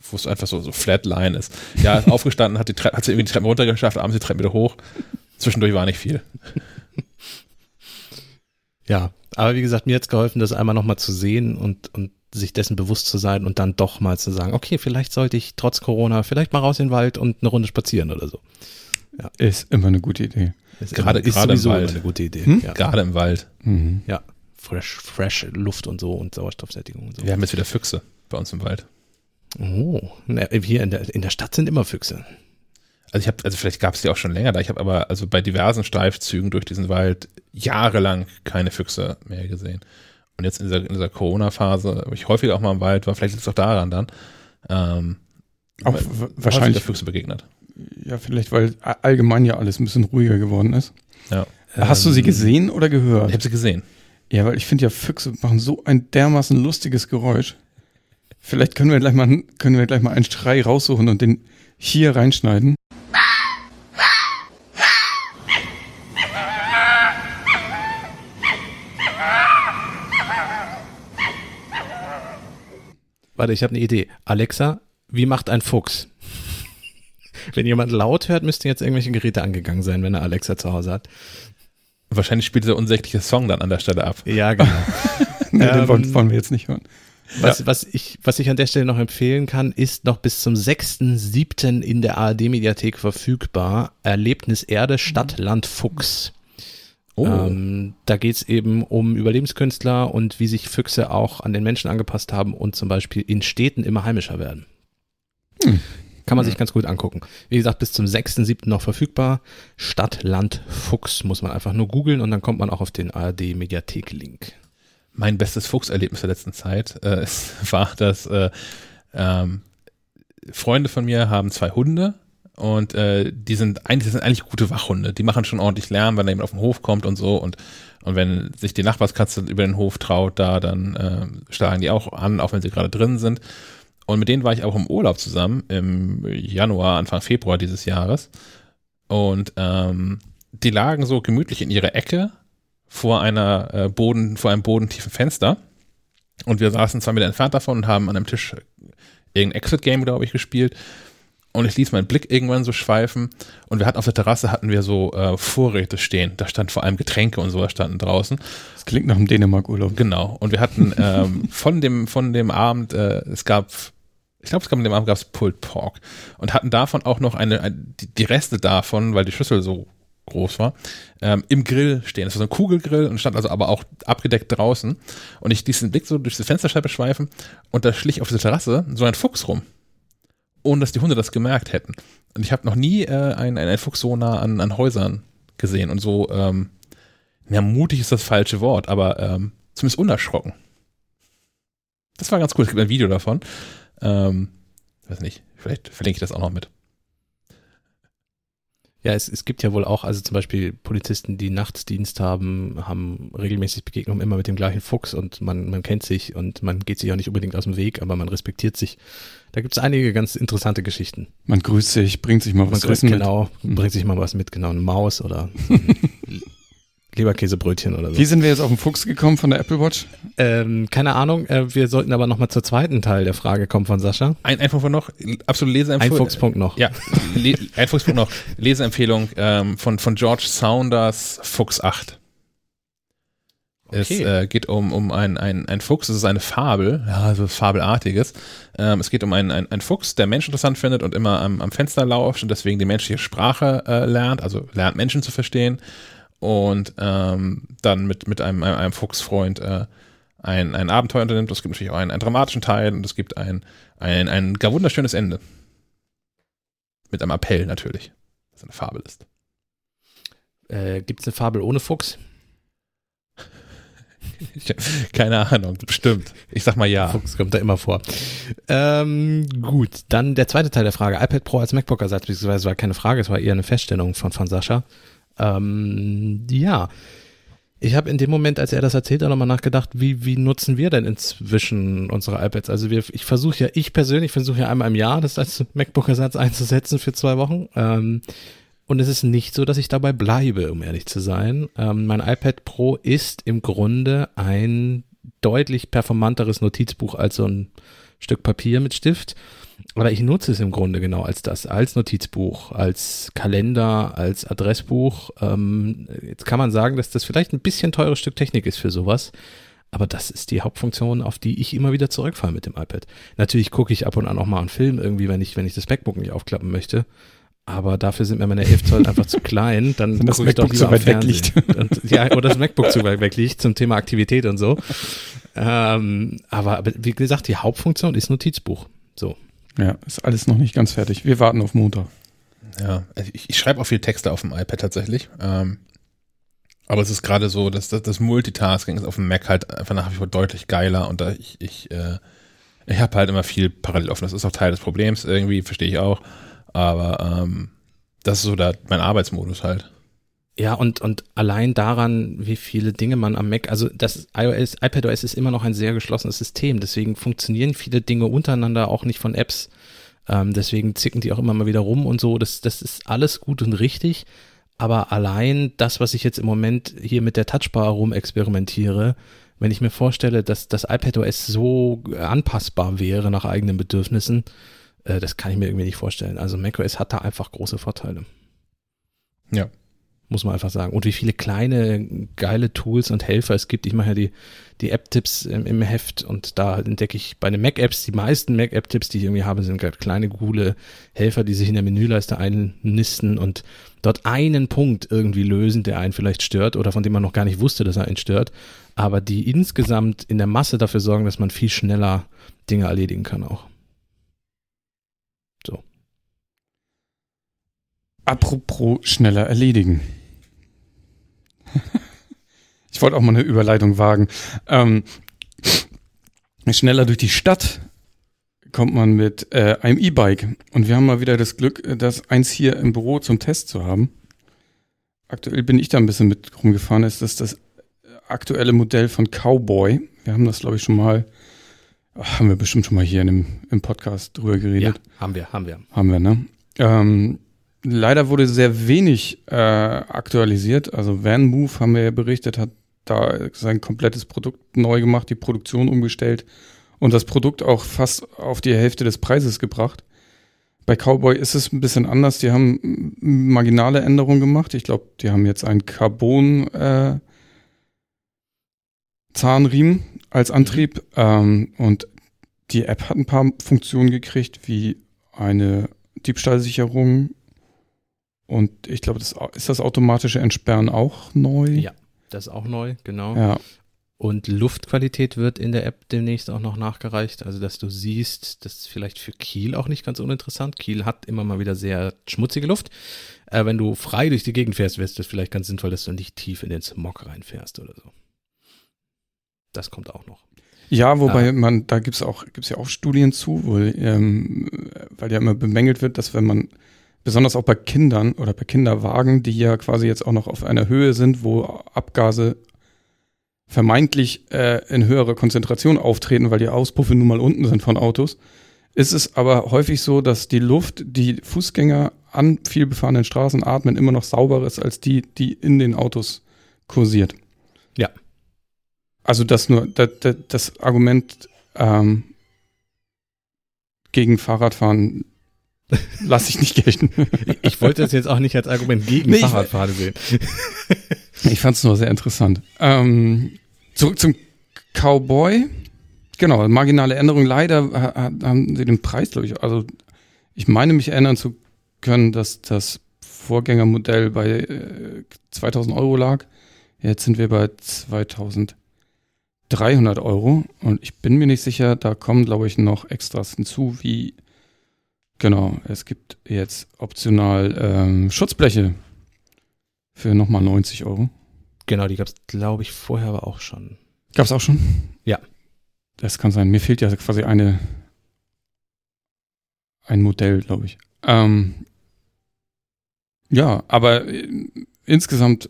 wo es einfach so, so Flatline ist. Ja, aufgestanden, hat, die Tre hat sie irgendwie die Treppen runtergeschafft, abends die Treppen wieder hoch. Zwischendurch war nicht viel. Ja, aber wie gesagt, mir hat es geholfen, das einmal nochmal zu sehen und, und sich dessen bewusst zu sein und dann doch mal zu sagen, okay, vielleicht sollte ich trotz Corona vielleicht mal raus in den Wald und eine Runde spazieren oder so. Ja. Ist immer eine gute Idee. Ist Gerade- immer- ist gerade im sowieso Wald. eine gute Idee. Hm? Ja. Gerade im Wald. Mhm. ja, fresh, fresh Luft und so und Sauerstoffsättigung und so. Wir haben jetzt wieder Füchse bei uns im Wald. Oh, na, hier in der, in der Stadt sind immer Füchse. Also ich habe, also vielleicht gab es die auch schon länger da. Ich habe aber also bei diversen Streifzügen durch diesen Wald jahrelang keine Füchse mehr gesehen. Und jetzt in dieser, dieser Corona-Phase, wo ich häufiger auch mal im Wald war, vielleicht liegt es auch daran dann, ähm, Auch wahrscheinlich, Füchse begegnet. ja, vielleicht, weil allgemein ja alles ein bisschen ruhiger geworden ist. Ja. Hast du sie Ähm, gesehen oder gehört? Ich habe sie gesehen. Ja, weil ich finde ja, Füchse machen so ein dermaßen lustiges Geräusch. Vielleicht können wir gleich mal, können wir gleich mal einen Schrei raussuchen und den hier reinschneiden. Warte, ich habe eine Idee. Alexa, wie macht ein Fuchs? Wenn jemand laut hört, müssten jetzt irgendwelche Geräte angegangen sein, wenn er Alexa zu Hause hat. Wahrscheinlich spielt dieser unsägliche Song dann an der Stelle ab. Ja, genau. Nee, den wollen, wollen wir jetzt nicht hören. Was, was, ich, was ich an der Stelle noch empfehlen kann, ist noch bis zum 6.7. in der ARD-Mediathek verfügbar. Erlebnis Erde, Stadt, Land, Fuchs. Oh, Ähm, da geht's eben um Überlebenskünstler und wie sich Füchse auch an den Menschen angepasst haben und zum Beispiel in Städten immer heimischer werden. Hm. Kann man sich ganz gut angucken. Wie gesagt, bis zum 6.7. noch verfügbar. Stadt, Land, Fuchs muss man einfach nur googeln und dann kommt man auch auf den ARD-Mediathek-Link. mein bestes Fuchserlebnis der letzten Zeit äh, es war, dass äh, ähm, Freunde von mir haben zwei Hunde und äh, die sind eigentlich, das sind eigentlich gute Wachhunde. Die machen schon ordentlich Lärm, wenn da jemand auf den Hof kommt und so und und wenn sich die Nachbarskatze über den Hof traut, da dann äh, schlagen die auch an, auch wenn sie gerade drin sind. Und mit denen war ich auch im Urlaub zusammen im Januar, Anfang Februar dieses Jahres. Und ähm, die lagen so gemütlich in ihrer Ecke vor einer äh, Boden, vor einem bodentiefen Fenster. Und wir saßen zwei Meter entfernt davon und haben an einem Tisch irgendein Exit-Game, glaube ich, gespielt. Und ich ließ meinen Blick irgendwann so schweifen. Und wir hatten auf der Terrasse hatten wir so äh, Vorräte stehen. Da stand vor allem Getränke und sowas standen draußen. Das klingt nach einem Dänemark-Urlaub. Genau. Und wir hatten ähm, von dem von dem Abend, äh, es gab, ich glaube, es gab an dem Abend gab es Pulled Pork und hatten davon auch noch eine, ein, die, die Reste davon, weil die Schüssel so groß war, ähm, im Grill stehen. Das war so ein Kugelgrill und stand also aber auch abgedeckt draußen. Und ich ließ den Blick so durch die Fensterscheibe schweifen und da schlich auf der Terrasse so ein Fuchs rum. Ohne dass die Hunde das gemerkt hätten. Und ich habe noch nie äh, einen, einen Fuchs so nah an, an Häusern gesehen und so, ähm, ja, mutig ist das falsche Wort, aber ähm, zumindest unerschrocken. Das war ganz cool. Es gibt ein Video davon. Ähm, weiß nicht, vielleicht verlinke ich das auch noch mit. Ja, es, es gibt ja wohl auch, also zum Beispiel Polizisten, die Nachtdienst haben, haben regelmäßig Begegnungen immer mit dem gleichen Fuchs und man, man kennt sich und man geht sich auch nicht unbedingt aus dem Weg, aber man respektiert sich. Da gibt es einige ganz interessante Geschichten. Man grüßt sich, bringt sich mal Man was zu grüßt mit. genau, bringt sich mal was mit, genau, eine Maus oder ein Leberkäsebrötchen oder so. Wie sind wir jetzt auf den Fuchs gekommen von der Apple Watch? Ähm, keine Ahnung, äh, wir sollten aber nochmal zur zweiten Teil der Frage kommen von Sascha. Ein, ein Punkt noch, absolute Ein Leseempfehlung. Fuchspunkt noch. Ja, Le ein Fuchspunkt noch. Leseempfehlung ähm, von, von George Saunders, Fuchs 8. Es Okay. äh, geht um, um ein, ein, Fuchs, es ist eine Fabel, ja, so was Fabelartiges. Ähm, es geht um einen, einen, einen Fuchs, der Menschen interessant findet und immer am, am Fenster lauscht und deswegen die menschliche Sprache äh, lernt, also lernt Menschen zu verstehen und ähm, dann mit, mit einem, einem, einem Fuchsfreund äh, ein, ein Abenteuer unternimmt. Es gibt natürlich auch einen, einen dramatischen Teil und es gibt ein, ein, ein gar wunderschönes Ende. Mit einem Appell natürlich, dass es eine Fabel ist. Äh, Gibt es eine Fabel ohne Fuchs? Keine Ahnung, bestimmt. Ich sag mal ja. Fuchs kommt da immer vor. Ähm, gut, dann der zweite Teil der Frage. iPad Pro als MacBook-Ersatz, beziehungsweise war keine Frage, es war eher eine Feststellung von, von Sascha. Ähm, ja, ich habe in dem Moment, als er das erzählt, auch nochmal nachgedacht, wie, wie nutzen wir denn inzwischen unsere iPads? Also wir, ich versuche ja, ich persönlich versuche ja einmal im Jahr das als MacBook-Ersatz einzusetzen für zwei Wochen. Ähm, und es ist nicht so, dass ich dabei bleibe, um ehrlich zu sein. Ähm, mein iPad Pro ist im Grunde ein deutlich performanteres Notizbuch als so ein Stück Papier mit Stift. Aber ich nutze es im Grunde genau als das, als Notizbuch, als Kalender, als Adressbuch. Ähm, jetzt kann man sagen, dass das vielleicht ein bisschen teures Stück Technik ist für sowas. Aber das ist die Hauptfunktion, auf die ich immer wieder zurückfalle mit dem iPad. Natürlich gucke ich ab und an auch mal einen Film irgendwie, wenn ich, wenn ich das MacBook nicht aufklappen möchte. Aber dafür sind mir meine 11 Zoll einfach zu klein. Dann Wenn das ich doch MacBook lieber zu weit weg Fernsehen. Und, ja, oder das MacBook zu weit weg liegt zum Thema Aktivität und so. Ähm, aber, aber wie gesagt, die Hauptfunktion ist Notizbuch. So. Ja, ist alles noch nicht ganz fertig. Wir warten auf Montag. Ja, also ich, ich schreibe auch viel Texte auf dem iPad tatsächlich. Ähm, aber es ist gerade so, dass das, das Multitasking ist auf dem Mac halt einfach nach wie vor deutlich geiler und da ich, ich, äh, ich habe halt immer viel parallel offen. Das ist auch Teil des Problems, irgendwie, verstehe ich auch. Aber ähm, das ist so der, mein Arbeitsmodus halt. Ja, und, und allein daran, wie viele Dinge man am Mac, also das iOS, iPadOS ist immer noch ein sehr geschlossenes System, deswegen funktionieren viele Dinge untereinander auch nicht von Apps. Ähm, deswegen zicken die auch immer mal wieder rum und so. Das, das ist alles gut und richtig. Aber allein das, was ich jetzt im Moment hier mit der Touchbar rumexperimentiere, wenn ich mir vorstelle, dass das iPadOS so anpassbar wäre nach eigenen Bedürfnissen, äh, das kann ich mir irgendwie nicht vorstellen. Also macOS hat da einfach große Vorteile. Ja. Muss man einfach sagen. Und wie viele kleine, geile Tools und Helfer es gibt. Ich mache ja die, die App-Tipps im, im Heft und da entdecke ich bei den Mac-Apps, die meisten Mac-App-Tipps, die ich irgendwie habe, sind gerade kleine, coole Helfer, die sich in der Menüleiste einnisten und dort einen Punkt irgendwie lösen, der einen vielleicht stört oder von dem man noch gar nicht wusste, dass er einen stört, aber die insgesamt in der Masse dafür sorgen, dass man viel schneller Dinge erledigen kann auch. So. Apropos schneller erledigen. ich wollte auch mal eine Überleitung wagen. Ähm, schneller durch die Stadt kommt man mit äh, einem E-Bike. Und wir haben mal wieder das Glück, äh, das eins hier im Büro zum Test zu haben. Aktuell bin ich da ein bisschen mit rumgefahren. Das ist das aktuelle Modell von Cowboy. Wir haben das, glaube ich, schon mal, ach, haben wir bestimmt schon mal hier in dem, im Podcast drüber geredet. Ja, haben wir, haben wir. Haben wir, ne? Ähm, leider wurde sehr wenig äh, aktualisiert. Also Van Move, haben wir ja berichtet, hat da sein komplettes Produkt neu gemacht, die Produktion umgestellt und das Produkt auch fast auf die Hälfte des Preises gebracht. Bei Cowboy ist es ein bisschen anders. Die haben marginale Änderungen gemacht. Ich glaube, die haben jetzt einen Carbon äh, Zahnriemen als Antrieb ähm, und die App hat ein paar Funktionen gekriegt, wie eine Diebstahlsicherung und ich glaube, das ist das automatische Entsperren auch neu. Ja, das ist auch neu, genau. Ja. Und Luftqualität wird in der App demnächst auch noch nachgereicht. Also, dass du siehst, das ist vielleicht für Kiel auch nicht ganz uninteressant. Kiel hat immer mal wieder sehr schmutzige Luft. Äh, wenn du frei durch die Gegend fährst, wäre es vielleicht ganz sinnvoll, dass du nicht tief in den Smog reinfährst oder so. Das kommt auch noch. Ja, wobei ah. man, da gibt's auch, gibt's ja auch Studien zu, wo, ähm, weil ja immer bemängelt wird, dass wenn man, besonders auch bei Kindern oder bei Kinderwagen, die ja quasi jetzt auch noch auf einer Höhe sind, wo Abgase vermeintlich äh, in höherer Konzentration auftreten, weil die Auspuffe nun mal unten sind von Autos, ist es aber häufig so, dass die Luft, die Fußgänger an viel befahrenen Straßen atmen, immer noch sauberer ist als die, die in den Autos kursiert. Ja. Also das nur, das, das, das Argument ähm, gegen Fahrradfahren lasse ich nicht gelten. ich wollte das jetzt auch nicht als Argument gegen nee, Fahrradfahren sehen. ich fand es nur sehr interessant. Ähm, zurück zum Cowboy. Genau, marginale Änderung. Leider haben sie den Preis, glaube ich, also ich meine mich erinnern zu können, dass das Vorgängermodell bei äh, 2000 Euro lag. Jetzt sind wir bei 2000 300 Euro und ich bin mir nicht sicher, da kommen, glaube ich, noch Extras hinzu, wie, genau, es gibt jetzt optional ähm, Schutzbleche für nochmal 90 Euro. Genau, die gab es, glaube ich, vorher aber auch schon. Gab es auch schon? Ja. Das kann sein. Mir fehlt ja quasi eine, ein Modell, glaube ich. Ähm, ja, aber äh, insgesamt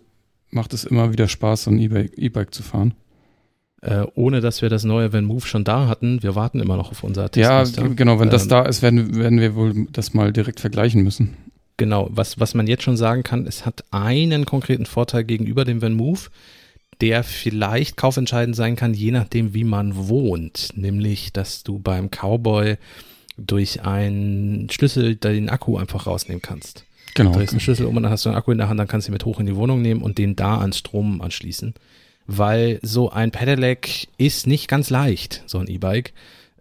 macht es immer wieder Spaß, so ein E-Bike zu fahren äh, ohne dass wir das neue Van Move schon da hatten. Wir warten immer noch auf unser Testmuster. Ja, genau, wenn das ähm, da ist, werden, werden wir wohl das mal direkt vergleichen müssen. Genau, was, was man jetzt schon sagen kann, es hat einen konkreten Vorteil gegenüber dem Van Move, der vielleicht kaufentscheidend sein kann, je nachdem, wie man wohnt. Nämlich, dass du beim Cowboy durch einen Schlüssel den Akku einfach rausnehmen kannst. Genau. Du drehst einen Schlüssel um und dann hast du einen Akku in der Hand, dann kannst du ihn mit hoch in die Wohnung nehmen und den da ans Strom anschließen weil so ein Pedelec ist nicht ganz leicht, so ein E-Bike.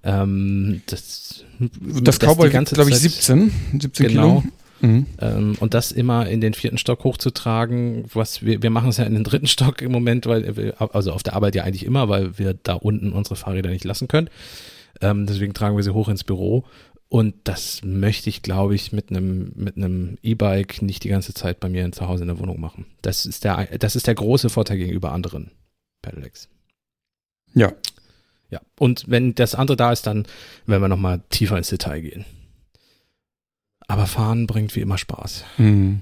Ähm, das das Cowboy wiegt, glaube ich, 17, 17 genau. Kilo. Mhm. Ähm, und das immer in den vierten Stock hochzutragen, was wir, wir machen es ja in den dritten Stock im Moment, weil wir, also auf der Arbeit ja eigentlich immer, weil wir da unten unsere Fahrräder nicht lassen können. Ähm, deswegen tragen wir sie hoch ins Büro. Und das möchte ich, glaube ich, mit einem mit einem E-Bike nicht die ganze Zeit bei mir zu Hause in der Wohnung machen. Das ist der das ist der große Vorteil gegenüber anderen Pedelecs. Ja. Ja. Und wenn das andere da ist, dann werden wir noch mal tiefer ins Detail gehen. Aber Fahren bringt wie immer Spaß. Mhm.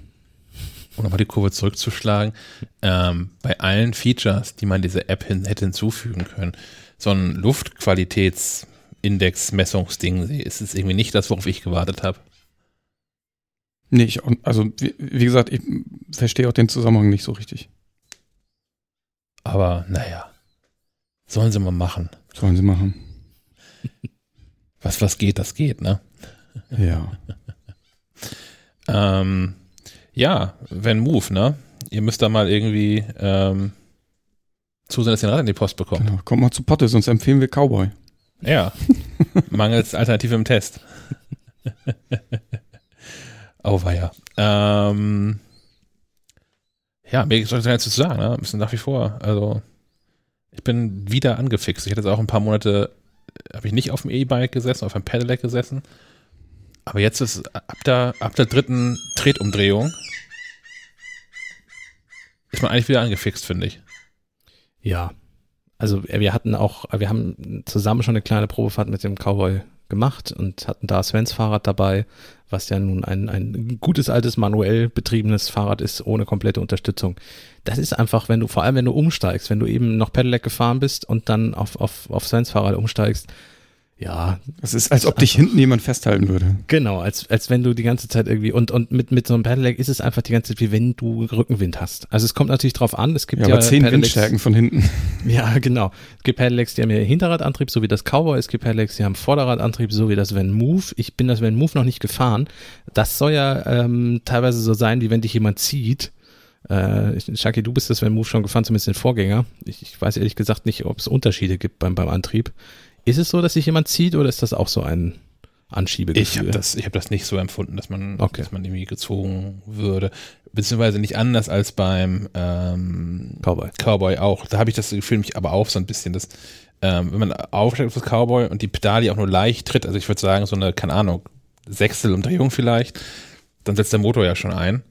Um nochmal die Kurve zurückzuschlagen, ähm, bei allen Features, die man dieser App hin, hätte hinzufügen können, so ein Luftqualitäts- Index-Messungsding ist es irgendwie nicht das, worauf ich gewartet habe. Nee, ich, also wie, wie, gesagt, ich verstehe auch den Zusammenhang nicht so richtig. Aber naja, sollen sie mal machen. Sollen sie machen. Was, was geht, das geht, ne? Ja. ähm, ja, wenn Move, ne? Ihr müsst da mal irgendwie ähm, zusehen, dass ihr ein Rad in die Post bekommt. Genau, kommt mal zu Potte, sonst empfehlen wir Cowboy. Ja, mangels Alternative im Test. oh, weia. Ähm, ja, mir soll gar nichts zu sagen, ne? Müssen nach wie vor. Also, ich bin wieder angefixt. Ich hatte jetzt auch ein paar Monate, habe ich nicht auf dem E-Bike gesessen, auf einem Pedelec gesessen. Aber jetzt ist ab der, ab der dritten Tretumdrehung ist man eigentlich wieder angefixt, finde ich. Ja, also äh, wir hatten auch, wir haben zusammen schon eine kleine Probefahrt mit dem Cowboy gemacht und hatten da Svens Fahrrad dabei, was ja nun ein, ein gutes altes manuell betriebenes Fahrrad ist, ohne komplette Unterstützung. Das ist einfach, wenn du, vor allem wenn du umsteigst, wenn du eben noch Pedelec gefahren bist und dann auf, auf, auf Svens Fahrrad umsteigst, ja. Es ist, als ob dich hinten jemand festhalten würde. Genau, als, als wenn du die ganze Zeit irgendwie, und, und mit, mit so einem Pedelec ist es einfach die ganze Zeit, wie wenn du Rückenwind hast. Also es kommt natürlich drauf an, es gibt ja, ja aber zehn Pedelecs, Windstärken von hinten. Ja, genau. Es gibt Pedelecs, die haben ja Hinterradantrieb, so wie das Cowboy. Es gibt Pedelecs, die haben Vorderradantrieb, so wie das Van Move. Ich bin das Van Move noch nicht gefahren. Das soll ja ähm, teilweise so sein, wie wenn dich jemand zieht. Äh, Shaki, du bist das Van Move schon gefahren, zumindest den Vorgänger. Ich, ich weiß ehrlich gesagt nicht, ob es Unterschiede gibt beim, beim Antrieb. Ist es so, dass sich jemand zieht oder ist das auch so ein Anschiebegefühl? Ich habe das, hab das nicht so empfunden, dass man, okay. dass man irgendwie gezogen würde. Beziehungsweise nicht anders als beim ähm, Cowboy. Cowboy auch. Da habe ich das Gefühl, mich aber auch so ein bisschen, dass ähm, wenn man aufsteigt auf das Cowboy und die Pedale auch nur leicht tritt, also ich würde sagen, so eine, keine Ahnung, Sechstelumdrehung vielleicht, dann setzt der Motor ja schon ein.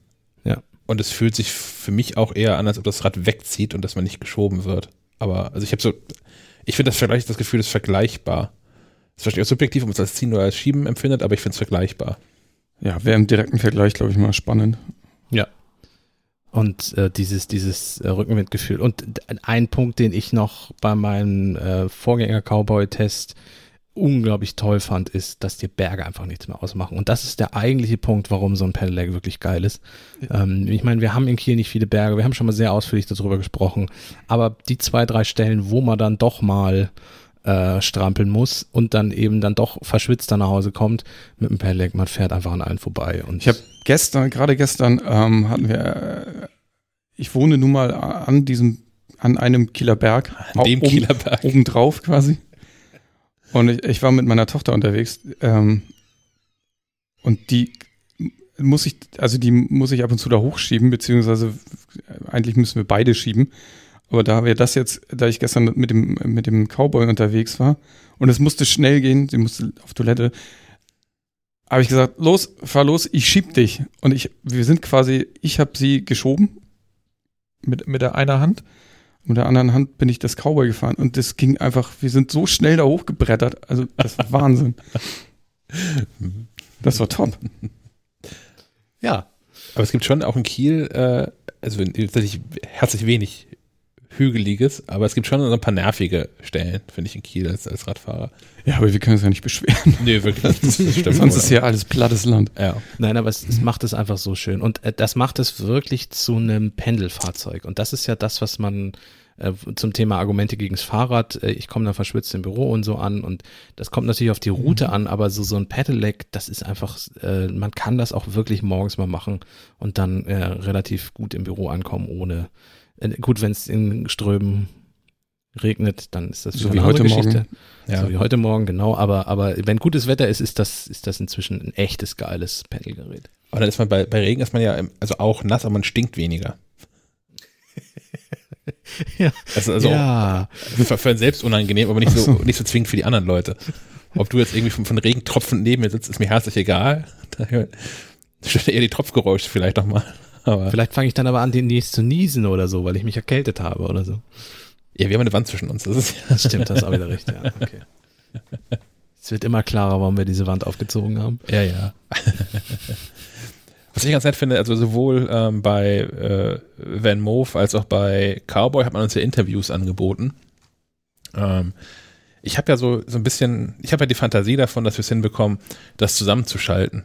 Ja. Und es fühlt sich für mich auch eher an, als ob das Rad wegzieht und dass man nicht geschoben wird. Aber, also ich habe so, ich finde das Vergleich, das Gefühl ist vergleichbar. Das ist vielleicht auch subjektiv, ob man es als Ziehen oder als Schieben empfindet, aber ich finde es vergleichbar. Ja, wäre im direkten Vergleich, glaube ich, mal spannend. Ja. Und äh, dieses, dieses äh, Rückenwindgefühl. Und ein Punkt, den ich noch bei meinem äh, Vorgänger-Cowboy-Test unglaublich toll fand, ist, dass dir Berge einfach nichts mehr ausmachen. Und das ist der eigentliche Punkt, warum so ein Pedelec wirklich geil ist. Ja. Ähm, ich meine, wir haben in Kiel nicht viele Berge, wir haben schon mal sehr ausführlich darüber gesprochen, aber die zwei, drei Stellen, wo man dann doch mal äh, strampeln muss und dann eben dann doch verschwitzt nach Hause kommt mit dem Pedelec, man fährt einfach an allen vorbei. Und ich habe gestern, gerade gestern ähm, hatten wir, äh, ich wohne nun mal an diesem, an einem Kieler Berg. An dem Kieler Berg. Obendrauf quasi. Und ich, ich war mit meiner Tochter unterwegs ähm, und die muss ich, also die muss ich ab und zu da hochschieben, beziehungsweise eigentlich müssen wir beide schieben. Aber da wir das jetzt, da ich gestern mit dem, mit dem Cowboy unterwegs war und es musste schnell gehen, sie musste auf Toilette, habe ich gesagt, los, fahr los, ich schieb dich. Und ich, wir sind quasi, ich habe sie geschoben mit, mit der einer Hand mit der anderen Hand bin ich das Cowboy gefahren und das ging einfach, wir sind so schnell da hochgebrettert. Also das war Wahnsinn. Das war top. Ja. Aber es gibt schon auch in Kiel, äh, also tatsächlich herzlich wenig Hügeliges, aber es gibt schon so ein paar nervige Stellen, finde ich, in Kiel als, als Radfahrer. Ja, aber wir können uns ja nicht beschweren. Nee, wirklich. Das stimmt Sonst ist hier alles plattes Land. Ja. Nein, aber es, es macht es einfach so schön. Und äh, das macht es wirklich zu einem Pendelfahrzeug. Und das ist ja das, was man äh, zum Thema Argumente gegens Fahrrad. Äh, ich komme dann verschwitzt im Büro und so an. Und das kommt natürlich auf die Route mhm. an, aber so, so ein Pedelec, das ist einfach, äh, man kann das auch wirklich morgens mal machen und dann äh, relativ gut im Büro ankommen, ohne, äh, gut, wenn es in Strömen regnet, dann ist das So wie heute Geschichte. Morgen. Ja. So wie heute Morgen, genau. Aber, aber wenn gutes Wetter ist, ist das, ist das inzwischen ein echtes geiles Pendelgerät. Aber dann ist man bei, bei Regen ist man ja also auch nass, aber man stinkt weniger. Ja. Also, also ja. für, für einen selbst unangenehm, aber nicht so, nicht so zwingend für die anderen Leute. Ob du jetzt irgendwie von, von Regentropfen neben mir sitzt, ist mir herzlich egal. Daher stört eher die Tropfgeräusche vielleicht nochmal. Aber Vielleicht fange ich dann aber an, demnächst zu niesen oder so, weil ich mich erkältet habe oder so. ja, wir haben eine Wand zwischen uns. Das ist Das stimmt, das ist auch wieder recht, ja. Okay. Es wird immer klarer, warum wir diese Wand aufgezogen haben. Ja, ja. Was ich ganz nett finde, also sowohl ähm, bei äh, Van Moof als auch bei Cowboy hat man uns ja Interviews angeboten. Ähm, ich habe ja so, so ein bisschen, ich habe ja die Fantasie davon, dass wir es hinbekommen, das zusammenzuschalten.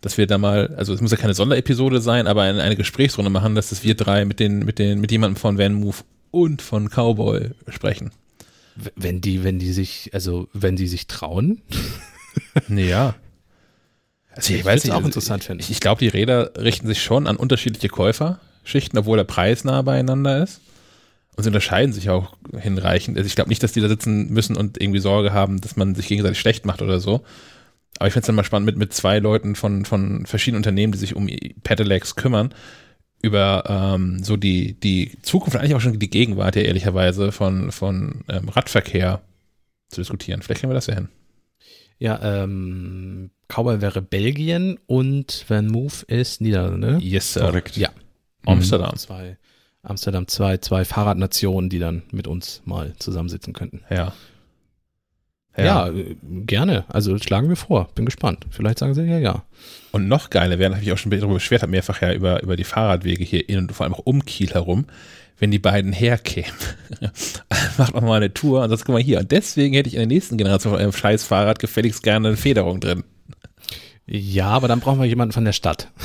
Dass wir da mal, also es muss ja keine Sonderepisode sein, aber eine, eine Gesprächsrunde machen, dass das wir drei mit den, mit den, mit jemandem von Van Move und von Cowboy sprechen. Wenn die, wenn die sich, also wenn die sich trauen, Ja. Also ich, Ich weiß nicht, auch also interessant finden. Ich, ich glaube, die Räder richten sich schon an unterschiedliche Käuferschichten, obwohl der Preis nah beieinander ist. Und sie unterscheiden sich auch hinreichend. Also ich glaube nicht, dass die da sitzen müssen und irgendwie Sorge haben, dass man sich gegenseitig schlecht macht oder so. Aber ich finde es dann mal spannend, mit, mit zwei Leuten von, von verschiedenen Unternehmen, die sich um Pedelecs kümmern, über ähm, so die, die Zukunft, eigentlich auch schon die Gegenwart ja ehrlicherweise von, von ähm, Radverkehr zu diskutieren. Vielleicht kriegen wir das ja hin. ja, ähm, Cowboy wäre Belgien und Van Move ist Niederlande. Yes, sir. Korrekt. Ja. Amsterdam. Zwei, Amsterdam, zwei, zwei Fahrradnationen, die dann mit uns mal zusammensitzen könnten. Ja. Ja, äh, gerne. Also schlagen wir vor. Bin gespannt. Vielleicht sagen sie ja, ja. Und noch geiler wäre, habe ich auch schon darüber beschwert, habe mehrfach ja über, über die Fahrradwege hier in und vor allem auch um Kiel herum, wenn die beiden herkämen. Macht noch mal eine Tour und das guck mal hier. Und deswegen hätte ich in der nächsten Generation von einem scheiß Fahrrad gefälligst gerne eine Federung drin. Ja, aber dann brauchen wir jemanden von der Stadt.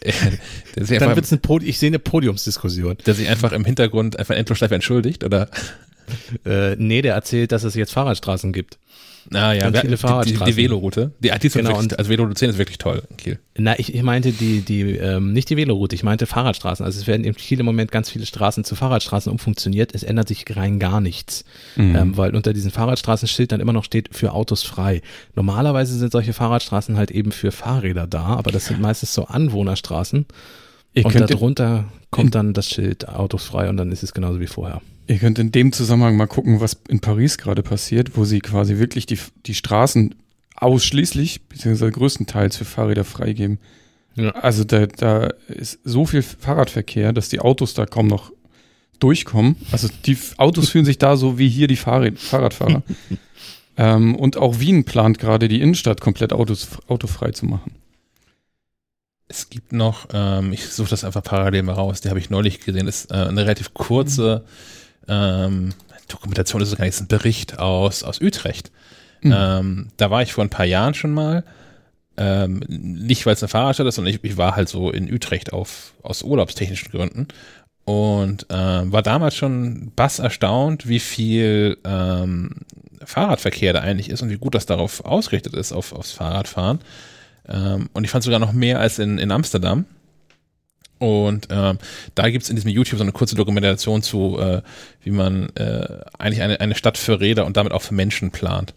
Dann einfach, wird's ein Pod ich sehe eine Podiumsdiskussion. der sich einfach im Hintergrund einfach Endlosschleife entschuldigt, oder? Äh, nee, der erzählt, dass es jetzt Fahrradstraßen gibt. Ah ja, wir- viele die, die, Fahrradstraßen. die Veloroute. Die, die ist Genau, wirklich, und- also Veloroute 10 ist wirklich toll in Kiel. Na, ich, ich meinte die, die, ähm, nicht die Veloroute, ich meinte Fahrradstraßen. Also es werden in Kiel im Moment ganz viele Straßen zu Fahrradstraßen umfunktioniert. Es ändert sich rein gar nichts. Mhm. Ähm, weil unter diesem Fahrradstraßenschild dann immer noch steht, für Autos frei. Normalerweise sind solche Fahrradstraßen halt eben für Fahrräder da, aber das sind meistens so Anwohnerstraßen. Ihr und könnt, darunter kommt dann das Schild Autos frei und dann ist es genauso wie vorher. ihr könnt in dem Zusammenhang mal gucken, was in Paris gerade passiert, wo sie quasi wirklich die, die Straßen ausschließlich, beziehungsweise größtenteils für Fahrräder freigeben. Ja. Also da, da ist so viel Fahrradverkehr, dass die Autos da kaum noch durchkommen. Also die Autos fühlen sich da so wie hier die Fahrrad, Fahrradfahrer. ähm, und auch Wien plant gerade die Innenstadt komplett Autos, autofrei zu machen. Es gibt noch, ähm, ich suche das einfach parallel mal raus, die habe ich neulich gesehen, ist äh, eine relativ kurze ähm, Dokumentation, ist es gar nicht, ist ein Bericht aus, aus Utrecht. Mhm. Ähm, da war ich vor ein paar Jahren schon mal, ähm, nicht weil es eine Fahrradstadt ist, sondern ich, ich war halt so in Utrecht auf, aus urlaubstechnischen Gründen und ähm, war damals schon bass erstaunt, wie viel ähm, Fahrradverkehr da eigentlich ist und wie gut das darauf ausgerichtet ist, auf, aufs Fahrradfahren. Ähm, und ich fand sogar noch mehr als in, in Amsterdam. Und ähm, da gibt's in diesem YouTube so eine kurze Dokumentation zu, äh, wie man äh, eigentlich eine, eine Stadt für Räder und damit auch für Menschen plant.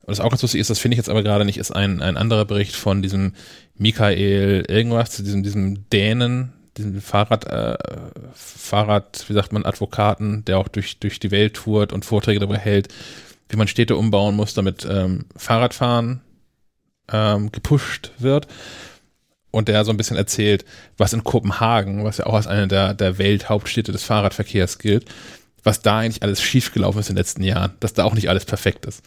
Und das auch ganz lustig ist, das finde ich jetzt aber gerade nicht, ist ein, ein anderer Bericht von diesem Michael irgendwas, diesem, diesem Dänen, diesem Fahrrad, äh, Fahrrad, wie sagt man, Advokaten, der auch durch, durch die Welt tourt und Vorträge darüber hält, wie man Städte umbauen muss, damit ähm, Fahrradfahren ähm, gepusht wird. Und der so ein bisschen erzählt, was in Kopenhagen, was ja auch als eine der, der Welthauptstädte des Fahrradverkehrs gilt, was da eigentlich alles schiefgelaufen ist in den letzten Jahren, dass da auch nicht alles perfekt ist.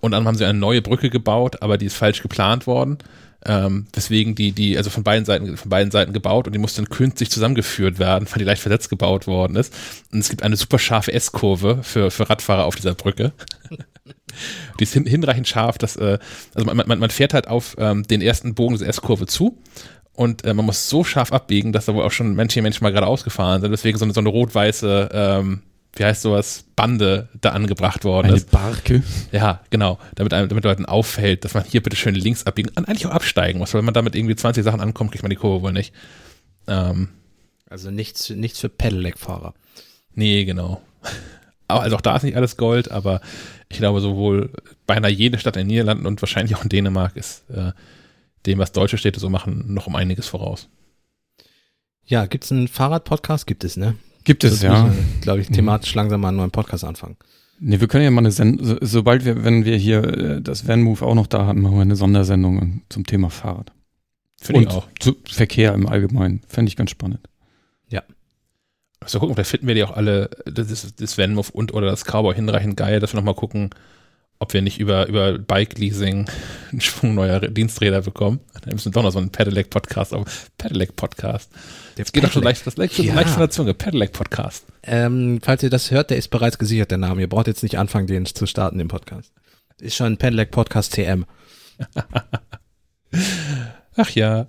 Und dann haben sie eine neue Brücke gebaut, aber die ist falsch geplant worden. Ähm, weswegen die, die, also von beiden Seiten, von beiden Seiten gebaut und die musste dann künstlich zusammengeführt werden, weil die leicht versetzt gebaut worden ist. Und es gibt eine super scharfe S-Kurve für, für Radfahrer auf dieser Brücke. die ist hin, hinreichend scharf, dass, äh, also man, man, man fährt halt auf ähm, den ersten Bogen dieser S-Kurve zu und äh, man muss so scharf abbiegen, dass da wohl auch schon manche Menschen mal gerade ausgefahren sind, deswegen so eine, so eine rot-weiße, ähm, wie heißt sowas, Bande da angebracht worden Eine ist. Barke. Ja, genau. Damit, einem, damit Leuten auffällt, dass man hier bitte schön links abbiegen und eigentlich auch absteigen muss, weil wenn man damit irgendwie 20 Sachen ankommt, kriegt man die Kurve wohl nicht. Ähm, Also nichts, nichts für Pedelec-Fahrer. Nee, genau. Also auch da ist nicht alles Gold, aber ich glaube, sowohl beinahe jede Stadt in den Niederlanden und wahrscheinlich auch in Dänemark ist äh, dem, was deutsche Städte so machen, noch um einiges voraus. Ja, gibt's einen Fahrrad-Podcast? Gibt es, ne? Gibt es, ja. Glaube ich, thematisch langsam mal einen neuen Podcast anfangen. Nee, wir können ja mal eine Sendung, so, sobald wir, wenn wir hier äh, das Van Move auch noch da haben, machen wir eine Sondersendung zum Thema Fahrrad. Finde ich Und auch. Zu Verkehr im Allgemeinen. Fände ich ganz spannend. So gucken, vielleicht finden wir die auch alle, das, ist, das Van-Move und oder das Cowboy hinreichend geil, dass wir nochmal gucken, ob wir nicht über, über Bike-Leasing einen Schwung neuer Diensträder bekommen. Dann müssen wir doch noch so einen Pedelec-Podcast, aber Pedelec-Podcast. Das geht doch schon leicht, das leicht, Ja. leicht von der Zunge. Pedelec-Podcast. Ähm, falls ihr das hört, der ist bereits gesichert, der Name. Ihr braucht jetzt nicht anfangen, den zu starten, den Podcast. Ist schon ein Pedelec Podcast TM. Ach ja.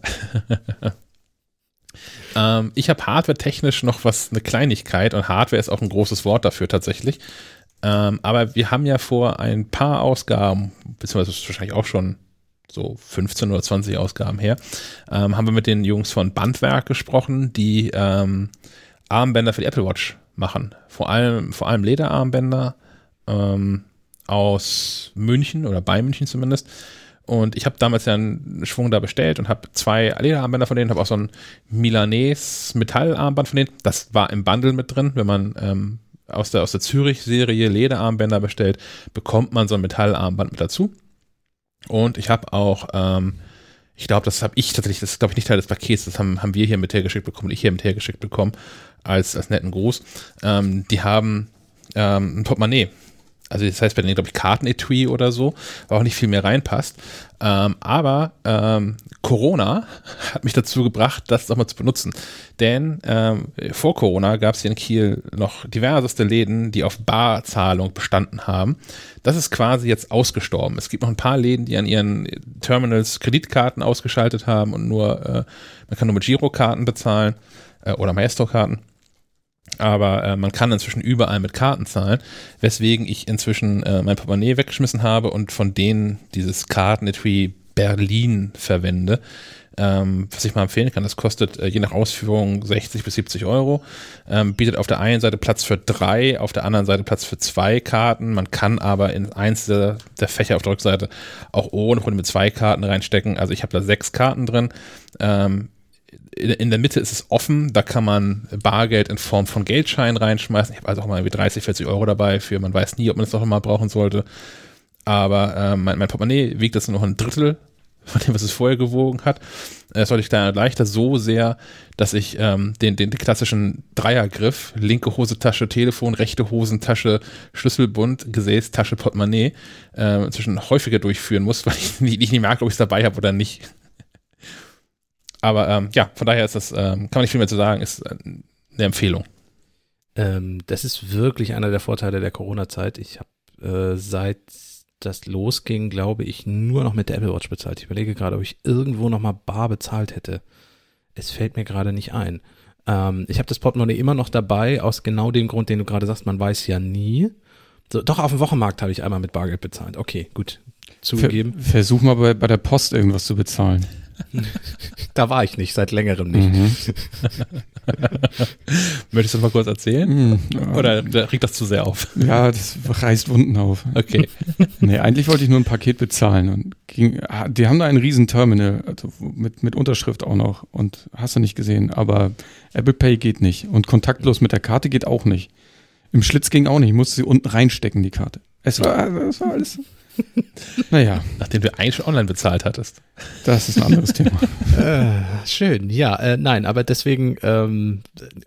ähm, ich habe hardware-technisch noch was, eine Kleinigkeit und Hardware ist auch ein großes Wort dafür tatsächlich. Ähm, aber wir haben ja vor ein paar Ausgaben, beziehungsweise wahrscheinlich auch schon so 15 oder 20 Ausgaben her, ähm, haben wir mit den Jungs von Bandwerk gesprochen, die ähm, Armbänder für die Apple Watch machen. Vor allem, vor allem Lederarmbänder ähm, aus München oder bei München zumindest. Und ich habe damals ja einen Schwung da bestellt und habe zwei Lederarmbänder von denen, habe auch so ein Milanese Metallarmband von denen. Das war im Bundle mit drin. Wenn man ähm, aus der, aus der Zürich-Serie Lederarmbänder bestellt, bekommt man so ein Metallarmband mit dazu. Und ich habe auch, ähm, ich glaube, das habe ich tatsächlich, das ist glaube ich nicht Teil des Pakets, das haben, haben wir hier mit hergeschickt bekommen, ich hier mit hergeschickt bekommen, als, als netten Gruß. Ähm, die haben ähm, ein Portemonnaie. Also das heißt bei denen, glaube ich, Kartenetui oder so, wo auch nicht viel mehr reinpasst. Ähm, aber ähm, Corona hat mich dazu gebracht, das auch mal zu benutzen. Denn ähm, vor Corona gab es hier in Kiel noch diverseste Läden, die auf Barzahlung bestanden haben. Das ist quasi jetzt ausgestorben. Es gibt noch ein paar Läden, die an ihren Terminals Kreditkarten ausgeschaltet haben und nur, äh, man kann nur mit Girokarten bezahlen äh, oder Maestro-Karten. Aber äh, man kann inzwischen überall mit Karten zahlen, weswegen ich inzwischen äh, mein Portemonnaie weggeschmissen habe und von denen dieses Kartenetui Berlin verwende. Ähm, was ich mal empfehlen kann, das kostet äh, je nach Ausführung 60 bis 70 Euro, ähm, bietet auf der einen Seite Platz für drei, auf der anderen Seite Platz für zwei Karten. Man kann aber in eins der, der Fächer auf der Rückseite auch ohne Probleme zwei Karten reinstecken. Also ich habe da sechs Karten drin. Ähm, in, der Mitte ist es offen, da kann man Bargeld in Form von Geldscheinen reinschmeißen. Ich habe also auch mal irgendwie 30, 40 Euro dabei für, man weiß nie, ob man das noch mal brauchen sollte. Aber ähm, mein, mein Portemonnaie wiegt jetzt nur noch ein Drittel von dem, was es vorher gewogen hat. Es sollte ich da leichter so sehr, dass ich ähm, den, den, klassischen Dreiergriff, linke Hosentasche, Telefon, rechte Hosentasche, Schlüsselbund, Gesäßtasche, Portemonnaie, äh, inzwischen häufiger durchführen muss, weil ich nicht, nicht merke, ob ich es dabei habe oder nicht. Aber ähm, ja, von daher ist das, ähm, kann man nicht viel mehr zu sagen, ist äh, eine Empfehlung. Ähm, das ist wirklich einer der Vorteile der Corona-Zeit. Ich habe äh, seit das losging, glaube ich, nur noch mit der Apple Watch bezahlt. Ich überlege gerade, ob ich irgendwo noch mal bar bezahlt hätte. Es fällt mir gerade nicht ein. Ähm, ich habe das Portemonnaie immer noch dabei, aus genau dem Grund, den du gerade sagst, man weiß ja nie. So, doch, auf dem Wochenmarkt habe ich einmal mit Bargeld bezahlt. Okay, gut. Zugegeben. Ver versuch mal bei, bei der Post irgendwas zu bezahlen. Da war ich nicht, seit längerem nicht. Mhm. Möchtest du das mal kurz erzählen? Mhm. Oder da regt das zu sehr auf? Ja, das reißt Wunden auf. Okay. Nee, eigentlich wollte ich nur ein Paket bezahlen und ging, ah, die haben da ein riesen Terminal, also mit, mit Unterschrift auch noch und hast du nicht gesehen, aber Apple Pay geht nicht und kontaktlos mit der Karte geht auch nicht. Im Schlitz ging auch nicht, ich musste sie unten reinstecken, die Karte. Es war, das war alles. Naja, Nachdem du eigentlich schon online bezahlt hattest. das ist ein anderes Thema. Äh, schön, ja, äh, nein, aber deswegen, ähm,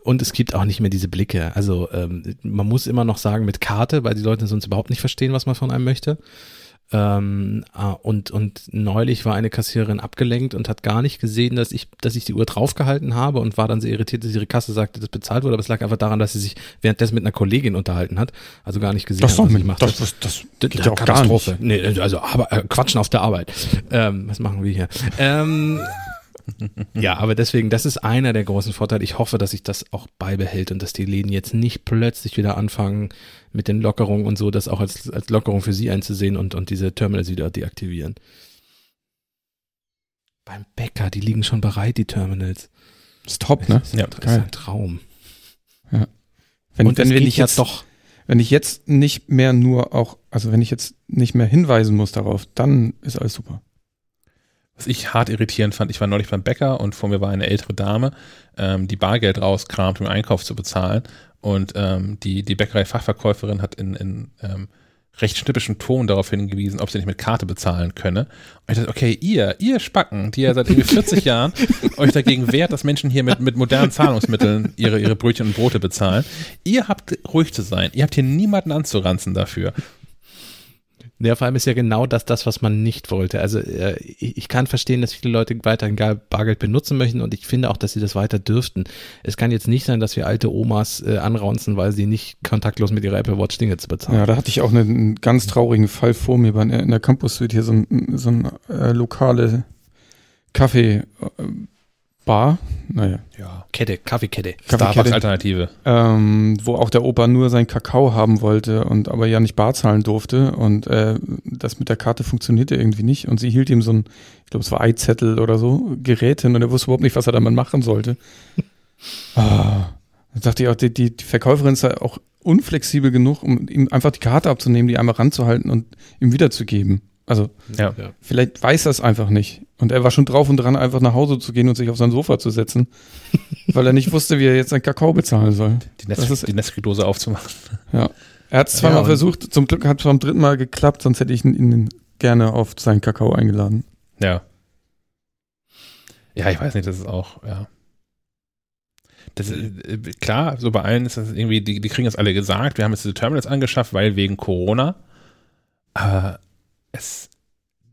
und es gibt auch nicht mehr diese Blicke. Also ähm, man muss immer noch sagen mit Karte, weil die Leute sonst überhaupt nicht verstehen, was man von einem möchte. Ähm, ah, und, und neulich war eine Kassiererin abgelenkt und hat gar nicht gesehen, dass ich, dass ich die Uhr draufgehalten habe und war dann sehr irritiert, dass ihre Kasse sagte, dass bezahlt wurde, aber es lag einfach daran, dass sie sich währenddessen mit einer Kollegin unterhalten hat, also gar nicht gesehen Das, hat, was ich mit, machte. das, das, das D- geht ja auch gar Katastrophe. nicht. Nee, also aber, äh, Quatschen auf der Arbeit. Ähm, was machen wir hier? Ähm, ja, aber deswegen, das ist einer der großen Vorteile. Ich hoffe, dass sich das auch beibehält und dass die Läden jetzt nicht plötzlich wieder anfangen mit den Lockerungen und so, das auch als, als Lockerung für sie einzusehen und, und diese Terminals wieder deaktivieren. Beim Bäcker, die liegen schon bereit, die Terminals. Ist top, ne? Ja, das ist ein Traum. Wenn, Und wenn, wenn ich ja jetzt doch. wenn ich jetzt nicht mehr nur auch, also wenn ich jetzt nicht mehr hinweisen muss darauf, dann ist alles super. Was ich hart irritierend fand, ich war neulich beim Bäcker und vor mir war eine ältere Dame, ähm, die Bargeld rauskramt, um den Einkauf zu bezahlen. Und ähm, die, die Bäckerei-Fachverkäuferin hat in, in ähm, recht schnippischem Ton darauf hingewiesen, ob sie nicht mit Karte bezahlen könne. Und ich dachte, okay, ihr, ihr Spacken, die ja seit irgendwie 40 Jahren euch dagegen wehrt, dass Menschen hier mit, mit modernen Zahlungsmitteln ihre, ihre Brötchen und Brote bezahlen, ihr habt ruhig zu sein. Ihr habt hier niemanden anzuranzen dafür. Ja, vor allem ist ja genau das, das, was man nicht wollte. Also äh, ich, kann verstehen, dass viele Leute weiterhin Bargeld benutzen möchten und ich finde auch, dass sie das weiter dürften. Es kann jetzt nicht sein, dass wir alte Omas äh, anraunzen, weil sie nicht kontaktlos mit ihrer Apple Watch Dinge zu bezahlen. Ja, da hatte ich auch einen, einen ganz traurigen Fall vor mir bei, in der Campus Suite hier so ein, so ein äh, lokale Kaffee äh, Bar, naja, Ja. Kette, Kaffeekette. Starbucks-Alternative. ähm, wo auch der Opa nur sein Kakao haben wollte und aber ja nicht bar zahlen durfte und äh, das mit der Karte funktionierte irgendwie nicht und sie hielt ihm so ein, ich glaube es war Eizettel oder so, Gerät hin und er wusste überhaupt nicht, was er damit machen sollte. ah, da dachte ich auch, die, die, die Verkäuferin ist ja auch unflexibel genug, um ihm einfach die Karte abzunehmen, die einmal ranzuhalten und ihm wiederzugeben. Also Ja. vielleicht weiß er es einfach nicht. Und er war schon drauf und dran, einfach nach Hause zu gehen und sich auf sein Sofa zu setzen, weil er nicht wusste, wie er jetzt seinen Kakao bezahlen soll. Die, Nes die Nesquik-Dose aufzumachen. Ja. Er hat es zweimal Ja, versucht, zum Glück hat es beim dritten Mal geklappt, sonst hätte ich ihn, gerne auf seinen Kakao eingeladen. Ja. Ja, ich weiß nicht, das ist auch, ja. Das ist, äh, klar, so bei allen ist das irgendwie, die, die kriegen das alle gesagt, wir haben jetzt diese Terminals angeschafft, weil wegen Corona. Aber es,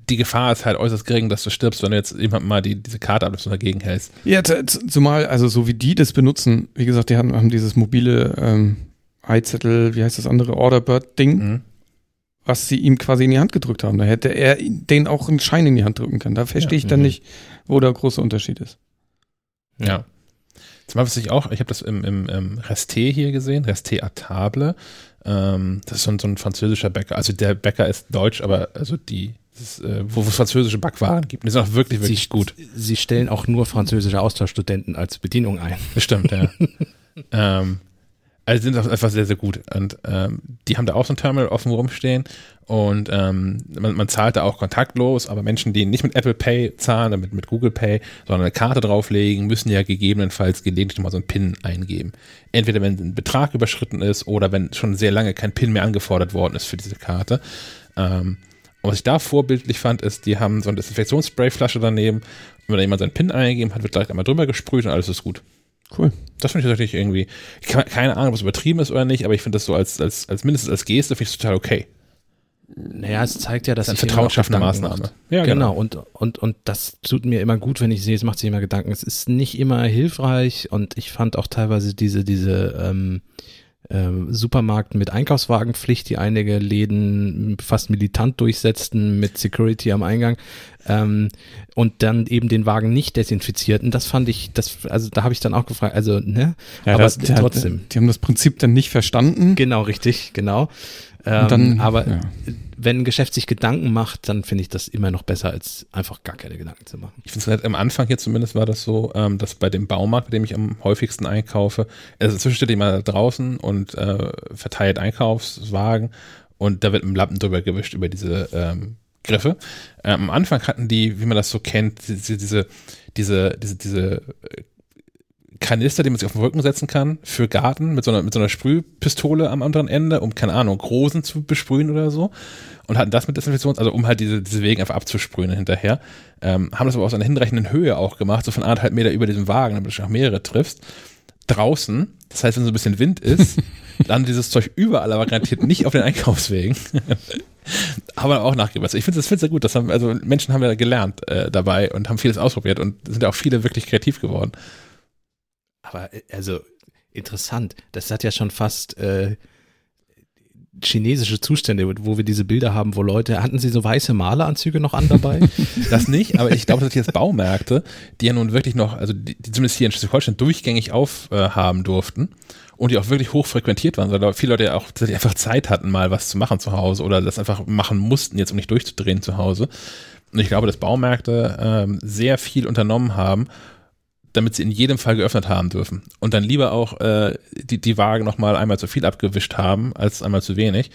die Gefahr ist halt äußerst gering, dass du stirbst, wenn du jetzt jemand mal die, diese Karte und dagegen hältst. Ja, zumal, also so wie die das benutzen, wie gesagt, die haben, haben dieses mobile ähm, Eizettel, wie heißt das andere, Orderbird-Ding, Mhm. was sie ihm quasi in die Hand gedrückt haben. Da hätte er den auch einen Schein in die Hand drücken können. Da verstehe ich dann Mhm. nicht, wo der große Unterschied ist. Ja. Zumal was ich auch, ich habe das im, im, im Resté hier gesehen, Resté à table. Ähm, das ist so ein, so ein französischer Bäcker. Also der Bäcker ist deutsch, aber also die, ist, äh, wo wo es französische Backwaren gibt. Die sind auch wirklich, wirklich Sie, gut. Sie stellen auch nur französische Austauschstudenten als Bedienung ein. Bestimmt, ja. ähm, also sind auch einfach sehr, sehr gut. Und ähm, die haben da auch so ein Terminal offen rumstehen und ähm, man, man zahlt da auch kontaktlos, aber Menschen, die nicht mit Apple Pay zahlen, oder mit, mit Google Pay, sondern eine Karte drauflegen, müssen ja gegebenenfalls gelegentlich mal so einen PIN eingeben. Entweder wenn ein Betrag überschritten ist oder wenn schon sehr lange kein PIN mehr angefordert worden ist für diese Karte. Ähm, und was ich da vorbildlich fand, ist, die haben so eine Desinfektionssprayflasche daneben. Und wenn da jemand seinen PIN eingegeben hat, wird gleich einmal drüber gesprüht und alles ist gut. Cool. Das finde ich tatsächlich irgendwie, ich kann, keine Ahnung, ob es übertrieben ist oder nicht, aber ich finde das so als, als, als mindestens als Geste finde ich es total okay. Naja, es zeigt ja, dass Das ist eine vertrauensschaffende Maßnahme. macht. Ja, genau. Und, und, und das tut mir immer gut, wenn ich sehe, es macht sich immer Gedanken. Es ist nicht immer hilfreich und ich fand auch teilweise diese, diese ähm, Supermarkt mit Einkaufswagenpflicht, die einige Läden fast militant durchsetzten mit Security am Eingang ähm, und dann eben den Wagen nicht desinfizierten. Das fand ich, das, also da habe ich dann auch gefragt, also, ne? Ja, aber das, trotzdem. Die haben das Prinzip dann nicht verstanden. Genau, richtig, genau. Ähm, dann, aber ja. wenn ein Geschäft sich Gedanken macht, dann finde ich das immer noch besser, als einfach gar keine Gedanken zu machen. Ich finde es halt am Anfang hier zumindest war das so, ähm, dass bei dem Baumarkt, bei dem ich am häufigsten einkaufe, also inzwischen steht da draußen und äh, verteilt Einkaufswagen und da wird ein Lappen drüber gewischt über diese ähm, Griffe. Ähm, am Anfang hatten die, wie man das so kennt, diese, diese, diese, diese, diese Kanister, die man sich auf den Rücken setzen kann für Garten mit so einer, mit so einer Sprühpistole am anderen Ende, um, keine Ahnung, Rosen zu besprühen oder so. Und hatten das mit Desinfektions, also um halt diese, diese Wegen einfach abzusprühen hinterher. Ähm, haben das aber aus einer hinreichenden Höhe auch gemacht, so von anderthalb Meter über diesem Wagen, damit du auch mehrere triffst. Draußen, das heißt, wenn so ein bisschen Wind ist, dann dieses Zeug überall, aber garantiert nicht auf den Einkaufswegen. aber auch nachgebessert. Ich finde das, find's sehr gut. Das haben, also Menschen haben ja gelernt äh, dabei und haben vieles ausprobiert und sind ja auch viele wirklich kreativ geworden. Aber äh, also interessant, das hat ja schon fast äh, chinesische Zustände, wo wir diese Bilder haben, wo Leute, hatten sie so weiße Maleranzüge noch an dabei? Das nicht, aber ich glaube, dass jetzt Baumärkte, die ja nun wirklich noch, also die, die zumindest hier in Schleswig-Holstein durchgängig aufhaben durften und die auch wirklich hoch frequentiert waren, weil viele Leute ja auch einfach Zeit hatten, mal was zu machen zu Hause oder das einfach machen mussten, jetzt um nicht durchzudrehen zu Hause. Und ich glaube, dass Baumärkte ähm, sehr viel unternommen haben, damit sie in jedem Fall geöffnet haben dürfen. Und dann lieber auch äh, die, die Waage nochmal einmal zu viel abgewischt haben, als einmal zu wenig,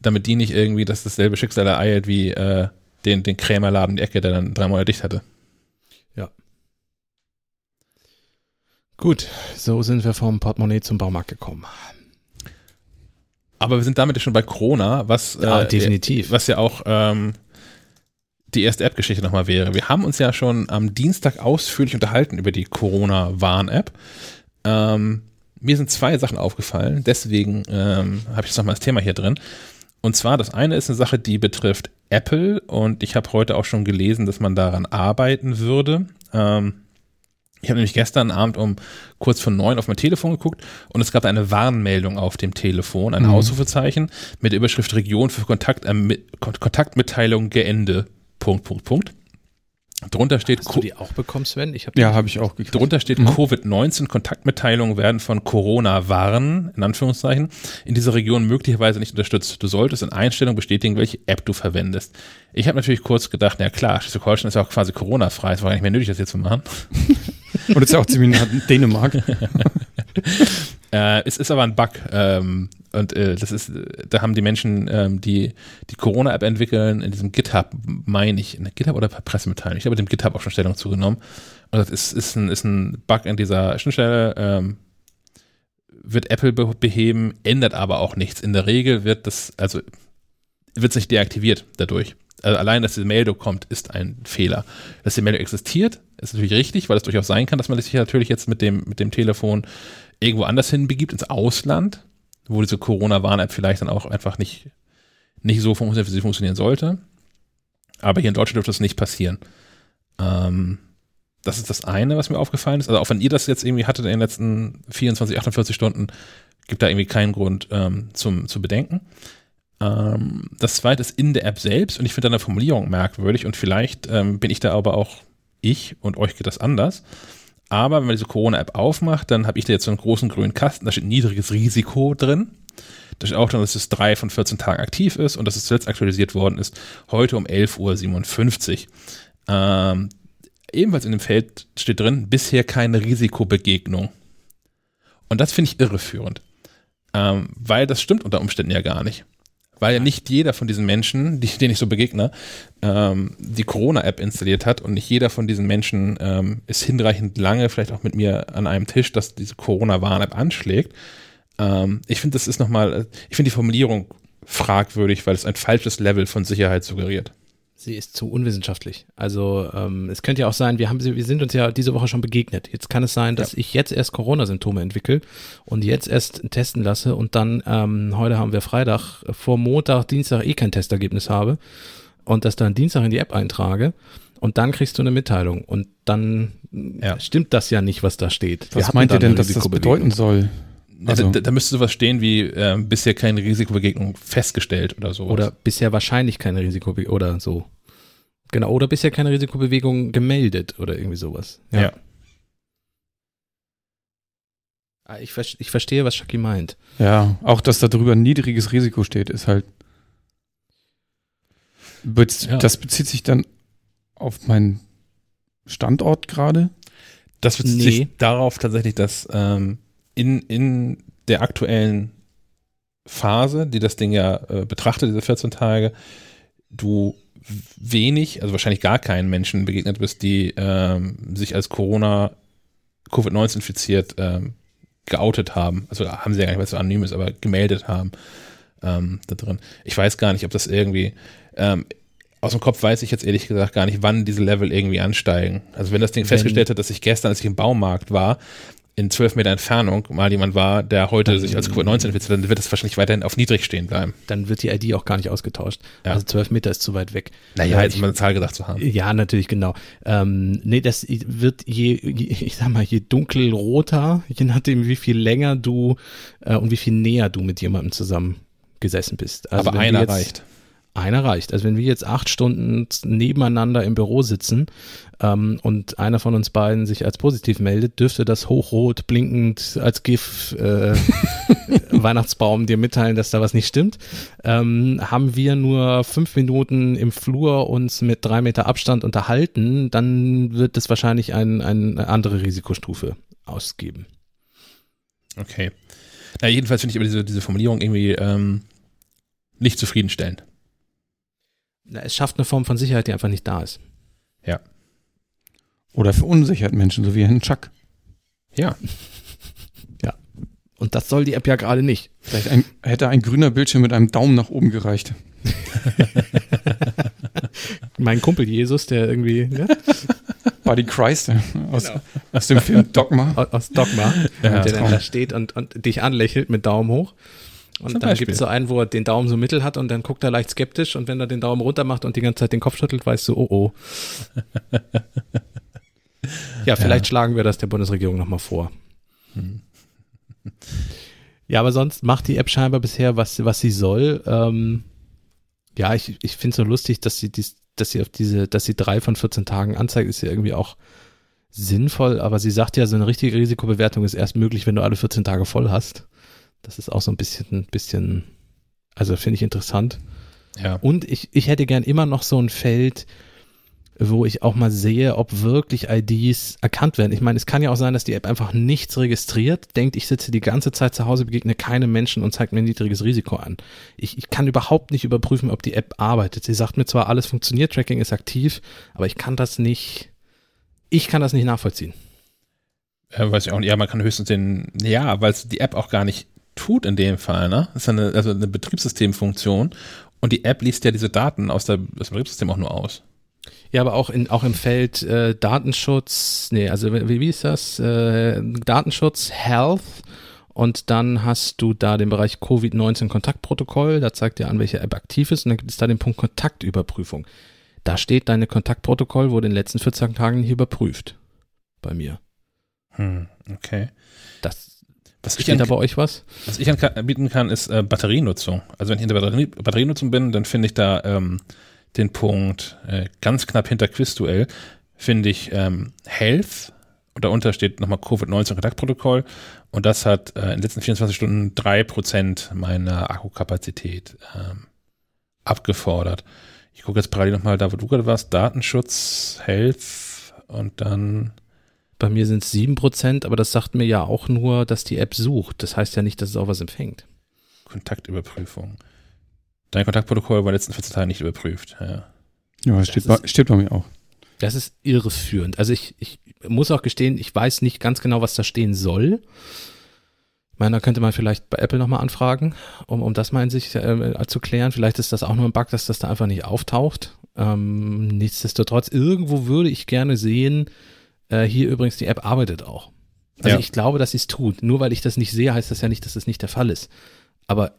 damit die nicht irgendwie das dasselbe Schicksal ereilt wie äh, den, den Krämerladen in die Ecke, der dann drei Monate dicht hatte. Ja. Gut, so sind wir vom Portemonnaie zum Baumarkt gekommen. Aber wir sind damit ja schon bei Corona, was, Ja, äh, definitiv. was ja auch ähm, die erste App-Geschichte nochmal wäre. Wir haben uns ja schon am Dienstag ausführlich unterhalten über die Corona-Warn-App. Ähm, mir sind zwei Sachen aufgefallen, deswegen ähm, habe ich jetzt nochmal das Thema hier drin. Und zwar, das eine ist eine Sache, die betrifft Apple und ich habe heute auch schon gelesen, dass man daran arbeiten würde. Ähm, ich habe nämlich gestern Abend um kurz vor neun auf mein Telefon geguckt und es gab eine Warnmeldung auf dem Telefon, ein Mhm. Ausrufezeichen mit der Überschrift Region für Kontakt, äh, mit- Kon- Kontaktmitteilung geende. Punkt, Punkt, Punkt. Drunter steht, Hast Co- du die auch bekommen, Sven? Ich habe Ja, habe ich auch gekriegt. drunter steht Mhm. Covid-19 Kontaktmitteilungen werden von Corona warn, in Anführungszeichen, in dieser Region möglicherweise nicht unterstützt. Du solltest in Einstellungen bestätigen, welche App du verwendest. Ich habe natürlich kurz gedacht, na klar, Schleswig-Holstein ist ja auch quasi Corona-frei, es war gar nicht mehr nötig, das jetzt zu machen. Und das ist ja auch ziemlich nah an Dänemark. Äh, es ist aber ein Bug. Ähm, und äh, das ist, da haben die Menschen, ähm, die die Corona-App entwickeln, in diesem GitHub, meine ich, in der GitHub oder per Pressemitteilung, ich habe dem GitHub auch schon Stellung zugenommen. Und das ist, ist, ein, ist ein Bug in dieser Schnittstelle, ähm, wird Apple be beheben, ändert aber auch nichts. In der Regel wird das, also wird es nicht deaktiviert dadurch. Also allein, dass diese Meldung kommt, ist ein Fehler. Dass die Meldung existiert, ist natürlich richtig, weil es durchaus sein kann, dass man sich natürlich jetzt mit dem, mit dem Telefon irgendwo anders hin begibt, ins Ausland, wo diese Corona-Warn-App vielleicht dann auch einfach nicht, nicht so funktioniert, wie sie funktionieren sollte. Aber hier in Deutschland dürfte das nicht passieren. Ähm, das ist das eine, was mir aufgefallen ist. Also auch wenn ihr das jetzt irgendwie hattet in den letzten 24, 48 Stunden, gibt da irgendwie keinen Grund ähm, zum, zu bedenken. Ähm, das zweite ist in der App selbst und ich finde deine Formulierung merkwürdig und vielleicht ähm, bin ich da aber auch ich und euch geht das anders. Aber wenn man diese Corona-App aufmacht, dann habe ich da jetzt so einen großen grünen Kasten, da steht niedriges Risiko drin. Da steht auch drin, dass es drei von 14 Tagen aktiv ist und dass es zuletzt aktualisiert worden ist, heute um 11.57 Uhr. Ähm, ebenfalls in dem Feld steht drin, bisher keine Risikobegegnung. Und das finde ich irreführend. Ähm, weil das stimmt unter Umständen ja gar nicht. Weil ja nicht jeder von diesen Menschen, die, denen ich so begegne, ähm, die Corona-App installiert hat und nicht jeder von diesen Menschen ähm, ist hinreichend lange vielleicht auch mit mir an einem Tisch, dass diese Corona-Warn-App anschlägt. Ähm, ich finde, das ist nochmal, ich finde die Formulierung fragwürdig, weil es ein falsches Level von Sicherheit suggeriert. Sie ist zu unwissenschaftlich. Also ähm, es könnte ja auch sein, wir, haben, sie- wir sind uns ja diese Woche schon begegnet. Jetzt kann es sein, dass ich jetzt erst Corona-Symptome entwickle und jetzt erst testen lasse und dann, ähm, heute haben wir Freitag, vor Montag, Dienstag eh kein Testergebnis habe und das dann Dienstag in die App eintrage und dann kriegst du eine Mitteilung und dann Ja. stimmt das ja nicht, was da steht. Wir Was meint ihr denn, dass das bedeuten soll? Also- da, da, müsste sowas stehen wie ähm, bisher keine Risikobegegnung festgestellt oder so. Oder bisher wahrscheinlich keine Risikobewegung oder so. Genau, oder bisher keine Risikobewegung gemeldet oder irgendwie sowas. ja. Ah, Ich, ver- ich verstehe, was Shaki meint. Ja, auch dass da drüber niedriges Risiko steht, ist halt. Bez Ja. Das bezieht sich dann auf meinen Standort gerade. Das bezieht Nee. sich darauf tatsächlich, dass ähm, in, in der aktuellen Phase, die das Ding ja äh, betrachtet, diese 14 Tage, du wenig, also wahrscheinlich gar keinen Menschen begegnet bist, die ähm, sich als Corona, Covid-19 infiziert ähm, geoutet haben. Also haben sie ja gar nicht, weil es so anonym ist, aber gemeldet haben ähm, da drin. Ich weiß gar nicht, ob das irgendwie ähm, aus dem Kopf weiß ich jetzt ehrlich gesagt gar nicht, wann diese Level irgendwie ansteigen. Also wenn das Ding Wenn- festgestellt hat, dass ich gestern, als ich im Baumarkt war, in zwölf Meter Entfernung mal jemand war, der heute sich als Covid-19 infiziert, hat, dann wird es wahrscheinlich weiterhin auf niedrig stehen bleiben. Dann wird die ID auch gar nicht ausgetauscht. Ja. Also 12 Meter ist zu weit weg. Naja, Ja, jetzt mal eine Zahl gedacht zu haben. Ja, natürlich, genau. Ähm, nee, das wird je, je, ich sag mal, je dunkelroter, je nachdem, wie viel länger du äh, und wie viel näher du mit jemandem zusammen gesessen bist. Also Aber einer jetzt, reicht. Einer reicht. Also wenn wir jetzt acht Stunden nebeneinander im Büro sitzen ähm, und einer von uns beiden sich als positiv meldet, dürfte das hochrot, blinkend als GIF äh, Weihnachtsbaum dir mitteilen, dass da was nicht stimmt. Ähm, haben wir nur fünf Minuten im Flur uns mit drei Meter Abstand unterhalten, dann wird es wahrscheinlich ein, eine andere Risikostufe ausgeben. Okay. Na, jedenfalls finde ich aber diese, diese Formulierung irgendwie ähm, nicht zufriedenstellend. Na, es schafft eine Form von Sicherheit, die einfach nicht da ist. Ja. Oder verunsichert Menschen, so wie Herrn Chuck. Ja. Und das soll die App ja gerade nicht. Vielleicht ein, hätte ein grüner Bildschirm mit einem Daumen nach oben gereicht. Mein Kumpel Jesus, der irgendwie ne, Buddy Christ äh, aus, aus dem Film Dogma. aus- aus Dogma, Ja, der dann da steht und, und dich anlächelt mit Daumen hoch. Und Zum dann gibt es so einen, wo er den Daumen so mittel hat und dann guckt er leicht skeptisch und wenn er den Daumen runter macht und die ganze Zeit den Kopf schüttelt, weißt du, oh oh. ja, vielleicht schlagen wir das der Bundesregierung nochmal vor. Ja, aber sonst macht die App scheinbar bisher, was, was sie soll. Ähm, ja, ich, ich finde es so lustig, dass sie, dies, dass sie auf diese, dass sie drei von 14 Tagen anzeigt, ist ja irgendwie auch sinnvoll, aber sie sagt ja, so eine richtige Risikobewertung ist erst möglich, wenn du alle 14 Tage voll hast. Das ist auch so ein bisschen, ein bisschen, also finde ich interessant. Ja. Und ich, ich hätte gern immer noch so ein Feld, wo ich auch mal sehe, ob wirklich IDs erkannt werden. Ich meine, es kann ja auch sein, dass die App einfach nichts registriert, denkt, ich sitze die ganze Zeit zu Hause, begegne keinem Menschen und zeigt mir ein niedriges Risiko an. Ich, ich kann überhaupt nicht überprüfen, ob die App arbeitet. Sie sagt mir zwar, alles funktioniert, Tracking ist aktiv, aber ich kann das nicht, ich kann das nicht nachvollziehen. Äh, weiß ich auch nicht. Ja, man kann höchstens den, ja, weil es die App auch gar nicht tut in dem Fall, ne? Das ist eine, also eine Betriebssystemfunktion und die App liest ja diese Daten aus, der, aus dem Betriebssystem auch nur aus. Ja, aber auch in auch im Feld äh, Datenschutz, nee, also wie, wie ist das? Äh, Datenschutz, Health und dann hast du da den Bereich Covid-19 Kontaktprotokoll, da zeigt dir an, welche App aktiv ist und dann gibt es da den Punkt Kontaktüberprüfung. Da steht deine Kontaktprotokoll wurde in den letzten 14 Tagen nicht überprüft. Bei mir. Hm, okay. Das Was ich, steht da an, bei euch was? was ich anbieten kann, ist äh, Batterienutzung. Also wenn ich in der Batterie, Batterienutzung bin, dann finde ich da ähm, den Punkt äh, ganz knapp hinter Quizduell, finde ich ähm, Health und darunter steht nochmal Covid-19 Kontaktprotokoll und das hat äh, in den letzten 24 Stunden drei Prozent meiner Akkukapazität ähm, abgefordert. Ich gucke jetzt parallel nochmal da, wo du gerade warst, Datenschutz, Health und dann Bei mir sind es 7%, aber das sagt mir ja auch nur, dass die App sucht. Das heißt ja nicht, dass es auch was empfängt. Kontaktüberprüfung. Dein Kontaktprotokoll war in den letzten 14 Tagen nicht überprüft. Ja. Ja, das steht, bei, steht bei mir auch. Das ist irreführend. Also ich, ich muss auch gestehen, ich weiß nicht ganz genau, was da stehen soll. Ich meine, da könnte man vielleicht bei Apple nochmal anfragen, um, um das mal in sich äh, zu klären. Vielleicht ist das auch nur ein Bug, dass das da einfach nicht auftaucht. Ähm, nichtsdestotrotz, irgendwo würde ich gerne sehen, äh, hier übrigens, die App arbeitet auch. Also Ja. ich glaube, dass sie es tut. Nur weil ich das nicht sehe, heißt das ja nicht, dass das nicht der Fall ist. Aber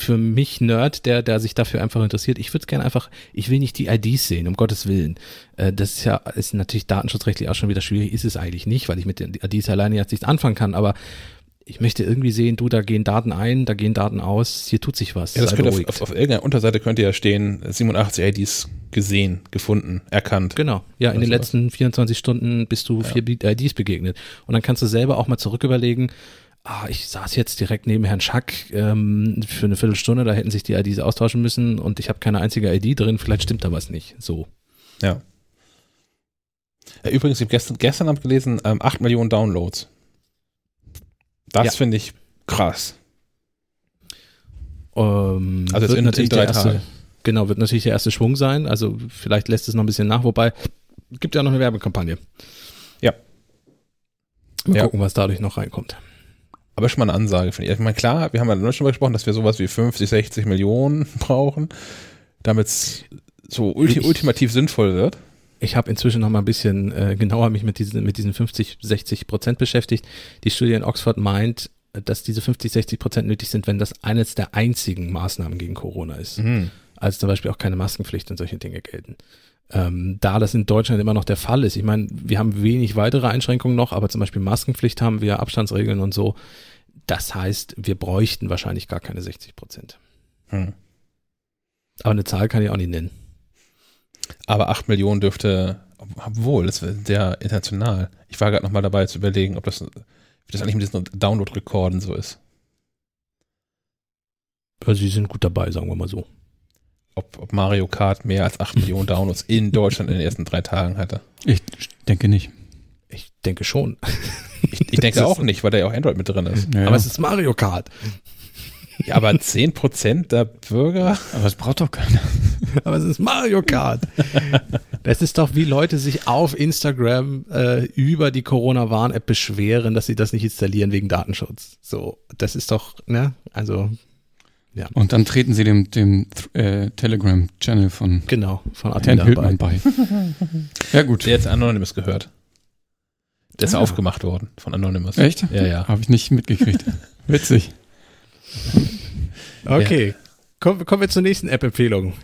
für mich Nerd, der, der sich dafür einfach interessiert, ich würde es gerne einfach, ich will nicht die IDs sehen, um Gottes Willen. Äh, das ist ja, ist natürlich datenschutzrechtlich auch schon wieder schwierig, ist es eigentlich nicht, weil ich mit den IDs alleine jetzt nichts anfangen kann, aber ich möchte irgendwie sehen, du, da gehen Daten ein, da gehen Daten aus, hier tut sich was. Ja, das könnte auf, auf, auf irgendeiner Unterseite könnte ja stehen, 87 IDs gesehen, gefunden, erkannt. Genau, ja, in den sowas. letzten 24 Stunden bist du vier IDs begegnet. Und dann kannst du selber auch mal zurück überlegen, ah, ich saß jetzt direkt neben Herrn Schack ähm, für eine Viertelstunde, da hätten sich die IDs austauschen müssen und ich habe keine einzige ID drin, vielleicht stimmt da was nicht. So. Ja. Äh, Übrigens, ich habe gestern, gestern Abend gelesen, ähm, 8 Millionen Downloads. Das Ja. finde ich krass. Ähm, Also jetzt wird in- natürlich in der erste. Genau, wird natürlich der erste Schwung sein. Also vielleicht lässt es noch ein bisschen nach, wobei gibt ja noch eine Werbekampagne. Ja. Mal Ja. gucken, was dadurch noch reinkommt. Aber schon mal eine Ansage, finde ich. Ich meine, klar, wir haben ja neulich schon mal gesprochen, dass wir sowas wie 50, 60 Millionen brauchen, damit es so ulti Ich- ultimativ sinnvoll wird. Ich habe inzwischen noch mal ein bisschen äh, genauer mich mit diesen, mit diesen 50, 60 Prozent beschäftigt. Die Studie in Oxford meint, dass diese 50, 60 Prozent nötig sind, wenn das eines der einzigen Maßnahmen gegen Corona ist. Mhm. als zum Beispiel auch keine Maskenpflicht und solche Dinge gelten. Ähm, da das in Deutschland immer noch der Fall ist, ich meine, wir haben wenig weitere Einschränkungen noch, aber zum Beispiel Maskenpflicht haben wir, Abstandsregeln und so. Das heißt, wir bräuchten wahrscheinlich gar keine 60 Prozent. Hm. Aber eine Zahl kann ich auch nicht nennen. Aber 8 Millionen dürfte, obwohl, das wäre sehr international. Ich war gerade noch mal dabei zu überlegen, ob das, wie das eigentlich mit diesen Download-Rekorden so ist. Also sie sind gut dabei, sagen wir mal so. Ob, ob Mario Kart mehr als 8 Millionen Downloads in Deutschland in den ersten drei Tagen hatte. Ich denke nicht. Ich denke schon. Ich, ich denke auch nicht, weil da ja auch Android mit drin ist. Ja, Aber es ist Mario Kart. Ja, aber 10% der Bürger. aber es braucht doch keiner. Aber es ist Mario Kart. Das ist doch, wie Leute sich auf Instagram äh, über die Corona-Warn-App beschweren, dass sie das nicht installieren wegen Datenschutz. So, das ist doch, ne? Also, Und dann treten sie dem, dem äh, Telegram-Channel von genau, von Herrn Hildmann bei. bei. ja, gut. Der jetzt Anonymous gehört. Der ist Ah. aufgemacht worden von Anonymous. Echt? Ja, ja. Habe ich nicht mitgekriegt. Witzig. Okay. Kommen, kommen wir zur nächsten App-Empfehlung.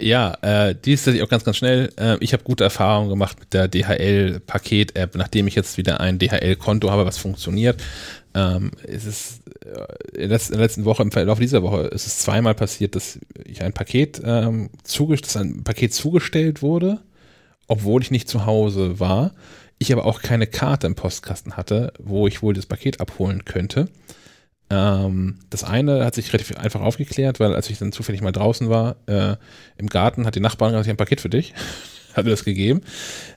Ja, äh, die ist tatsächlich auch ganz, ganz schnell. Äh, ich habe gute Erfahrungen gemacht mit der DHL-Paket-App, nachdem ich jetzt wieder ein DHL-Konto habe, was funktioniert. Ähm, es ist äh, in der letzten- Woche, im Verlauf dieser Woche, ist es zweimal passiert, dass ich ein Paket ähm, dass ein Paket zugestellt wurde, obwohl ich nicht zu Hause war. Ich aber auch keine Karte im Postkasten hatte, wo ich wohl das Paket abholen könnte. Ähm, das eine hat sich relativ einfach aufgeklärt, weil als ich dann zufällig mal draußen war, äh, im Garten hat die Nachbarin gesagt, ich habe ein Paket für dich. hat mir das gegeben.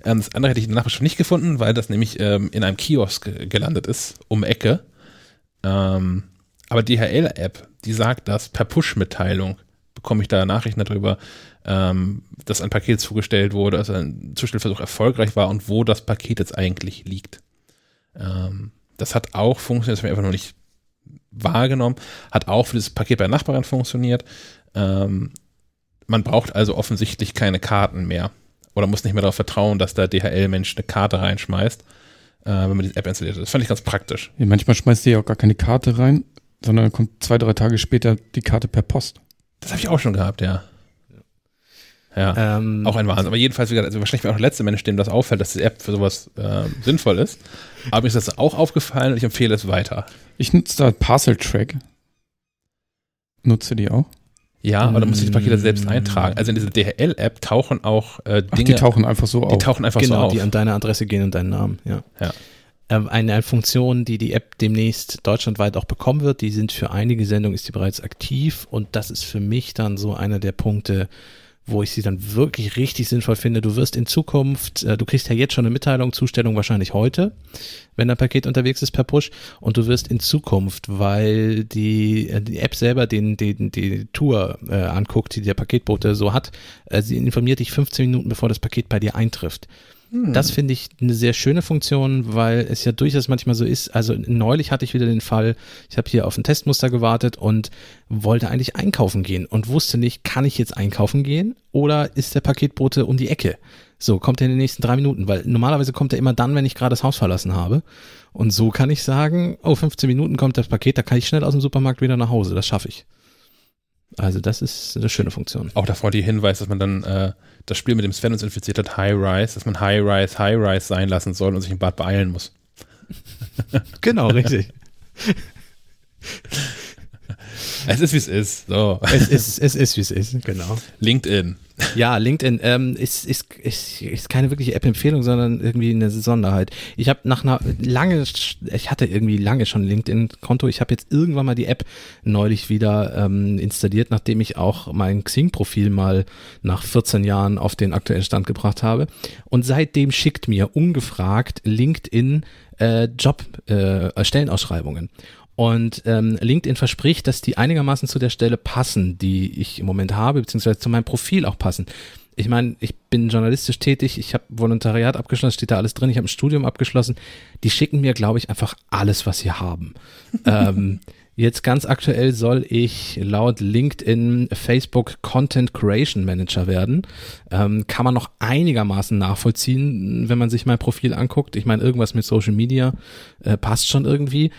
Ähm, das andere hätte ich in der Nachbarschaft nicht gefunden, weil das nämlich ähm, in einem Kiosk ge- gelandet ist, um Ecke. Ähm, aber die DHL-App, die sagt das per Push-Mitteilung, bekomme ich da Nachrichten darüber, ähm, dass ein Paket zugestellt wurde, also ein Zustellversuch erfolgreich war und wo das Paket jetzt eigentlich liegt. Ähm, das hat auch funktioniert, das habe ich einfach noch nicht wahrgenommen, hat auch für das Paket bei der Nachbarin funktioniert. Ähm, man braucht also offensichtlich keine Karten mehr oder muss nicht mehr darauf vertrauen, dass der DHL-Mensch eine Karte reinschmeißt, äh, wenn man die App installiert. hat. Das fand ich ganz praktisch. Ja, manchmal schmeißt ihr ja auch gar keine Karte rein, sondern dann kommt zwei, drei Tage später die Karte per Post. Das habe ich auch schon gehabt, ja. Ja. Ähm, Auch ein Wahnsinn. Aber jedenfalls, wie gesagt, also wahrscheinlich bin ich auch der letzte Mensch, dem das auffällt, dass die App für sowas äh, sinnvoll ist. Aber mir ist das auch aufgefallen und ich empfehle es weiter. Ich nutze da Parcel Track. Nutze die auch? Ja, aber da muss ich die Pakete selbst Mm. eintragen. Also in dieser DHL-App tauchen auch äh, Ach, Dinge, die tauchen einfach so die auf. tauchen einfach so genau, auf. die an deine Adresse gehen und deinen Namen, ja. Ja. Ähm, eine Funktion, die die App demnächst deutschlandweit auch bekommen wird, die sind für einige Sendungen, ist die bereits aktiv und das ist für mich dann so einer der Punkte, wo ich sie dann wirklich richtig sinnvoll finde. Du wirst in Zukunft, äh, du kriegst ja jetzt schon eine Mitteilung, Zustellung wahrscheinlich heute, wenn dein Paket unterwegs ist per Push und du wirst in Zukunft, weil die, äh, die App selber den, den, die Tour äh, anguckt, die der Paketbote so hat, äh, sie informiert dich 15 Minuten bevor das Paket bei dir eintrifft. Das finde ich eine sehr schöne Funktion, weil es ja durchaus manchmal so ist. Also neulich hatte ich wieder den Fall, ich habe hier auf ein Testmuster gewartet und wollte eigentlich einkaufen gehen und wusste nicht, kann ich jetzt einkaufen gehen oder ist der Paketbote um die Ecke? So, kommt er in den nächsten drei Minuten, weil normalerweise kommt er immer dann, wenn ich gerade das Haus verlassen habe. Und so kann ich sagen, oh, 15 Minuten kommt das Paket, da kann ich schnell aus dem Supermarkt wieder nach Hause, das schaffe ich. Also das ist eine schöne Funktion. Auch davor die Hinweis, dass man dann äh, das Spiel mit dem Sven uns infiziert hat, High Rise, dass man High Rise, High Rise sein lassen soll und sich im Bad beeilen muss. Genau, richtig. Es ist, wie es ist. So. es, ist, es ist, wie es ist, genau. LinkedIn. Ja, LinkedIn ähm, ist, ist, ist, ist keine wirkliche App-Empfehlung, sondern irgendwie eine Besonderheit. Ich habe nach einer lange, ich hatte irgendwie lange schon LinkedIn-Konto. Ich habe jetzt irgendwann mal die App neulich wieder ähm, installiert, nachdem ich auch mein Xing-Profil mal nach 14 Jahren auf den aktuellen Stand gebracht habe. Und seitdem schickt mir ungefragt LinkedIn äh, Job, äh, Stellenausschreibungen. Und ähm, LinkedIn verspricht, dass die einigermaßen zu der Stelle passen, die ich im Moment habe, beziehungsweise zu meinem Profil auch passen. Ich meine, ich bin journalistisch tätig, ich habe Volontariat abgeschlossen, steht da alles drin, ich habe ein Studium abgeschlossen. Die schicken mir, glaube ich, einfach alles, was sie haben. ähm, jetzt ganz aktuell soll ich laut LinkedIn Facebook Content Creation Manager werden. Ähm, kann man noch einigermaßen nachvollziehen, wenn man sich mein Profil anguckt. Ich meine, irgendwas mit Social Media äh, passt schon irgendwie.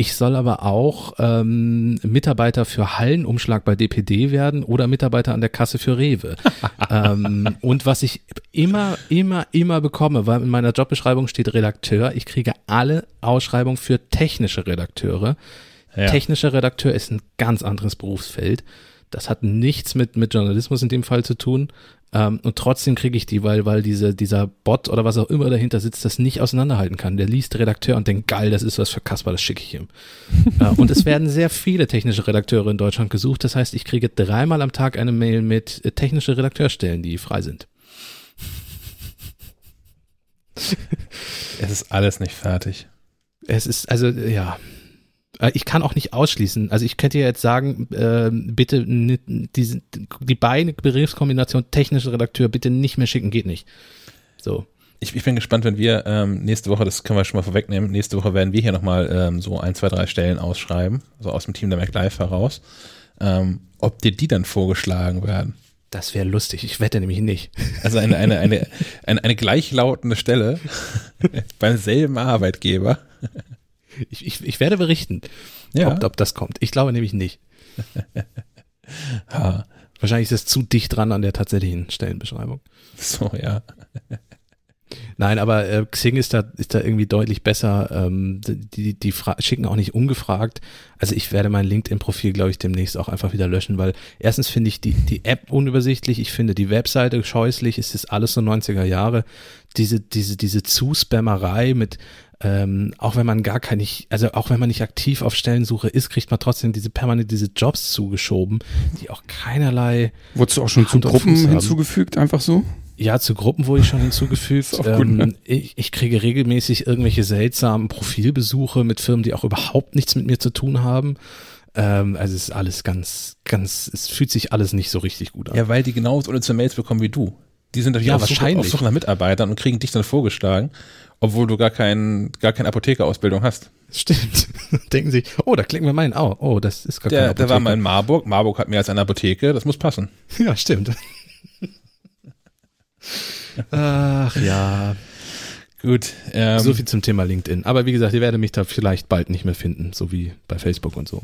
Ich soll aber auch ähm, Mitarbeiter für Hallenumschlag bei DPD werden oder Mitarbeiter an der Kasse für Rewe. ähm, und was ich immer, immer, immer bekomme, weil in meiner Jobbeschreibung steht Redakteur, ich kriege alle Ausschreibungen für technische Redakteure. Ja. Technischer Redakteur ist ein ganz anderes Berufsfeld. Das hat nichts mit, mit Journalismus in dem Fall zu tun. Ähm, und trotzdem kriege ich die, weil, weil diese, dieser Bot oder was auch immer dahinter sitzt, das nicht auseinanderhalten kann. Der liest Redakteur und denkt, geil, das ist was für Kasper, das schicke ich ihm. äh, und es werden sehr viele technische Redakteure in Deutschland gesucht. Das heißt, ich kriege dreimal am Tag eine Mail mit äh, technische Redakteurstellen, die frei sind. Es ist alles nicht fertig. Es ist, also, ja. Äh, Ich kann auch nicht ausschließen. Also ich könnte ja jetzt sagen, äh, bitte diese, die beiden Begriffskombination technischer Redakteur bitte nicht mehr schicken, geht nicht. So. Ich, ich bin gespannt, wenn wir ähm, nächste Woche, das können wir schon mal vorwegnehmen, nächste Woche werden wir hier nochmal ähm, so ein, zwei, drei Stellen ausschreiben, so aus dem Team der MacLife heraus, ähm, ob dir die dann vorgeschlagen werden. Das wäre lustig. Ich wette nämlich nicht. Also eine, eine, eine, eine, eine gleichlautende Stelle beim selben Arbeitgeber. Ich, ich, ich werde berichten, Ja. ob, ob das kommt. Ich glaube nämlich nicht. Ha, Wahrscheinlich ist es zu dicht dran an der tatsächlichen Stellenbeschreibung. so, ja. Nein, aber äh, Xing ist da, ist da irgendwie deutlich besser. Ähm, die die fra schicken auch nicht ungefragt. Also ich werde mein LinkedIn-Profil, glaube ich, demnächst auch einfach wieder löschen, weil erstens finde ich die, die App unübersichtlich. Ich finde die Webseite scheußlich. Es ist alles so 90er Jahre. Diese, diese, diese Zuspammerei mit, ähm, auch wenn man gar keine, also auch wenn man nicht aktiv auf Stellensuche ist, kriegt man trotzdem diese permanent diese Jobs zugeschoben, die auch keinerlei Wurdest du auch schon zu Hand Gruppen hinzugefügt, einfach so? ja, zu Gruppen wurde ich schon hinzugefügt. Gut, ähm, ne? ich, ich kriege regelmäßig irgendwelche seltsamen Profilbesuche mit Firmen, die auch überhaupt nichts mit mir zu tun haben. Ähm, also es ist alles ganz, ganz, es fühlt sich alles nicht so richtig gut an. Ja, weil die genauso unnütze Mails bekommen wie du. Die sind natürlich Ja, auf, Suche, wahrscheinlich. auf Suche nach Mitarbeitern und kriegen dich dann vorgeschlagen, obwohl du gar, kein, gar keine Apothekerausbildung hast. Stimmt. Denken Sie, oh, da klicken wir meinen. Oh, oh, das ist gar Der, keine der war mal Apotheke. in Marburg. Marburg hat mehr als eine Apotheke. Das muss passen. Ja, stimmt. Ach ja, Gut. Ähm, so viel zum Thema LinkedIn. Aber wie gesagt, ihr werdet mich da vielleicht bald nicht mehr finden, so wie bei Facebook und so.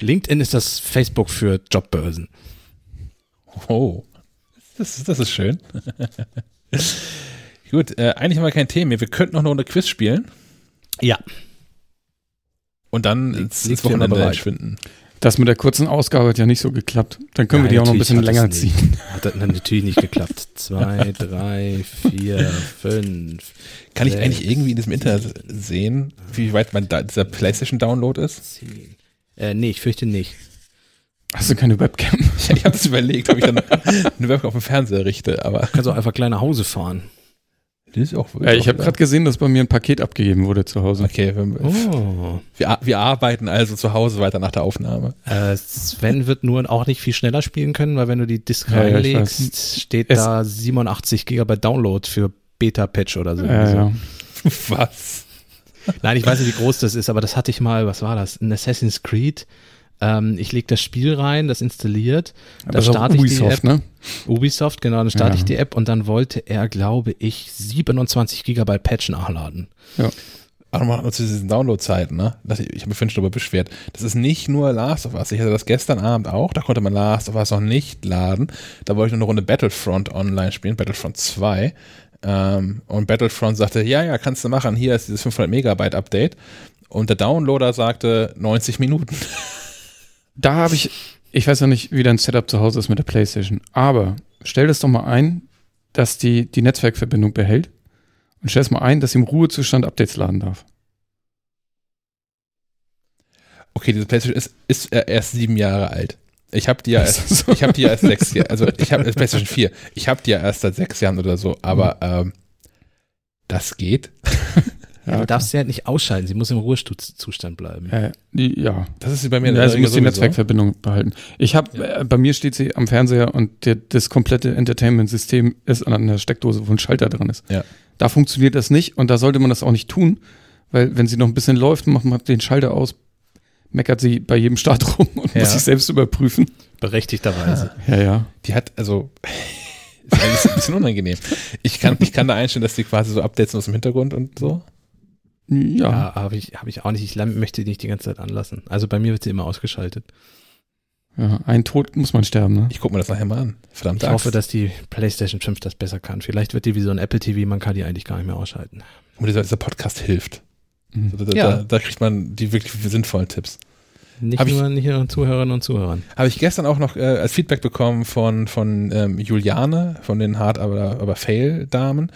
LinkedIn ist das Facebook für Jobbörsen. Oh, das, ist- das ist schön. Gut, äh, eigentlich haben wir kein Thema mehr. Wir könnten noch eine Runde Quiz spielen Ja. und dann ins, ins Wochenende bereit. verschwinden. Das mit der kurzen Ausgabe hat ja nicht so geklappt. Dann können wir die auch noch ein bisschen länger ziehen. Hat das natürlich nicht geklappt. Zwei, drei, vier, fünf. Kann ich sechs, eigentlich irgendwie in diesem Internet sehen, wie weit mein da, dieser PlayStation-Download ist? zehn. Äh, nee, ich fürchte nicht. Hast du keine Webcam? Ich, ich habe es überlegt, ob ich dann eine Webcam auf dem Fernseher richte, aber Kannst auch einfach klein nach Hause fahren. das ist auch Ja, ich habe gerade gesehen, dass bei mir ein Paket abgegeben wurde zu Hause. Okay, wir, Oh. wir, wir arbeiten also zu Hause weiter nach der Aufnahme. Äh, Sven wird nur auch nicht viel schneller spielen können, weil wenn du die Disk Ja, ja, reinlegst, steht Es- da 87 Gigabyte Download für Beta-Patch oder so. Ja, ja. Was? Nein, ich weiß nicht, wie groß das ist, aber das hatte ich mal, was war das? In Assassin's Creed. Ähm, ich lege das Spiel rein, das installiert. Aber Da das ist auch starte ich die Ubisoft, App. ne? Ubisoft, genau, dann starte Ja. ich die App und dann wollte er, glaube ich, 27 Gigabyte Patch nachladen. Aber nochmal zu diesen Download-Zeiten, ne? Ich habe mich vorhin schon darüber beschwert. Das ist nicht nur Last of Us. Ich hatte das gestern Abend auch. Da konnte man Last of Us noch nicht laden. Da wollte ich noch eine Runde Battlefront online spielen, Battlefront 2. Ähm, und Battlefront sagte, ja, ja, kannst du machen. Hier ist dieses 500 Megabyte Update. Und der Downloader sagte 90 Minuten. Da habe ich, ich weiß ja nicht, wie dein Setup zu Hause ist mit der Playstation, aber stell das doch mal ein, dass die die Netzwerkverbindung behält und stell es mal ein, dass sie im Ruhezustand Updates laden darf. Okay, diese PlayStation ist, ist äh, erst sieben Jahre alt. Ich habe die ja erst, so? ich habe die ja erst sechs Jahre, also ich habe PlayStation 4. Ich habe die ja erst seit sechs Jahren oder so, aber ähm, das geht. Ja, du darfst sie halt nicht ausschalten, sie muss im Ruhezustand bleiben. Äh, die, ja. Das ist bei mir ja, sie muss die. Netzwerkverbindung behalten. Ich habe, äh, bei mir steht sie am Fernseher und der, das komplette Entertainment-System ist an einer Steckdose, wo ein Schalter dran ist. Ja. Da funktioniert das nicht und da sollte man das auch nicht tun, weil wenn sie noch ein bisschen läuft, macht man den Schalter aus, meckert sie bei jedem Start rum und Ja. muss sich selbst überprüfen. Berechtigterweise. Ja, ja. Die hat, also, ist eigentlich ein bisschen unangenehm. Ich kann, ich kann da einstellen, dass die quasi so Updates aus dem Hintergrund und so. Ja. Ja, habe ich, hab ich auch nicht. Ich möchte die nicht die ganze Zeit anlassen. Also bei mir wird sie immer ausgeschaltet. ja. Ein Tod muss man sterben, ne? Ich gucke mir das nachher mal an. Verdammt. Ich hoffe, dass die PlayStation 5 das besser kann. Vielleicht wird die wie so ein Apple TV, man kann die eigentlich gar nicht mehr ausschalten. Und dieser, dieser Podcast hilft. Mhm. Da, da, Ja. da, da kriegt man die wirklich sinnvollen Tipps. Nicht Hab ich- nur, nicht nur Zuhörerinnen und Zuhörern. Habe ich gestern auch noch äh, als Feedback bekommen von, von ähm, Juliane, von den Hard aber, aber Fail-Damen,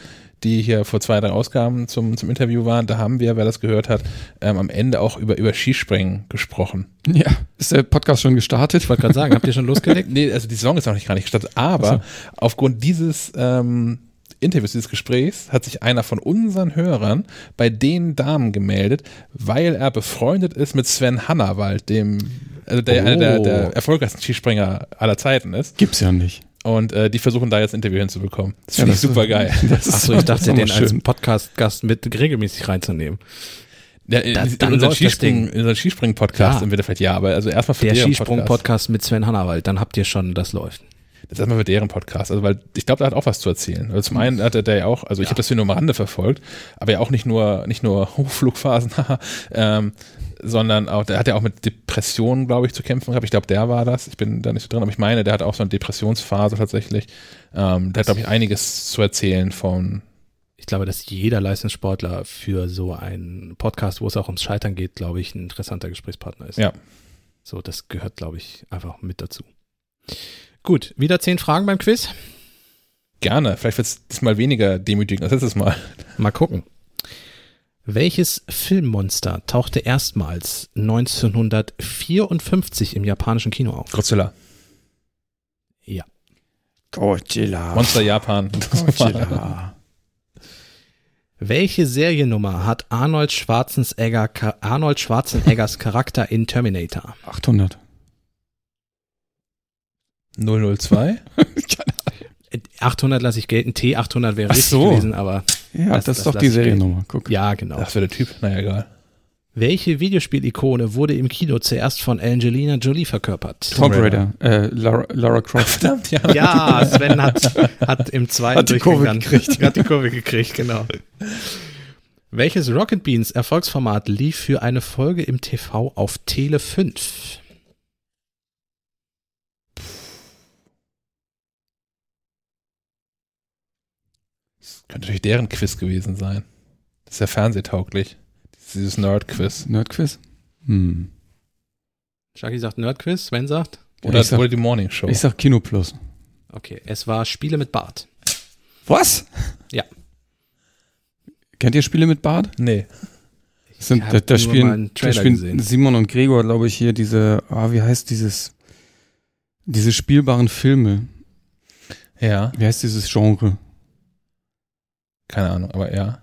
die hier vor zwei, drei Ausgaben zum, zum Interview waren. Da haben wir, wer das gehört hat, ähm, am Ende auch über, über Skispringen gesprochen. Ja, ist der Podcast schon gestartet? Ich wollte gerade sagen, habt ihr schon losgelegt? Nee, also die Saison ist noch nicht gar nicht gestartet, aber aufgrund dieses ähm, Interviews, dieses Gesprächs, hat sich einer von unseren Hörern bei den Damen gemeldet, weil er befreundet ist mit Sven Hannawald, dem, also der Oh. einer der, der erfolgreichsten Skispringer aller Zeiten ist. Gibt's ja nicht. Und äh, die versuchen da jetzt ein Interview hinzubekommen. Das Ja, finde ich das ist- super geil. Achso, ich dachte, den als. Podcast-Gast mit regelmäßig reinzunehmen. Ja, in, Da- in, dann unseren Skispringen, in unseren Skispringen-Podcast Ja. sind wir da vielleicht ja, aber also erstmal für Der Skisprung-Podcast mit Sven Hannawald, dann habt ihr schon, das läuft. Das ist erstmal für deren Podcast, also weil ich glaube, da hat auch was zu erzählen. Also zum einen hat er der ja auch, also ich habe das hier nur am Rande verfolgt, aber ja auch nicht nur nicht nur Hochflugphasen, ähm, sondern auch, der hat ja auch mit Depressionen, glaube ich, zu kämpfen gehabt. Ich glaube, der war das. Ich bin da nicht so drin, aber ich meine, der hat auch so eine Depressionsphase tatsächlich. Ähm, der hat, glaube ich, einiges zu erzählen von. Ich glaube, dass jeder Leistungssportler für so einen Podcast, wo es auch ums Scheitern geht, glaube ich, ein interessanter Gesprächspartner ist. Ja. So, das gehört, glaube ich, einfach mit dazu. Gut, wieder zehn Fragen beim Quiz. Gerne. Vielleicht wird es diesmal weniger demütigend als letztes Mal. Mal gucken. Welches Filmmonster tauchte erstmals 1954 im japanischen Kino auf? Godzilla. Ja. Godzilla. Monster Japan. Godzilla. Welche Seriennummer hat Arnold Schwarzenegger, Arnold Schwarzeneggers Charakter in Terminator? 800. 002. 800 lasse ich gelten, T800 wäre Ach richtig so. gewesen, aber Ja, Das- das, das ist doch die. Seriennummer. Guck. ja, genau. Das wäre der Typ. Naja, egal. Welche Videospiel-Ikone wurde im Kino zuerst von Angelina Jolie verkörpert? Tomb Raider. Äh, Lara, Lara Croft. Verdammt, ja. Ja, Sven hat, hat im zweiten Hat die Kurve gekriegt. Hat die Kurve gekriegt, genau. Welches Rocket Beans Erfolgsformat lief für eine Folge im TV auf Tele 5? Könnte natürlich deren Quiz gewesen sein. Das ist ja fernsehtauglich. Dieses Nerd-Quiz. Nerdquiz? Hm. Shaki sagt Nerdquiz, Sven sagt? Oder, ich, sag, oder die Morning Show. ich sag Kino Plus. Okay, es war Spiele mit Bart. Was? Ja. Kennt ihr Spiele mit Bart? nee. Ich Sind, da, da nur mal spielen, einen da Trailer spielen gesehen. Simon und Gregor, glaube ich, hier diese, ah, wie heißt dieses, diese spielbaren Filme. Ja, Wie heißt dieses Genre? Keine Ahnung, aber ja.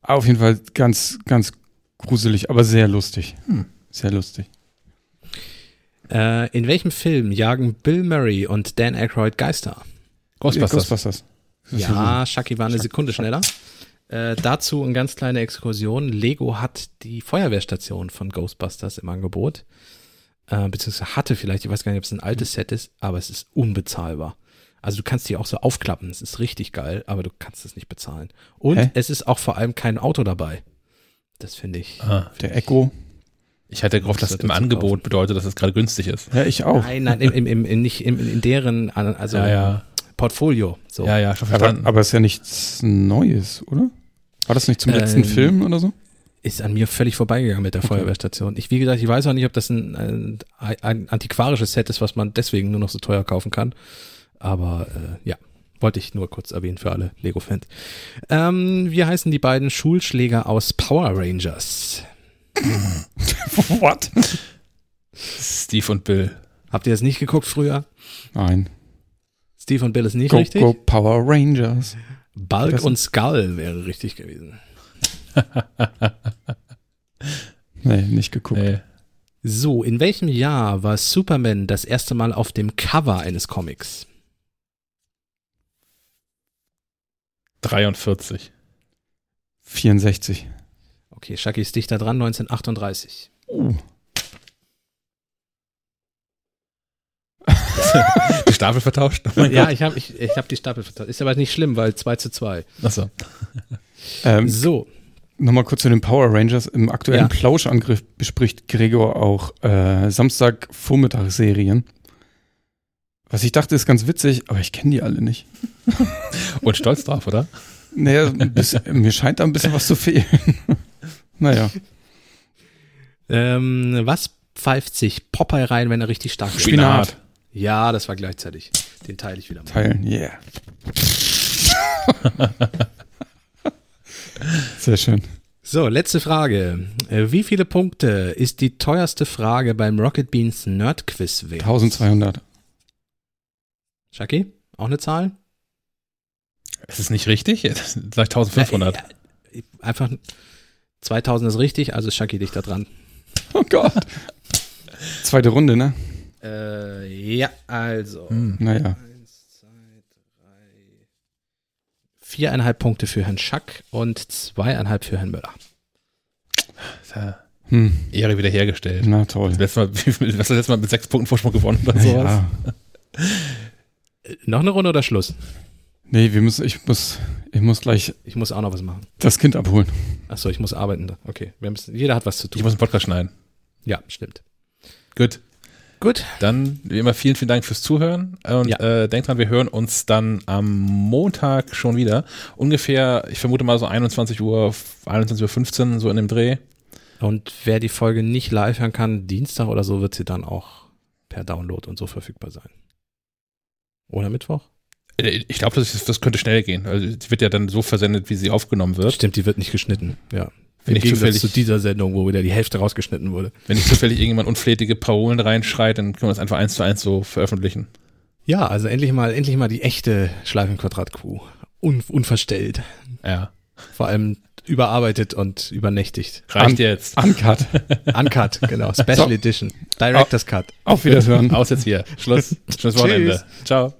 Auf jeden Fall ganz, ganz gruselig, aber sehr lustig. Hm. Sehr lustig. Äh, in welchem Film jagen Bill Murray und Dan Aykroyd Geister? Ghostbusters. Ghostbusters. Ja, Shaki war eine Sekunde schneller. Äh, dazu eine ganz kleine Exkursion. Lego hat die Feuerwehrstation von Ghostbusters im Angebot. Äh, beziehungsweise hatte vielleicht, ich weiß gar nicht, ob es ein altes Set ist, aber es ist unbezahlbar. Also du kannst die auch so aufklappen, es ist richtig geil, aber du kannst es nicht bezahlen. Und Hä? es ist auch vor allem kein Auto dabei. Das finde ich. Ah, Der Echo. ich hatte gehofft, dass du im Angebot kaufen. bedeutet, dass es gerade günstig ist. Ja, ich auch. Nein, nein, im, im, im, in, nicht im, in deren, also Ja, ja. Portfolio. So. Ja, ja, schon Aber, verstanden. aber ist ja nichts Neues, oder? War das nicht zum letzten Ähm, Film oder so? ist an mir völlig vorbeigegangen mit der Okay. Feuerwehrstation. Ich, wie gesagt, ich weiß auch nicht, ob das ein, ein, ein antiquarisches Set ist, was man deswegen nur noch so teuer kaufen kann. Aber äh, ja, wollte ich nur kurz erwähnen für alle Lego-Fans. Ähm, wie heißen die beiden Schulschläger aus Power Rangers? What? Steve und Bill. Habt ihr das nicht geguckt früher? Nein. Steve und Bill ist nicht Go, richtig. go Power Rangers. Bulk Das- und Skull wäre richtig gewesen. Nee, nicht geguckt. Nee. So, in welchem Jahr war Superman das erste Mal auf dem Cover eines Comics? 43. 64. Okay, Shaki ist dichter dran, 1938. Oh. Die Stapel vertauscht? Oh ja, Gott. ich habe ich, ich hab die Stapel vertauscht. Ist aber nicht schlimm, weil 2 zu 2. Achso. Ähm, So, Nochmal kurz zu den Power Rangers. Im aktuellen Ja. Plauschangriff bespricht Gregor auch äh, Samstagvormittagsserien. Was ich dachte, ist ganz witzig, aber ich kenne die alle nicht. Und stolz drauf, oder? Naja, bisschen, mir scheint da ein bisschen was zu fehlen. naja. ähm, was pfeift sich Popeye rein, wenn er richtig stark wird. Spinat. Ja, das war gleichzeitig. Den teile ich wieder mal. Teilen, yeah. Sehr schön. So, letzte Frage. Äh, Wie viele Punkte ist die teuerste Frage beim Rocket Beans Nerd Quiz wert? 1200. Shaki, auch eine Zahl? Ist es nicht richtig? Das sind Vielleicht 1500. Äh, Einfach 2000 ist richtig, also ist Shaki dich da dran. Oh Gott. Zweite Runde, ne? Äh, ja, also. Hm. Naja. Eins, zwei, drei. Viereinhalb Punkte für Herrn Schack und zweieinhalb für Herrn Müller. Ja, Hm. Ehre wiederhergestellt. Na toll. Das letzte Mal, hast du letztes Mal mit sechs Punkten Vorsprung gewonnen oder sowas? Ja. Noch eine Runde oder Schluss? Nee, wir müssen, ich muss, ich muss gleich Ich muss auch noch was machen. das Kind abholen. Achso, ich muss arbeiten. da. Okay, wir müssen, jeder hat was zu Ich tun. muss einen Podcast schneiden. Ja, stimmt. Gut. Gut. Dann, wie immer, vielen, vielen Dank fürs Zuhören. Und Ja. äh, denkt dran, wir hören uns dann am Montag schon wieder. Ungefähr, ich vermute mal so 21 Uhr, 21.15 Uhr, so in dem Dreh. Und wer die Folge nicht live hören kann, Dienstag oder so, wird sie dann auch per Download und so verfügbar sein. Oder Mittwoch? Äh, Ich glaube, das, das könnte schnell gehen. Also, sie wird ja dann so versendet, wie sie aufgenommen wird. Stimmt, die wird nicht geschnitten. Ja. Wenn Im Gegensatz zufällig- zu dieser Sendung, wo wieder die Hälfte rausgeschnitten wurde. Wenn nicht zufällig irgendjemand unflätige Parolen reinschreit, dann können wir das einfach eins zu eins so veröffentlichen. Ja, also endlich mal, endlich mal die echte Schleifenquadrat-Crew. Un, unverstellt. Ja. Vor allem überarbeitet und übernächtigt. Reicht An- jetzt. Uncut. Uncut, genau. Special So. Edition. Director's Cut. Auf Wiedersehen. Aus jetzt hier. Schluss. Schönes Wochenende. Ciao.